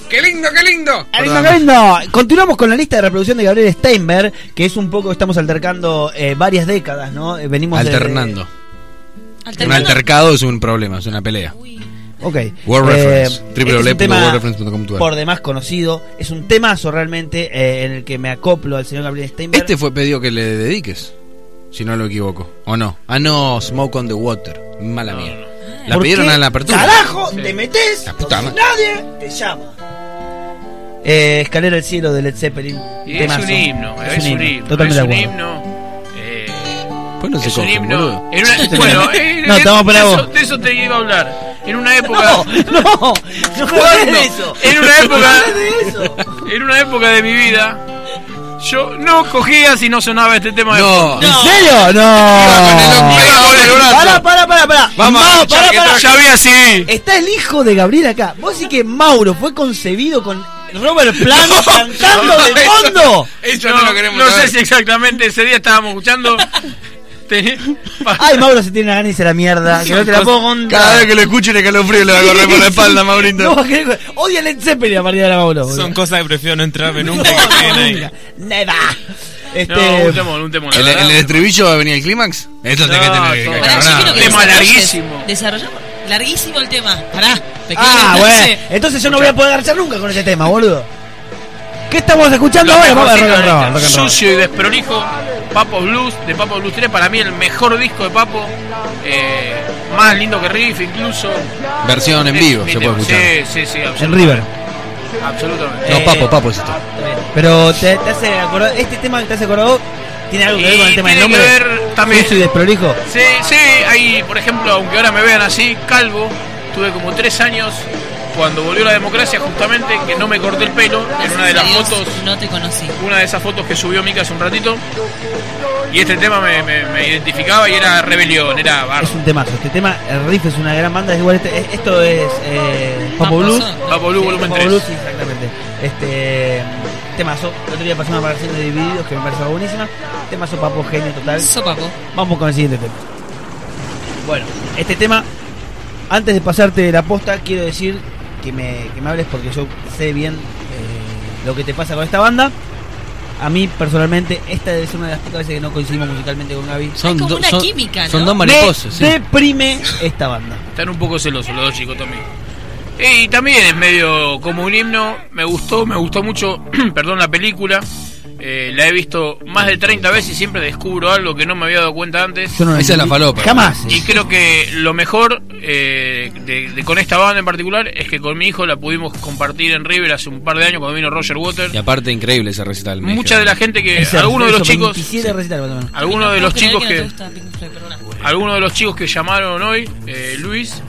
¡Qué lindo, qué lindo! Perdón. no, no, no. Continuamos con la lista de reproducción de Gabriel Steinberg, que es un poco, estamos altercando eh, varias décadas, ¿no? Eh, venimos de- Alternando. Un altercado es un problema, es una pelea. Ok. World Eh, este es. Por demás conocido. Es un temazo realmente eh, en el que me acoplo al señor Gabriel Steinberg. Este fue pedido que le dediques, si no lo equivoco. ¿O no? Ah, no, Smoke on the Water. Mala mía. La ¿Por pidieron en la apertura. ¡Carajo! Te metes puta donde madre. nadie te llama. Eh, Escalera al cielo de Led Zeppelin. Y es Temazo. un himno, es, un himno. Totalmente es un himno. eh, Pues no se es un cogen, himno. boludo. En una- *laughs* bueno, eh, No, eh, te vamos a poner de, a eso, vos. de eso te iba a hablar. En una época. No, no, no ¿Cuándo? de eso. En una época. No de eso. En una época de mi vida. Yo no cogía si no sonaba este tema de No. fondo. ¿En serio? No. Pará, pará, pará, pará. Vamos Mau, pará, pará. ya vi así. Está el hijo de Gabriel acá. ¿Vos decís que Mauro fue concebido con Robert *laughs* Plant cantando de fondo? *laughs* Eso no, no lo queremos no sé saber. si exactamente ese día estábamos escuchando. *laughs* Te- *laughs* Ay, Mauro se tiene una gana y se la mierda. Que no te la puedo contar. Cada vez que lo escuche le calofrío le va a correr por la espalda, Maurito. No, que- odia Led Zeppelin a partir de la Mauro. Son cosas que prefiero no entrarme nunca. ahí. Nada. Este, No, un temón, un temón. la ¿El, el estribillo va a venir el clímax? Esto te que tener que. Pará, yo quiero que Tema larguísimo. Desarrollamos. Larguísimo el tema. Pará. pequeño Ah, bueno. Entonces yo no voy a poder garchar nunca con ese tema, boludo. ¿Qué estamos escuchando ahora? Vamos a mejorcito rock and de roll, rock and roll. Sucio y desprolijo, Papo Blues, de Papo Blues 3, para mí el mejor disco de Papo, eh, más lindo que Riff incluso. Versión en vivo, se puede escuchar. Sí, sí, sí, En. River. Absolutamente. No, Eh, papo, papo es esto. Pero te, te hace acordar, este tema que te hace acordar ¿tiene algo que ver con el tema del tiene nombre? que ver también. Sucio y desprolijo. Sí, sí, hay, por ejemplo, aunque ahora me vean así, calvo, tuve como tres años cuando volvió la democracia justamente que no me corté el pelo en una de las fotos No te conocí. una de esas fotos que subió Mika hace un ratito y este tema me, me- me identificaba y era rebelión, era barro. Es un temazo. Este tema, el riff es una gran banda. Es igual este- es- esto es eh, Papo Blues. Papo Blues volumen Papo 3. Blues, sí, exactamente. Este temazo. El otro día pasó una aparición de Divididos que me pareció buenísima. Temazo Papo genio total. Sopapo. Vamos con el siguiente tema. Bueno, este tema, antes de pasarte la posta, quiero decir que me, que me hables porque yo sé bien eh, lo que te pasa con esta banda. A mí, personalmente, esta es una de las pocas veces que no coincidimos musicalmente con Gaby. Son, como do- una son- química, ¿no? son dos Me mariposas. sí. deprime esta banda. Están un poco celosos los dos chicos también. Y también es medio como un himno, me gustó, me gustó mucho, *clears throat* perdón, la película. Eh, la he visto más de 30 veces y siempre descubro algo que no me había dado cuenta antes. Yo no Esa es la falopa. Jamás. Y creo que lo mejor eh, de, de- con esta banda en particular es que con mi hijo la pudimos compartir en River hace un par de años cuando vino Roger Waters. Y aparte, increíble ese recital. me Mucha de la gente que. Ese- Algunos de los chicos. 27 recitales, más o menos. Algunos de los chicos que. Algunos de los chicos que llamaron hoy, eh, Luis,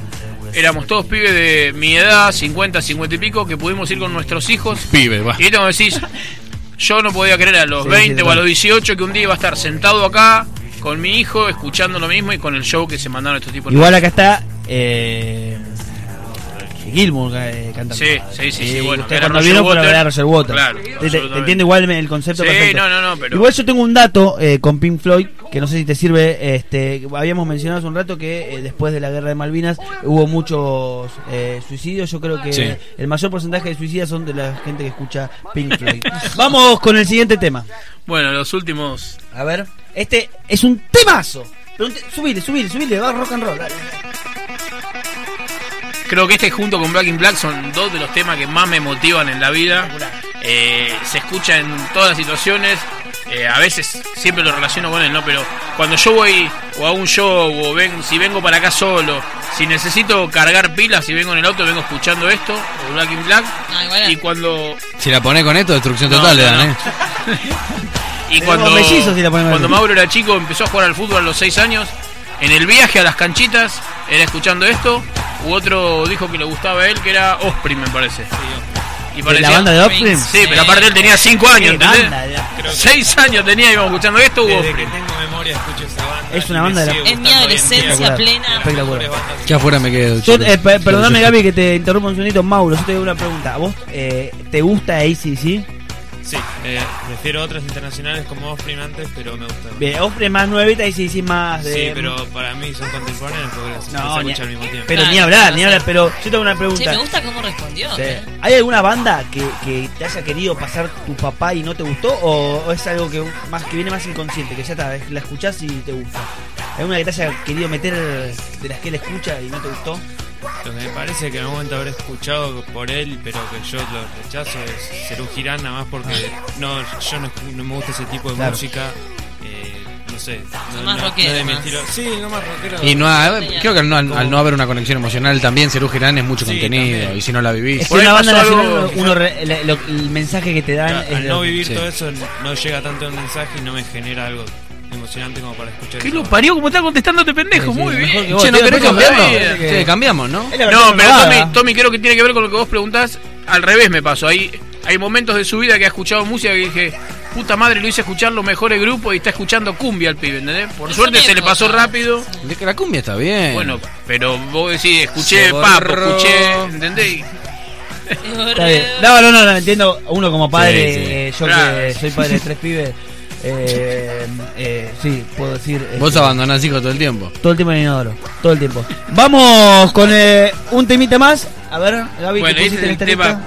éramos todos pibes de mi edad, 50, 50 y pico, que pudimos ir con nuestros hijos. Pibe, va. Y tengo que decir, *laughs* yo no podía creer a los Sí, 20 sí, o a los 18 que un día iba a estar sentado acá con mi hijo, escuchando lo mismo y con el show que se mandaron estos tipos. Igual acá está eh, Gilmour eh, cantando. Sí, sí, sí, sí, bueno, usted cuando a Waters. Roger Waters. Claro, Te- entiende igual el concepto Sí, perfecto. no, no, no, pero- Igual yo tengo un dato eh, con Pink Floyd que no sé si te sirve. Este, habíamos mencionado hace un rato que eh, después de la guerra de Malvinas hubo muchos eh, suicidios. Yo creo que Sí. el mayor porcentaje de suicidas son de la gente que escucha Pink Floyd. *laughs* Vamos con el siguiente tema. Bueno, los últimos. A ver, este es un temazo. Pero un te- subile, subile, subile, va rock and roll. dale. Creo que este junto con Black in Black son dos de los temas que más me motivan en la vida. Eh, se escucha en todas las situaciones. Eh, a veces siempre lo relaciono con él, ¿no? Pero cuando yo voy o a un show o ven, si vengo para acá solo, si necesito cargar pilas, si vengo en el auto, vengo escuchando esto, o Black in Black. Ah. Y cuando Si la pones con esto, destrucción No, total le dan, no. ¿eh? *laughs* Y cuando, mellizos si la cuando. Mauro era chico, empezó a jugar al fútbol a los 6 años. En el viaje a las canchitas, era escuchando esto. U otro dijo que le gustaba a él, que era Osprey, me parece. Y ¿De la banda de Offspring? Sí, pero aparte él tenía 5 años, ¿entendés? banda, de- 6 años tenía, íbamos escuchando esto, u Desde Offspring. que tengo memoria escucho esa banda. Es una banda de la- Es mi adolescencia plena. Espectacular. Que afuera me quedo. Yo, eh, pe- perdóname Gaby que te interrumpa un segundito, Mauro, yo te doy una pregunta. ¿A vos eh, te gusta ACDC? Sí, eh, prefiero otras internacionales como Offspring antes, pero me gusta. Bien, Offspring más nuevita y ACDC más de... Sí, pero para mí son contemporáneas porque las No, ni- al mismo tiempo. Pero Claro, ni hablar, claro, ni sí. hablar, pero yo tengo una pregunta. me gusta cómo respondió. Sí. ¿eh? ¿Hay alguna banda que, que te haya querido pasar tu papá y no te gustó? ¿O, o es algo que más que viene más inconsciente, que ya está, la escuchás y te gusta? ¿Hay alguna que te haya querido meter de las que él escucha y no te gustó? Lo que me parece que en algún momento habré escuchado por él, pero que yo lo rechazo es Serú Girán, nada más porque no, yo no, escu- no me gusta ese tipo de Claro. música. eh, no sé, no, más no- no rockero, es de mi estilo. Sí, no más rockero. Y no, ha- creo que al no, al no haber una conexión emocional también, Serú Girán es mucho Sí, contenido. también. Y si no la vivís. Es que Por una banda nacional, algo- uno re- lo- el mensaje que te dan Claro, es... al no vivir sí. todo eso, no llega tanto el mensaje y no me genera algo emocionante como para escuchar ¿Qué eso. lo parió como está contestando este pendejo? Sí, sí, Muy bien. que vos. Che, ¿no querés cambiarlo? cambiamos, parece que- Sí, cambiamos, ¿no? No, pero. Tommy, Tommy, creo que tiene que ver con lo que vos preguntás. Al revés me pasó. Ahí hay momentos de su vida que ha escuchado música que dije, puta madre, lo hice escuchar los mejores grupos y está escuchando cumbia al pibe, ¿entendés? Por suerte se le pasó rápido. De que la cumbia está bien. Bueno, pero vos decís, escuché Papo, escuché, ¿entendés? Está bien. No, no, no, no, entiendo. Uno como padre, Sí, sí. eh, yo Claro. que soy padre de tres pibes, eh, eh, sí, puedo decir. Vos este, abandonás hijos todo el tiempo. Todo el tiempo en el inodoro, todo el tiempo. Vamos con eh, un temita más. A ver, Gaby, Bueno, ¿qué ese es el tema lista?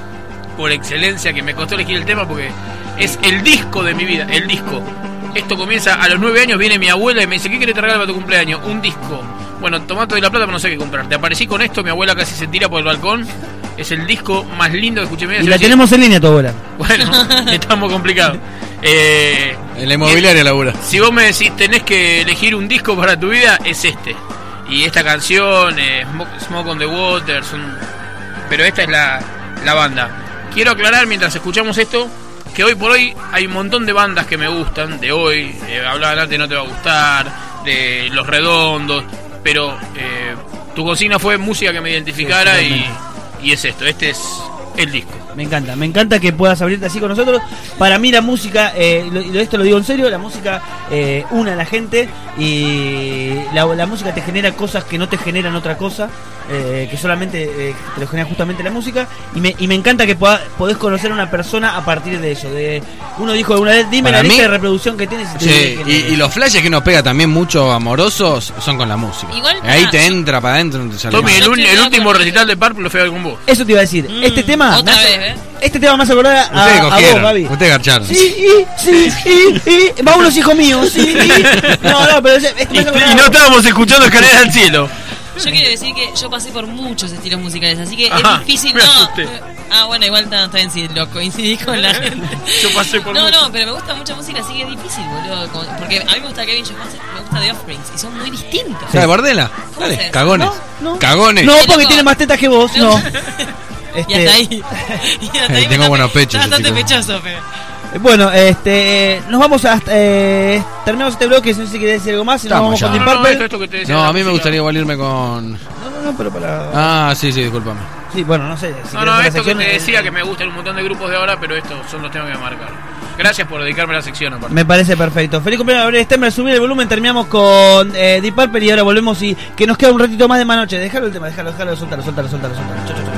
por excelencia que me costó elegir el tema porque es el disco de mi vida, el disco. Esto comienza a los nueve años, viene mi abuela y me dice, ¿qué querés te regalo para tu cumpleaños? Un disco. Bueno, tomá todo de la plata, pero no sé qué comprar. Te aparecí con esto, mi abuela casi se tira por el balcón. Es el disco más lindo que escuché. Y la tenemos en línea, tu abuela. *laughs* Bueno, *laughs* estamos complicados. Eh, En la inmobiliaria labura. si vos me decís tenés que elegir un disco para tu vida, es este. Y esta canción, eh, Smoke, Smoke on the Water, son- pero esta es la, la banda. Quiero aclarar mientras escuchamos esto que hoy por hoy hay un montón de bandas que me gustan, de hoy, eh, hablaban antes no te va a gustar, de Los Redondos, pero eh, tu consigna fue música que me identificara Sí, y, y es esto, este es el disco. Me encanta, me encanta que puedas abrirte así con nosotros. Para mí la música, eh, lo- esto lo digo en serio, la música eh, une a la gente y la, la música te genera cosas que no te generan otra cosa, eh, que solamente eh, te lo genera justamente la música. Y me, y me encanta que pueda- podés conocer a una persona a partir de eso. De, uno dijo alguna vez, dime Para la lista de reproducción que tienes. y te Sí, y, eres". y los flashes que nos pega también mucho amorosos son con la música. Igual, Ahí te entra para adentro. Tommy, el, un- el último recital de Purple lo ver con vos. Eso te iba a decir. este tema. otra hace- vez, ¿eh? Este tema hace acordar a, a, Ustedes a vos, Gaby. ustedes garcharon. Sí, y, sí, y, y, va unos hijos míos, sí, y. *laughs* No, no, pero ese- este Y a no estábamos escuchando escaleras al cielo. Yo quiero decir que yo pasé por muchos estilos musicales, así que Ajá, es difícil. me No, eh, ah, bueno, igual está, bien si lo coincidís con la *laughs* gente. Yo pasé por No, mucho. no, pero me gusta mucha música, así que es difícil, boludo. como- Porque a mí me gusta Kevin Johansen, me gusta The Offsprings, y son muy distintos. ¿Sabe Bardela? ¿Cómo Dale, cagones. No, no. Cagones. No, porque tiene más tetas que vos, no. Y *laughs* Este, hasta ahí. Y hasta *laughs* *laughs* ahí tengo buenos pechos, Está bastante pechoso, pero. Bueno, este, nos vamos a eh, terminamos este bloque, no sé si querés decir algo más, si no Estamos vamos ya. con Deep No, no, Purple. esto, esto que te decía No, a mí me gustaría igual irme con. No, no, no, pero para Ah, sí, sí, discúlpame. Sí, bueno, no sé. Si No, no, esto que te eh, decía que me gustan un montón de grupos de ahora, pero estos son los temas que me marcaron. Gracias por dedicarme a la sección, aparte. Me parece perfecto. Feliz cumpleaños, Gabriel Stemmer. Subir el volumen. Terminamos con eh, Deep Purple y ahora volvemos y que nos queda un ratito más de manoche. Déjalo el tema, déjalo, déjalo, suéltalo, suéltalo, suéltalo, suéltalo.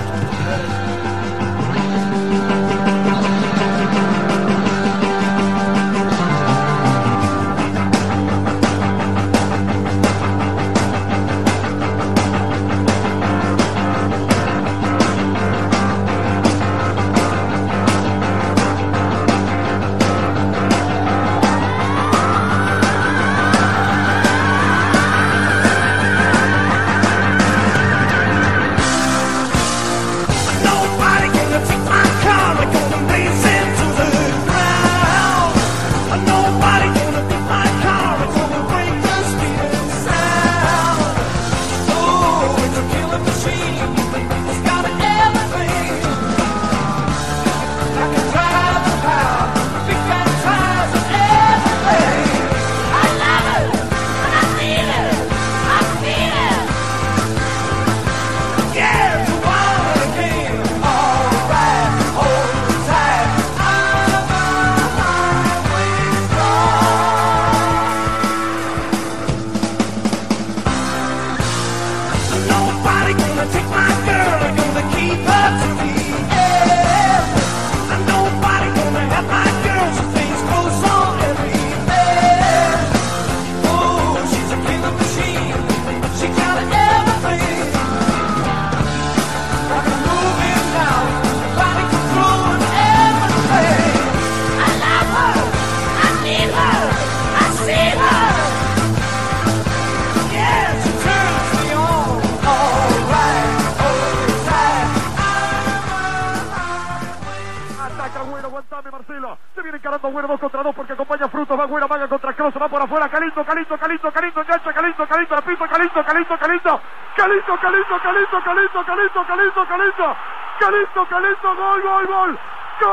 Calito, Calito. Calito, Calito. Gol, gol, gol. ¡Gol!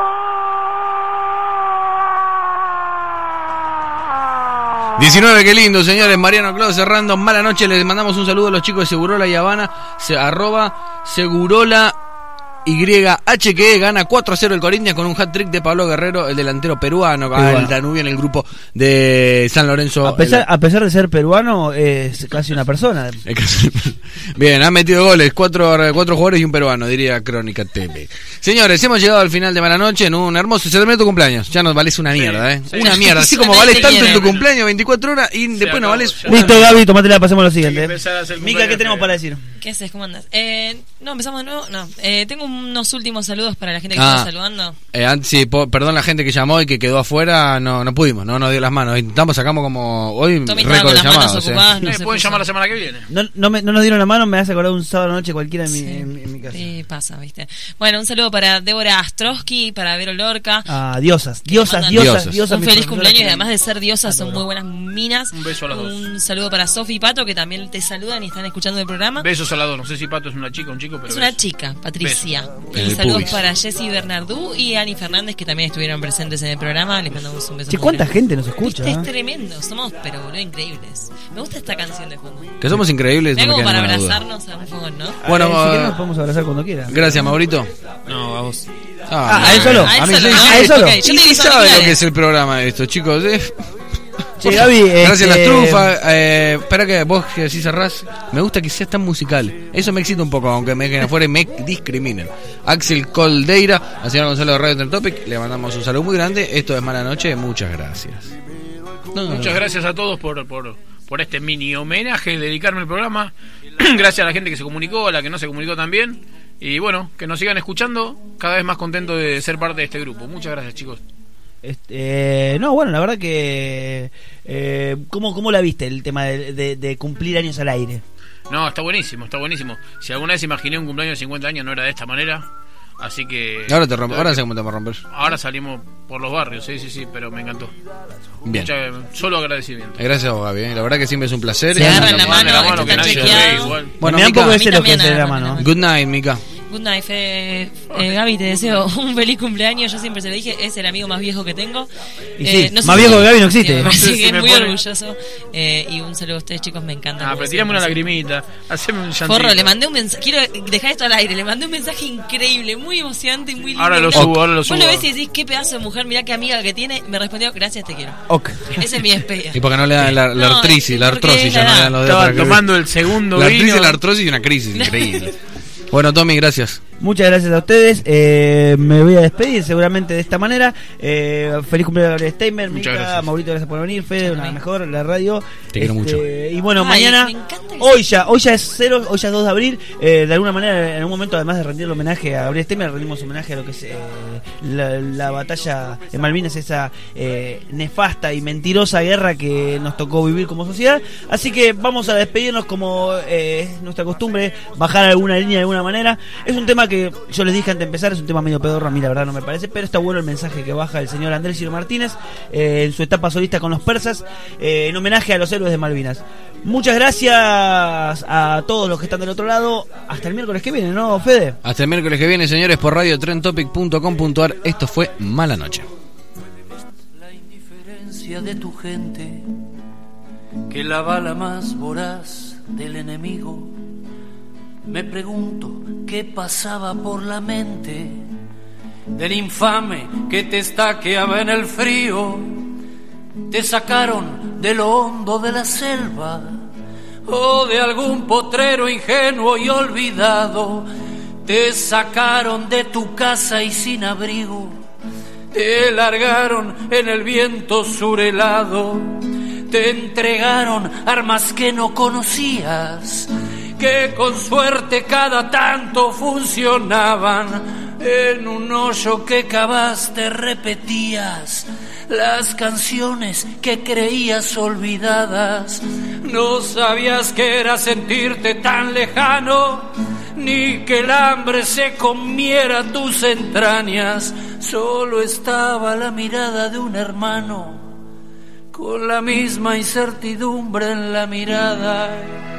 19, qué lindo, señores. Mariano Claudio cerrando. Mala noche. Les mandamos un saludo a los chicos de Segurola y Habana. Arroba Segurola YH que gana 4 a 0 el Corinthians con un hat-trick de Pablo Guerrero, el delantero peruano, al Danubio en el grupo de San Lorenzo. A pesar, a pesar de ser peruano, *laughs* es casi una persona. Bien, han metido goles, cuatro, cuatro jugadores y un peruano, diría Crónica TV. Señores, hemos llegado al final de Mala Noche en un hermoso... Se terminó tu cumpleaños, ya nos vales una mierda, ¿eh? sí. Una mierda, así Sí, como vales tanto en tu cumpleaños, 24 horas, y después no vales... una Listo, Gaby, tomátela, pasemos a lo siguiente. Mica, ¿qué tenemos para decir? ¿Qué haces? ¿Cómo andas? Eh, no, empezamos de nuevo. No, eh, tengo unos últimos saludos para la gente que Ah. está saludando. Eh, sí, po- perdón la gente que llamó y que quedó afuera, no no pudimos, no nos dio las manos. Intentamos, sacamos como hoy estaba récord con de las manos llamados. eh. ocupadas, no se pueden puso. llamar la semana que viene. No, no, me- no nos dieron la mano, me hace acordar un sábado noche cualquiera en mi, en mi- en mi casa. Sí, pasa, ¿viste? Bueno, un saludo para Débora Astrosky, para Vero Lorca. Ah, diosas, diosas, diosas, diosas. Un feliz cumpleaños y además de ser diosas son muy buenas minas. Un beso a las dos. Un saludo para Sofi y Pato que también te saludan y están escuchando el programa. Besos a las dos. No sé si Pato es una chica o un chico, pero. Es una chica, Patricia. Y saludos pubis. para Jessy Bernardú y Ani Fernández que también estuvieron presentes en el programa. Les mandamos un beso. Che, ¿cuánta grande. gente nos escucha? Eh? es tremendo. Somos, pero boludo, increíbles. Me gusta esta canción de fondo. Que somos increíbles, no me para ninguna duda. abrazarnos a un fogón, ¿no? Bueno, Eh, si eh, querés nos podemos abrazar cuando quieras. Gracias, Maurito. No, a vos. Ah, ¿a él solo? A él A mí solo, sí, ¿no? sí, ¿A él solo? Yo Y te sí digo sabe lo que es el programa esto, chicos. eh. Che, Gaby, Gracias a las este, trufas. Eh, espera que vos que así cerrás. Me gusta que seas tan musical. Eso me excita un poco, aunque me dejen afuera y me discriminen. Axel Coldeira, al señor Gonzalo de Radio Trend Topic, le mandamos un saludo muy grande. Esto es Mala Noche, muchas gracias. No, no, Muchas no. gracias a todos por, por, por este mini homenaje, dedicarme al programa. *clears throat* gracias a la gente que se comunicó, a la que no se comunicó también. Y bueno, que nos sigan escuchando. Cada vez más contento de ser parte de este grupo. Muchas gracias, chicos. Este, no, bueno, la verdad que... Eh, ¿cómo, ¿Cómo la viste el tema de, de- de cumplir años al aire? No, está buenísimo, está buenísimo. Si alguna vez imaginé un cumpleaños de 50 años, no era de esta manera. Así que. Ahora te rompo, ahora sé cómo te vamos a romper. Ahora salimos por los barrios, sí, sí, sí, pero me encantó. Bien. Mucha- solo agradecimiento. Gracias a vos, Gaby. eh. La verdad que siempre es un placer. Se agarran la mano, la que nadie. Bueno, me da un Mica, poco de celos que se la mano. Good night, Mika. Good night. Eh, Gaby, te deseo un feliz cumpleaños. Yo siempre se lo dije, es el amigo más viejo que tengo. Y Eh, sí, no sé más viejo que Gaby no existe. *laughs* Sí, me parece No sé que si es me muy pone- orgulloso. Eh, y un saludo a ustedes, chicos, me encantan. Ah, pero tirame una lagrimita. Haceme un llantito. Forro, le mandé un mensaje. Quiero dejar esto al aire. Le mandé un mensaje increíble, muy emocionante y muy lindo. Ahora lo subo, ahora lo Vos subo. lo ves y decís, qué pedazo de mujer, mirá qué amiga que tiene. Me respondió, gracias, te quiero. Ok. Esa es mi despedida. Y porque no le dan la, la No, artritis, la artrosis, ya no le dan los dedos Estaba para que- tomando el segundo La artritis, vino. la artrosis y una crisis, increíble. *laughs* Bueno, Tommy, gracias. Muchas gracias a ustedes. Eh, me voy a despedir seguramente de esta manera. Eh, feliz cumpleaños a Gabriel Steinberg, Muchas Mica, gracias. Maurito, gracias por venir. Fede, una mejor, la radio. Este, Te quiero mucho. Y bueno, Ay, mañana, que hoy ya, hoy ya es cero, hoy ya es 2 de abril. Eh, de alguna manera, en un momento, además de rendir el homenaje a Gabriel Steinberg, rendimos homenaje a lo que es eh, la, la batalla de Malvinas, esa eh, nefasta y mentirosa guerra que nos tocó vivir como sociedad. Así que vamos a despedirnos como eh, es nuestra costumbre, bajar alguna línea de alguna manera. Es un tema que yo les dije antes de empezar, es un tema medio pedorro, a mí la verdad no me parece, pero está bueno el mensaje que baja el señor Andrés Ciro Martínez eh, en su etapa solista con los persas, eh, en homenaje a los héroes de Malvinas. Muchas gracias a todos los que están del otro lado. Hasta el miércoles que viene, ¿no, Fede? Hasta el miércoles que viene, señores, por radiotrentopic.com.ar. Esto fue Mala Noche. la indiferencia de tu gente, que la bala más voraz del enemigo. Me pregunto qué pasaba por la mente del infame que te estaqueaba en el frío. Te sacaron de lo hondo de la selva o de algún potrero ingenuo y olvidado. Te sacaron de tu casa y sin abrigo te largaron en el viento surelado, te entregaron armas que no conocías, que con suerte cada tanto funcionaban. En un hoyo que cavaste repetías las canciones que creías olvidadas. No sabías que era sentirte tan lejano, ni que el hambre se comiera tus entrañas. Solo estaba la mirada de un hermano, con la misma incertidumbre en la mirada.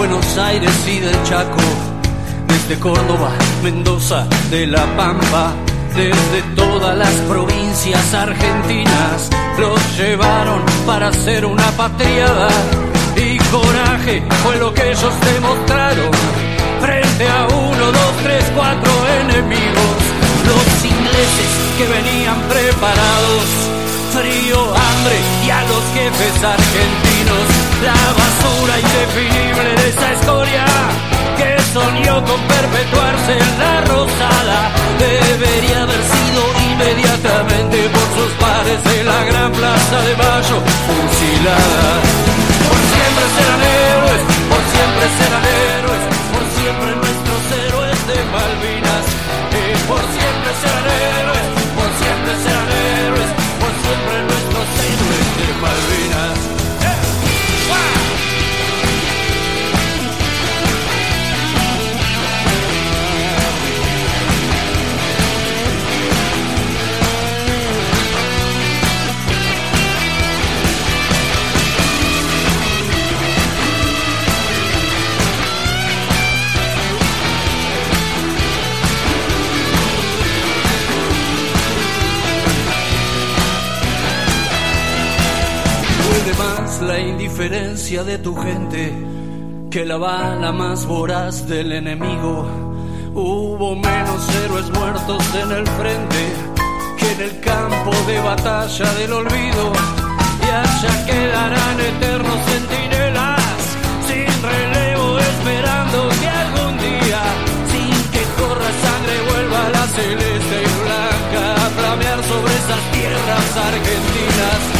Aires y del Chaco, desde Córdoba, Mendoza, de La Pampa, desde todas las provincias argentinas, los llevaron para hacer una patriada. Y coraje fue lo que ellos demostraron frente a uno, dos, tres, cuatro enemigos. Los ingleses que venían preparados, frío, hambre y a los jefes argentinos, la basura indefinible de esa historia que soñó con perpetuarse en la rosada, debería haber sido inmediatamente por sus pares de la gran plaza de Mayo fusilada. Por siempre serán héroes, por siempre serán héroes, por siempre nuestros héroes de Malvinas. Y por siempre serán héroes, héroes de La indiferencia de tu gente que la bala más voraz del enemigo. Hubo menos héroes muertos en el frente que en el campo de batalla del olvido. Y allá quedarán eternos centinelas sin relevo esperando que algún día, sin que corra sangre, vuelva la celeste y blanca a flamear sobre esas tierras argentinas.